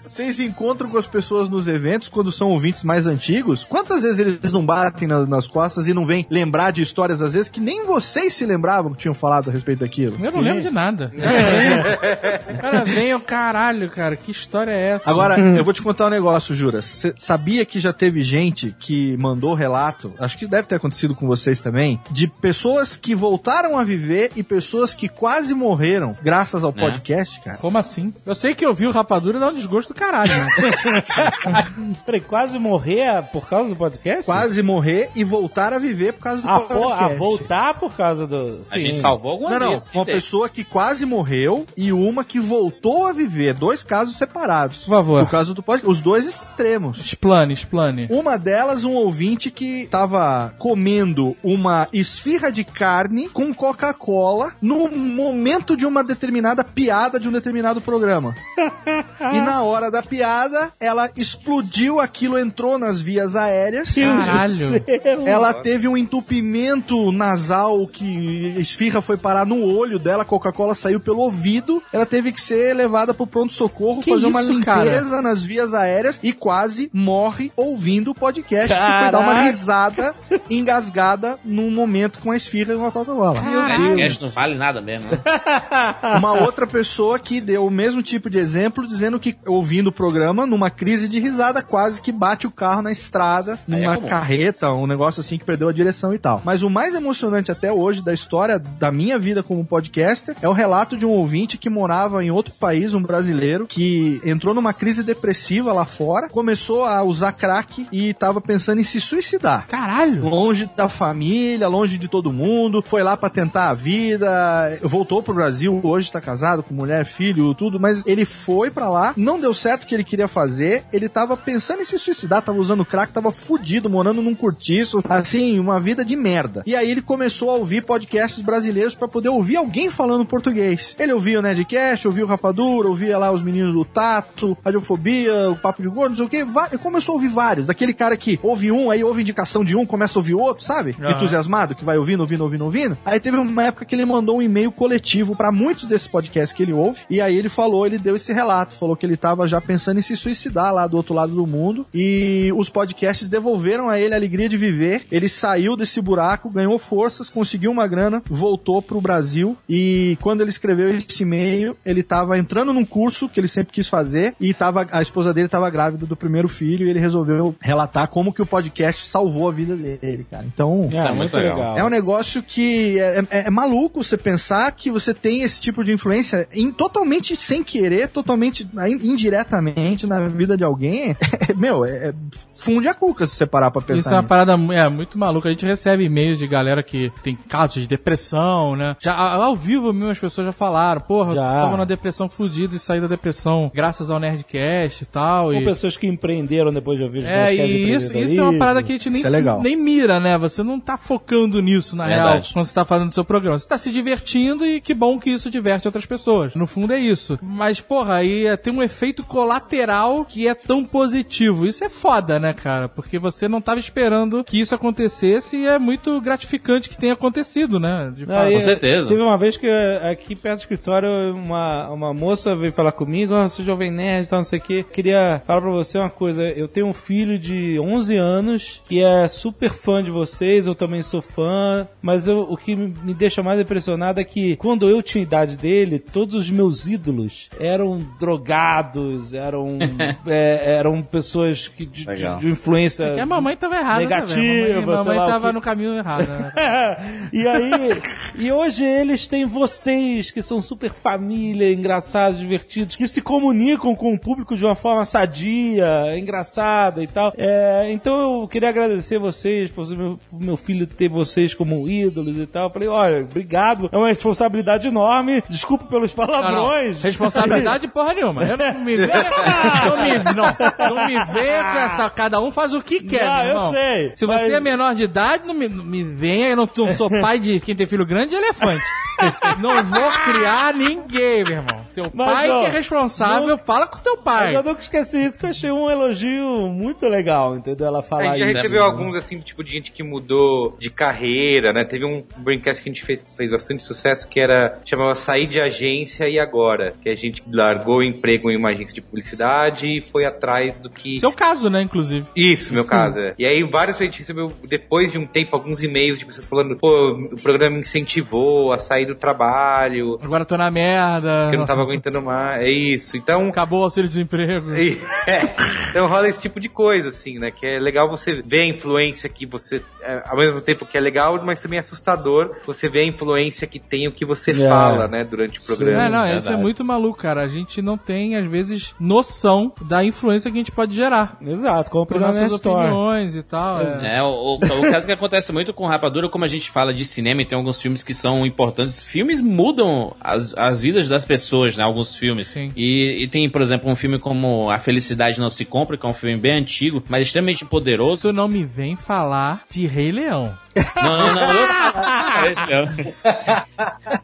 Vocês encontram com as pessoas nos eventos quando são ouvintes mais antigos? Quantas vezes eles não batem na- nas costas e não vêm lembrar de histórias, às vezes, que nem vocês se lembravam que tinham falado a respeito daquilo? Eu não lembro de nada. O (laughs) (laughs) cara vem, o caralho, cara, que história é essa? Agora, eu vou te contar um negócio, Juras. Você sabia que já teve gente que mandou relato, acho que deve ter acontecido com vocês também, de pessoas que voltaram a viver e pessoas que quase morreram graças ao Né? podcast, cara? Como assim? Eu sei que eu vi o Rapadura e dá um desgosto do caralho, né? (laughs) Peraí, quase morrer por causa do podcast? Quase morrer e voltar a viver por causa do Ah, podcast. a voltar por causa do. A Sim. gente salvou algumas Não, não. vezes. Uma pessoa que quase morreu e uma que voltou a viver. Dois casos separados. Por favor. Por causa do podcast. Os dois extremos. Explane, explane. Uma delas, um ouvinte que tava comendo uma esfirra de carne com Coca-Cola no momento de uma determinada piada de um determinado programa. (laughs) e na hora da piada, ela explodiu, aquilo entrou nas vias aéreas. Caralho. Ela teve um entupimento nasal que esfirra foi parar no olho dela, Coca-Cola saiu pelo ouvido. Ela teve que ser levada pro pronto-socorro, Que fazer uma isso, limpeza nas vias aéreas e quase morre ouvindo o podcast, que foi dar uma risada (laughs) engasgada num momento com a esfirra e uma Coca-Cola. O podcast não vale nada mesmo, né? (laughs) Uma outra pessoa que deu o mesmo tipo de exemplo, dizendo que ouvindo o programa, numa crise de risada, quase que bate o carro na estrada, Aí é numa comum. carreta, um negócio assim que perdeu a direção e tal. Mas o mais emocionante até hoje da história da minha vida como podcaster é o relato de um ouvinte que morava em outro país, um brasileiro, que entrou numa crise depressiva lá fora, começou a usar crack e tava pensando em se suicidar. Caralho. longe da família, longe de todo mundo, foi lá pra tentar a vida, voltou pro Brasil, hoje tá casado com mulher, filho, tudo, mas ele foi pra lá, não deu certo o que ele queria fazer, ele tava pensando em se suicidar, tava usando crack, tava fudido, morando num cortiço, assim, uma vida de merda. E aí ele começou a ouvir podcasts brasileiros pra poder ouvir alguém falando português. Ele ouvia o Nerdcast, ouvia o Rapadura, ouvia lá os meninos do Tato, Radiofobia, o Papo de Gordo, não sei o que, ele começou a ouvir vários, daquele cara que ouve um, aí ouve indicação de um, começa a ouvir outro, sabe? Aham. Entusiasmado, que vai ouvindo, ouvindo, ouvindo, ouvindo. Aí teve uma época que ele mandou um e-mail coletivo pra muitos desses podcasts que ele ouve, e aí ele falou, ele deu esse relato, falou que ele tava já pensando em se suicidar lá do outro lado do mundo, e os podcasts devolveram a ele a alegria de viver, ele saiu desse buraco, ganhou forças, conseguiu uma grana, voltou pro Brasil, e quando ele escreveu esse e-mail, ele tava entrando num curso que ele sempre quis fazer, e tava, a esposa dele tava grávida do primeiro filho, e ele resolveu relatar como que o podcast salvou a vida dele, cara. Então, Isso é muito legal. é um negócio que é, é- é maluco você pensar que você tem esse tipo de influência em, totalmente sem querer, totalmente in- indiretamente na vida de alguém. (laughs) meu, é, é- funde a cuca se você parar pra pensar. Isso é uma parada é, muito maluca. A gente recebe e-mails de galera que tem casos de depressão, né? Já ao vivo mesmo as pessoas já falaram, porra, Já. tava na depressão fudida e saí da depressão graças ao Nerdcast e tal. Com e... pessoas que empreenderam depois de ouvir os É, e isso, isso é uma parada que a gente nem, é legal. nem mira, né? Você não tá focando nisso, na Verdade. real, quando você tá fazendo seu programa. Você tá se divertindo e que bom que isso diverte outras pessoas. No fundo é isso. Mas, porra, aí é, tem um efeito colateral que é tão positivo. Isso é foda, né, cara? Porque você não tava esperando que isso acontecesse e é muito gratificante que tenha acontecido, né? De. Aí, Com certeza. Teve uma vez que eh, aqui perto do escritório uma, uma moça veio falar comigo, ó, sou jovem nerd e tal, não sei o que. Queria falar pra você uma coisa. Eu tenho um filho de 11 anos que é super fã de vocês, eu também sou fã, mas eu- o que me deixa mais impressionado é que quando eu tinha a idade dele, todos os meus ídolos eram drogados, eram, (laughs) é, eram pessoas que, de, de, de influência. É que a mamãe tava errada, Negativa, né, mamãe, mamãe tava quê. no caminho errado, né? (laughs) e aí, e hoje eles têm vocês que são super família, engraçados, divertidos, que se comunicam com o público de uma forma sadia, engraçada e tal. É, então eu queria agradecer vocês por meu, meu filho ter vocês como ídolos e tal. Eu falei, olha, obrigado, é uma responsabilidade enorme. Desculpa pelos Não, não. palavrões. Responsabilidade porra nenhuma. Eu não me venha, (laughs) não me, não, não me venha com essa. Cada um faz o que quer, Não, meu eu sei, Se mas- você é menor de idade, não me, não me venha. Eu não, não sou pai de quem tem filho grande de elefante. (laughs) Não vou criar ninguém, meu irmão. Teu Mas, pai ó, que é responsável, fala com teu pai. Mas eu nunca esqueci isso, que eu achei um elogio muito legal, entendeu? Ela A falar gente já isso. recebeu alguns, assim, tipo, de gente que mudou de carreira, né? Teve um braincast que a gente fez, fez bastante sucesso, que era, chamava Sair de Agência e Agora, que a gente largou o emprego em uma agência de publicidade e foi atrás do que... Seu caso, né, inclusive. Isso, meu caso, é. E aí, várias vezes a gente recebeu, depois de um tempo, alguns e-mails de pessoas falando, pô, o programa me incentivou a sair do trabalho, Agora tô na merda. que eu não tava aguentando mais, é isso. Então, Acabou o auxílio-desemprego. (laughs) é. Então rola esse tipo de coisa, assim, né? Que é legal você ver a influência que você. é, ao mesmo tempo que é legal, mas também é assustador você ver a influência que tem o que você É. fala, né? Durante o programa. É, não, isso é muito maluco, cara. A gente não tem, às vezes, noção da influência que a gente pode gerar. Exato, compre Por na nossas Store. opiniões e tal. é. É, o, o- o caso que acontece muito com Rapadura, como a gente fala de cinema e tem alguns filmes que são importantes, filmes mudam as, as vidas das pessoas, né? Alguns filmes. Sim. E, e tem, por exemplo, um filme como A Felicidade Não Se Compra, que é um filme bem antigo, mas extremamente poderoso. Tu não me vem falar de Rei Leão. Não, não, não.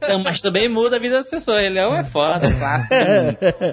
Então, mas também muda a vida das pessoas. Ele é, é foda, clássico.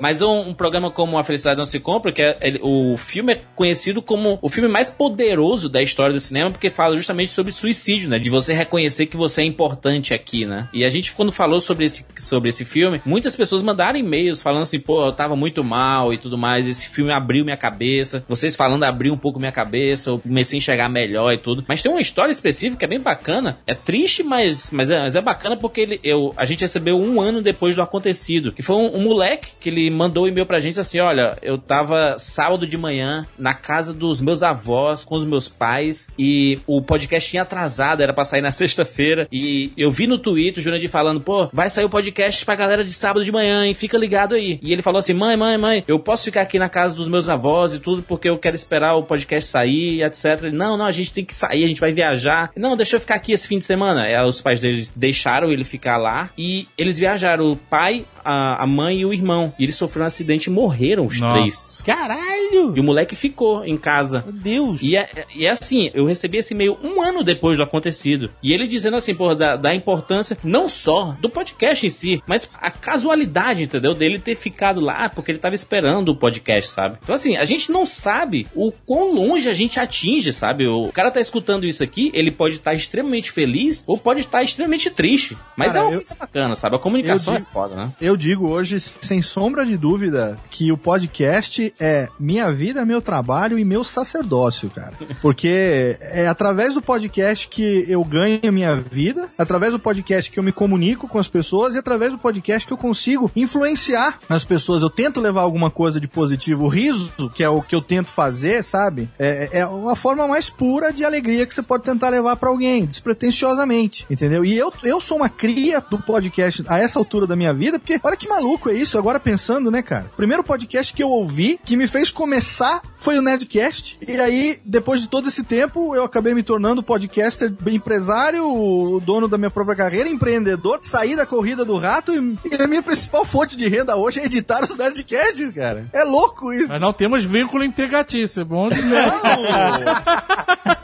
Mas um, um programa como A Felicidade Não Se Compra, que é, ele- o filme é conhecido como o filme mais poderoso da história do cinema, porque fala justamente sobre suicídio, né? De você reconhecer que você é importante aqui, né? E a gente, quando falou sobre esse, sobre esse filme, muitas pessoas mandaram e-mails falando assim, pô, eu tava muito mal e tudo mais. Esse filme abriu minha cabeça. Vocês falando abriu um pouco minha cabeça. Eu comecei a enxergar melhor e tudo. Mas tem uma história específica que é bem bacana. É triste, mas, mas, é, mas é bacana porque ele, eu, a gente recebeu um ano depois do acontecido, que foi um, um moleque que ele mandou um e-mail pra gente assim, olha, eu tava sábado de manhã na casa dos meus avós, com os meus pais, e o podcast tinha atrasado, era pra sair na (laughs) sexta-feira, e eu vi no Twitter o Jurandir falando, pô, vai sair o podcast pra galera de sábado de manhã, hein, fica ligado aí. E ele falou assim, mãe, mãe, mãe, eu posso ficar aqui na casa dos meus avós e tudo, porque eu quero esperar o podcast sair, etc. Ele, não, não, a gente tem que sair, a gente vai viajar. Não, deixa eu ficar aqui esse fim de semana. Aí os pais dele deixaram ele ficar lá, e eles viajaram, o pai, a, a mãe e o irmão. E eles sofreram um acidente e morreram os Nossa. três. Caralho! E o moleque ficou em casa. Meu Deus! E é, e é assim, eu recebi esse e-mail um ano depois do acontecido. E ele dizendo assim, pô, da, da importância não só do podcast em si, mas a casualidade, entendeu? Dele ter ficado lá porque ele tava esperando o podcast, sabe? Então assim, a gente não sabe o quão longe a gente atinge, sabe? O cara tá escutando isso aqui, ele pode estar extremamente feliz ou pode estar extremamente triste. Mas Cara, é uma eu- coisa bacana, sabe? A comunicação eu é foda, né? Eu digo hoje, sem sombra de dúvida, que o podcast é minha vida, meu trabalho e meu sacerdócio, cara. (laughs) Porque é através do podcast que eu ganho minha vida, através do podcast que eu me comunico com as pessoas e através do podcast que eu consigo influenciar as pessoas. Eu tento levar alguma coisa de positivo. O riso, que é o que eu tento fazer, sabe? É, é uma forma mais pura de alegria que você pode tentar levar pra alguém, despretensiosamente, entendeu? E eu, eu sou uma cria do podcast a essa altura da minha vida, porque olha que maluco é isso, agora pensando, né, cara? Primeiro podcast que eu ouvi, que me fez começar, foi o Nerdcast. E aí, depois de todo esse tempo, eu acabei me tornando podcaster, empresário, o dono da minha própria carreira, empreendedor, saí da corrida do rato e, e a minha principal fonte de renda hoje é editar os Nerdcasts, cara. É louco isso. Mas não temos vínculo empregatício, é bom dizer.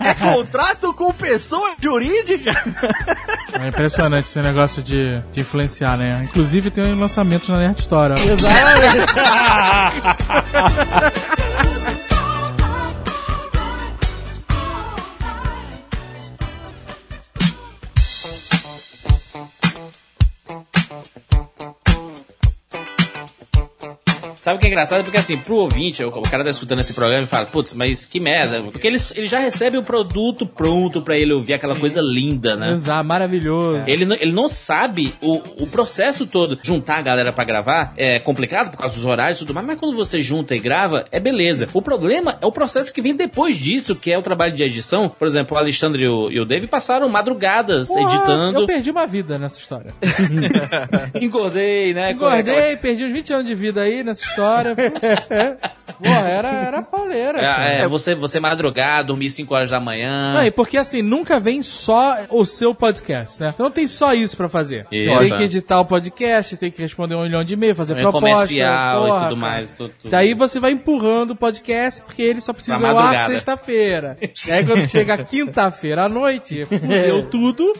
É contrato com pessoa jurídica. É impressionante esse negócio de, de influenciar, né? Inclusive tem lançamentos na Nerd Store. ó. (laughs) Sabe o que é engraçado? Porque assim, pro ouvinte, o cara tá escutando esse programa e fala, putz, mas que merda. Porque ele, ele já recebe o produto pronto pra ele ouvir aquela coisa linda, né? Exato, maravilhoso. Ele, não- ele não sabe o, o processo todo. Juntar a galera pra gravar é complicado por causa dos horários e tudo mais, mas quando você junta e grava, é beleza. O problema é o processo que vem depois disso, que é o trabalho de edição. Por exemplo, o Alexandre e o, e o Dave passaram madrugadas Porra, editando. Eu perdi uma vida nessa história. (laughs) Engordei, né? Engordei, perdi uns 20 anos de vida aí nessa história. (laughs) Porra, era, era pauleira. É, é, você, você madrugar, dormir 5 horas da manhã. Não, e porque assim, nunca vem só o seu podcast, né? Então não tem só isso pra fazer. Isso. Você tem que editar o podcast, tem que responder um milhão de e-mail, fazer É proposta. comercial e porra, tudo cara. mais, tudo- tudo. Daí você vai empurrando o podcast porque ele só precisa ao ar sexta-feira. (laughs) E aí quando chega quinta-feira à noite, fudeu (laughs) tudo.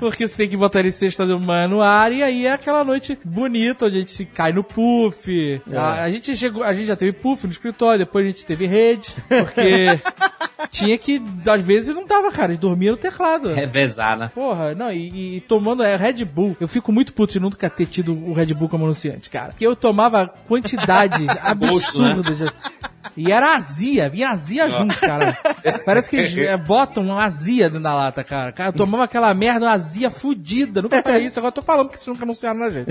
Porque você tem que botar ele sexta de manhã no ar e aí é aquela noite bonita onde a gente se cai no puff. A, a gente chegou, a gente já teve puff no escritório, depois a gente teve rede, porque (laughs) tinha que, às vezes não dava, cara, de dormir no teclado. Revezar, né? Porra, não, e, e tomando é, Red Bull. Eu fico muito puto de nunca ter tido o Red Bull como anunciante, cara. Porque eu tomava quantidades (laughs) Gosto, né? E era azia, vinha azia junto, cara. Parece que eles (laughs) é, botam uma azia dentro da lata, cara. Cara, eu tomava aquela merda, uma azia fudida. Nunca foi isso, agora eu tô falando porque vocês nunca anunciaram na gente.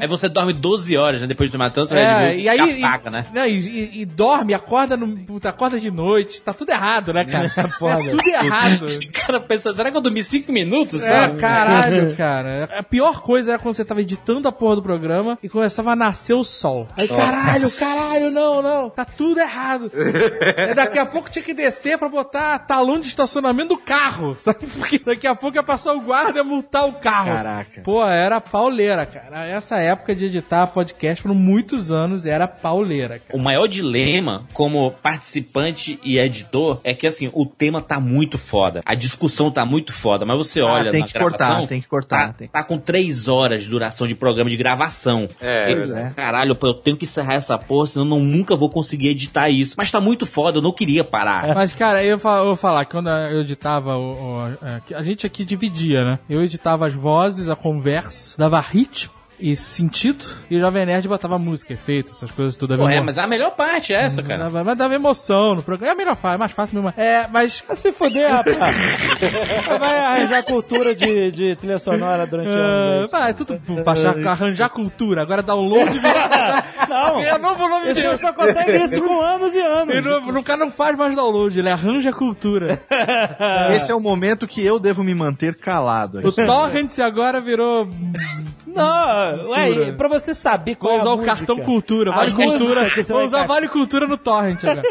Aí você dorme 12 horas, né? Depois de tomar tanto Red É, Bull, e aí. te apaga, e, né? não, e, e- dorme, acorda, no, acorda de noite. Tá tudo errado, né, cara? (laughs) Tá tudo errado. O (laughs) cara pensa, será que eu dormi 5 minutos? É, sabe? caralho, cara. A pior coisa era quando você tava editando a porra do programa e começava a nascer o sol. Aí, caralho, caralho, não, não. Tá tudo errado. (laughs) É, daqui a pouco tinha que descer pra botar talão de estacionamento do carro. (laughs) Sabe? Porque daqui a pouco ia passar o guarda e multar o carro. Caraca. Pô, era pauleira, cara. Essa época de editar podcast foram muitos anos, era pauleira, cara. O maior dilema como participante e editor é que assim, o tema tá muito foda. A discussão tá muito foda, mas você olha tem na que gravação, cortar, tem que cortar, Tá, tem que- tá com três horas de duração de programa de gravação. É, E, pois é. Caralho, eu tenho que encerrar essa porra, senão eu não- nunca vou conseguir editar isso. Mas tá muito foda, eu não queria parar. Mas, cara, eu, vou falar, quando eu editava, o, o- é, a gente aqui dividia, né? Eu editava as vozes, a conversa, dava ritmo e sentido, e o Jovem Nerd botava música, efeito, essas coisas tudo. Pô, é, mas a melhor parte é essa, cara. Mas dava emoção no programa. É a melhor parte, é mais fácil mesmo. É, mas. Se fuder, rapaz. (laughs) Vai arranjar cultura de, de trilha sonora durante Uh, anos. ah, é tudo pra achar- arranjar cultura. Agora download. (laughs) Não, é novo nome dele. só consegue isso com anos e anos. Ele não- O cara não faz mais download, ele arranja cultura. Esse é o momento que eu devo me manter calado. O Torrent agora virou. Não, ué, pra você saber qual Vou é usar a o música, cartão cultura, vale cultura. Vou vai usar vale cultura no Torrent (laughs) agora.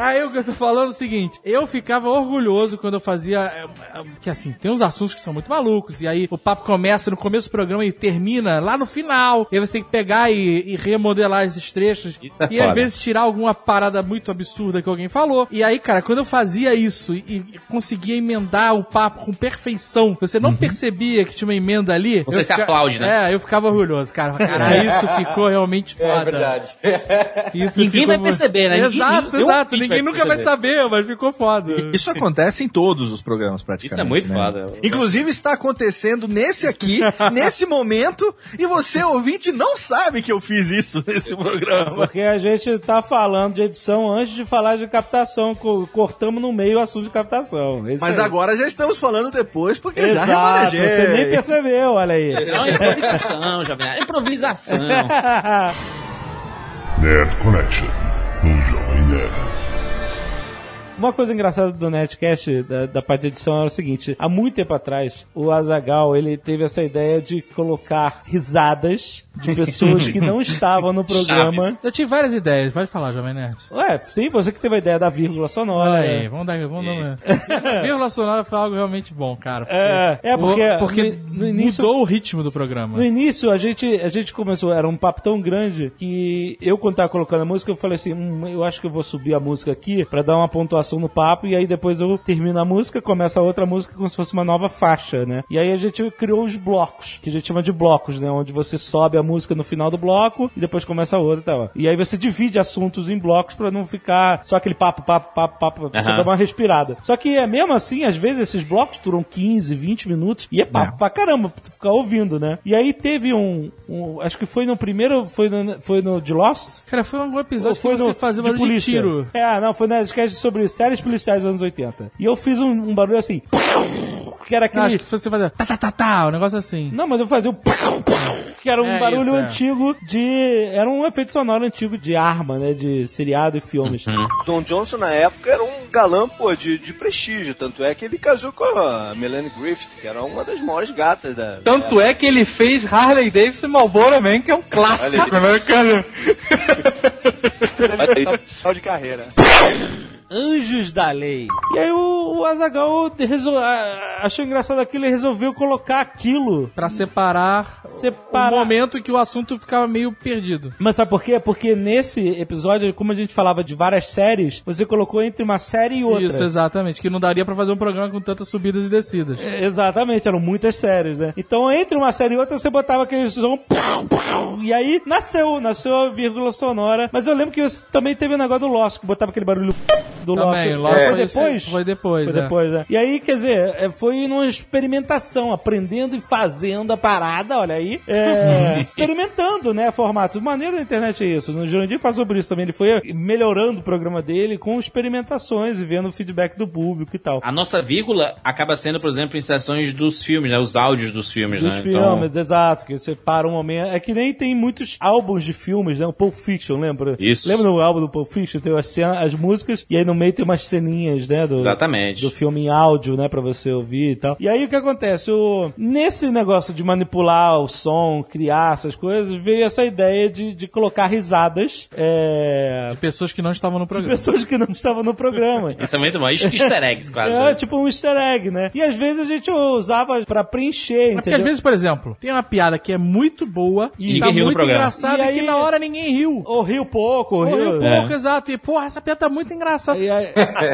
Aí o que eu tô falando é o seguinte: eu ficava orgulhoso quando eu fazia. é, é, Que assim, tem uns assuntos que são muito malucos, e aí o papo começa no começo do programa e termina lá no final. E aí você tem que pegar e, e remodelar esses trechos. Isso é e às foda. vezes tirar alguma parada muito absurda que alguém falou. E aí, cara, quando eu fazia isso e, e conseguia emendar o papo com perfeição, você não percebia que tinha uma emenda ali. Você eu se aplaude, né? É, eu ficava orgulhoso, cara. Cara, isso ficou realmente (laughs) foda. É verdade. Isso Ninguém ficou vai perceber, né? Ninguém- Exato, nenhum exato. Ninguém vai nunca vai perceber. saber, mas ficou foda. Isso acontece em todos os programas, praticamente. Isso é muito né? foda. Inclusive está acontecendo nesse aqui, (laughs) nesse momento, e você, ouvinte, não sabe que eu fiz isso nesse programa. Porque a gente tá falando de edição antes de falar de captação. co- Cortamos no meio o assunto de captação. Esse Mas aí. agora já estamos falando depois, porque eu já Exato, remanejei. você nem percebeu, olha aí. Não, improvisação, Jovem Nerd. Improvisação. Nerd Connection. No Jovem Nerd. Uma coisa engraçada do Netcast, da, da parte de edição, era o seguinte: há muito tempo atrás, o Azagal ele teve essa ideia de colocar risadas de pessoas que não (laughs) estavam no programa. Chaves. Eu tive várias ideias, pode falar, Jovem Nerd. Ué, sim, você que teve a ideia da vírgula sonora. Olha aí, vamos dar. Vamos dar (laughs) Vírgula sonora foi algo realmente bom, cara. É, é porque, porque no, no início, mudou o ritmo do programa. no início a gente, a gente começou, era um papo tão grande que eu quando tava colocando a música, eu falei assim, hum, eu acho que eu vou subir a música aqui pra dar uma pontuação no papo e aí depois eu termino a música, começa a outra música como se fosse uma nova faixa, né? E aí a gente criou os blocos, que a gente chama de blocos, né? Onde você sobe a música no final do bloco e depois começa a outra e tal. E aí você divide assuntos em blocos pra não ficar só aquele papo, papo, papo, papo, pra você Aham. dar uma respirada. Só que é mesmo assim, às vezes esses blocos duram 15, 20 minutos e é papo pra caramba pra tu ficar ouvindo, né? E aí teve um, um- acho que foi no primeiro, foi no, foi no de Lost? Cara, foi um episódio Ou foi que você no- fazia de barulho de polícia. tiro. É, não, foi na esquete sobre séries policiais dos anos 80. E eu fiz um, um barulho assim, que era Não, aquele... acho que você fazia tá, tá, tá, tá, um negócio assim. Não, mas eu fazia o que era um É barulho isso, é. antigo de... Era um efeito sonoro antigo de arma, né? De seriado e filmes. Don Johnson, na época, era um galã, pô, de, de prestígio. Tanto é que ele casou com a Melanie Griffith, que era uma das maiores gatas da. Tanto é que ele fez Harley Davidson e Marlboro Man, que é um clássico, né, cara? Final de carreira. (laughs) Anjos da Lei. E aí o, o Azagal achou engraçado aquilo e resolveu colocar aquilo. Pra separar, Separar. o momento que o assunto ficava meio perdido. Mas sabe por quê? Porque nesse episódio, como a gente falava de várias séries, você colocou entre uma série e outra. Isso, exatamente. Que não daria pra fazer um programa com tantas subidas e descidas. É, Exatamente, eram muitas séries, né? Então, entre uma série e outra, você botava aquele som. E aí nasceu, nasceu a vírgula sonora. Mas eu lembro que também teve o negócio do Lost, que botava aquele barulho do Também, Lost. Lost foi foi depois? Foi depois, Foi é. depois, né? E aí, quer dizer, é, foi numa experimentação, aprendendo e fazendo a parada, olha aí. É, (laughs) experimentando, né, formatos. O maneiro da internet é isso. O Jurandir passou por isso também. Ele foi melhorando o programa dele com experimentações e vendo o feedback do público e tal. A nossa vírgula acaba sendo, por exemplo, em sessões dos filmes, né? Os áudios dos filmes, Dos né? filmes, exato, que você para um momento. É que nem tem muitos álbuns de filmes, né? O Pulp Fiction, lembra? Isso. Lembra do álbum do Pulp Fiction? Tem as, cena- as músicas e aí no meio tem umas ceninhas, né? Do, Exatamente. Do filme em áudio, né? Pra você ouvir e tal. E aí o que acontece? O, nesse negócio de manipular o som, criar essas coisas, veio essa ideia de, de colocar risadas é, De pessoas que não estavam no de programa. pessoas que não estavam no programa. (laughs) Isso é muito bom. Easter eggs, quase. É, né? tipo um easter egg, né? E às vezes a gente usava pra preencher, É porque às vezes, por exemplo, tem uma piada que é muito boa E e, tá ninguém riu no muito programa. engraçada E e, aí- que na hora ninguém riu. Ou riu pouco, ou Ou riu... riu pouco, exato. E, porra, essa piada tá muito engraçada. E aí,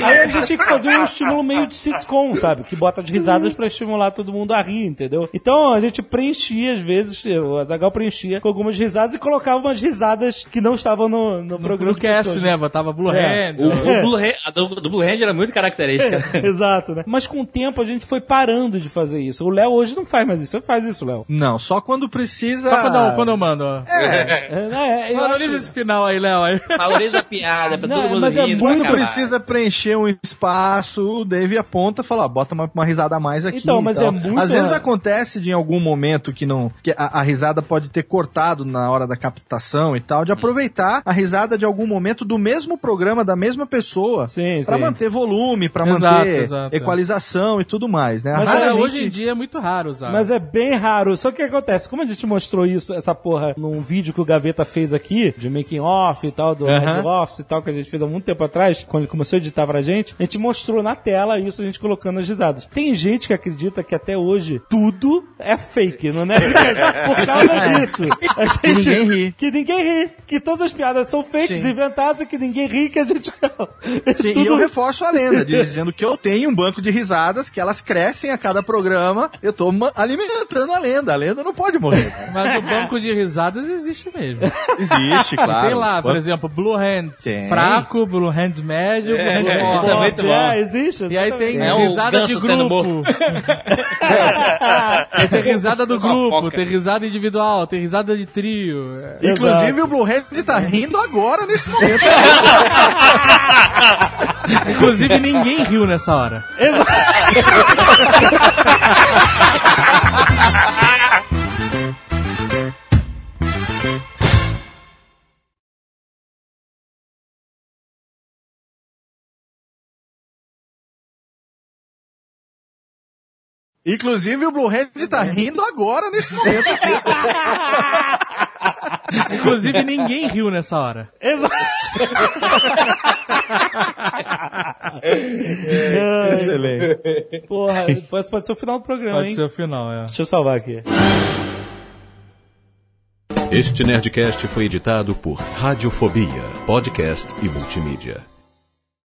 aí a gente tinha que fazer um estímulo meio de sitcom, sabe? Que bota de risadas pra estimular todo mundo a rir, entendeu? Então a gente preenchia, às vezes, o Azagal preenchia com algumas risadas e colocava umas risadas que não estavam no, no, programa. No cast, né? Botava Blue É. Hand. O, o Blue (laughs) Hand, a do, do Blue Hand era muito característica. Exato, né? Mas com o tempo a gente foi parando de fazer isso. O Léo hoje não faz mais isso. Você faz isso, Léo. Não, só quando precisa. Só quando eu, quando eu mando, ó. É, né? Eu Valoriza acho- esse final aí, Léo. aí. (laughs) Valoriza a piada pra Não, todo mundo mas é rindo. muito pra acabar. Precisa preencher um espaço, o Dave aponta e fala, ó, bota uma, uma risada a mais aqui. Então, mas tal. é muito- Às vezes acontece de em algum momento que não. que a, a risada pode ter cortado na hora da captação e tal, de aproveitar a risada de algum momento do mesmo programa, da mesma pessoa. Sim, Pra sim. manter volume, pra Exato, manter exato. equalização e tudo mais, né? Mas Mas é, Raramente- hoje em dia é muito raro usar. Mas é bem raro. Só que o que acontece? Como a gente mostrou isso, essa porra, num vídeo que o Gaveta fez aqui, de making off e tal, do Aham. Red Office e tal, que a gente fez há muito tempo atrás, quando começou a editar pra gente, a gente mostrou na tela isso, a gente colocando as risadas. Tem gente que acredita que até hoje tudo é fake no Nerdcast (laughs) por causa disso. A gente- Que ninguém ri. Que ninguém ri. Que todas as piadas são fakes, Sim. inventadas e que ninguém ri, que a gente... (laughs) Sim, Tudo- e eu reforço a lenda, dizendo que eu tenho um banco de risadas, que elas crescem a cada programa. Eu tô alimentando a lenda. A lenda não pode morrer. cara. Mas o banco de risadas existe mesmo. Existe, (laughs) claro. Tem lá, por exemplo, Blue Hand Tem. fraco, Blue Hand médio, Hand é, forte. isso é muito bom. É, existe. E aí tem É risada de grupo. Aí (laughs) tem risada do grupo, tem risada individual, tem risada de trio. É. Inclusive o Blue Hand tá rindo agora nesse momento. (laughs) Inclusive ninguém riu nessa hora. (laughs) Inclusive o Blue Hand tá rindo agora nesse momento. (laughs) Inclusive ninguém riu nessa hora. Excelente. Porra, pode, pode ser o final do programa, Pode hein? ser o final, é. Deixa eu salvar aqui. Este Nerdcast foi editado por Radiofobia, podcast e multimídia.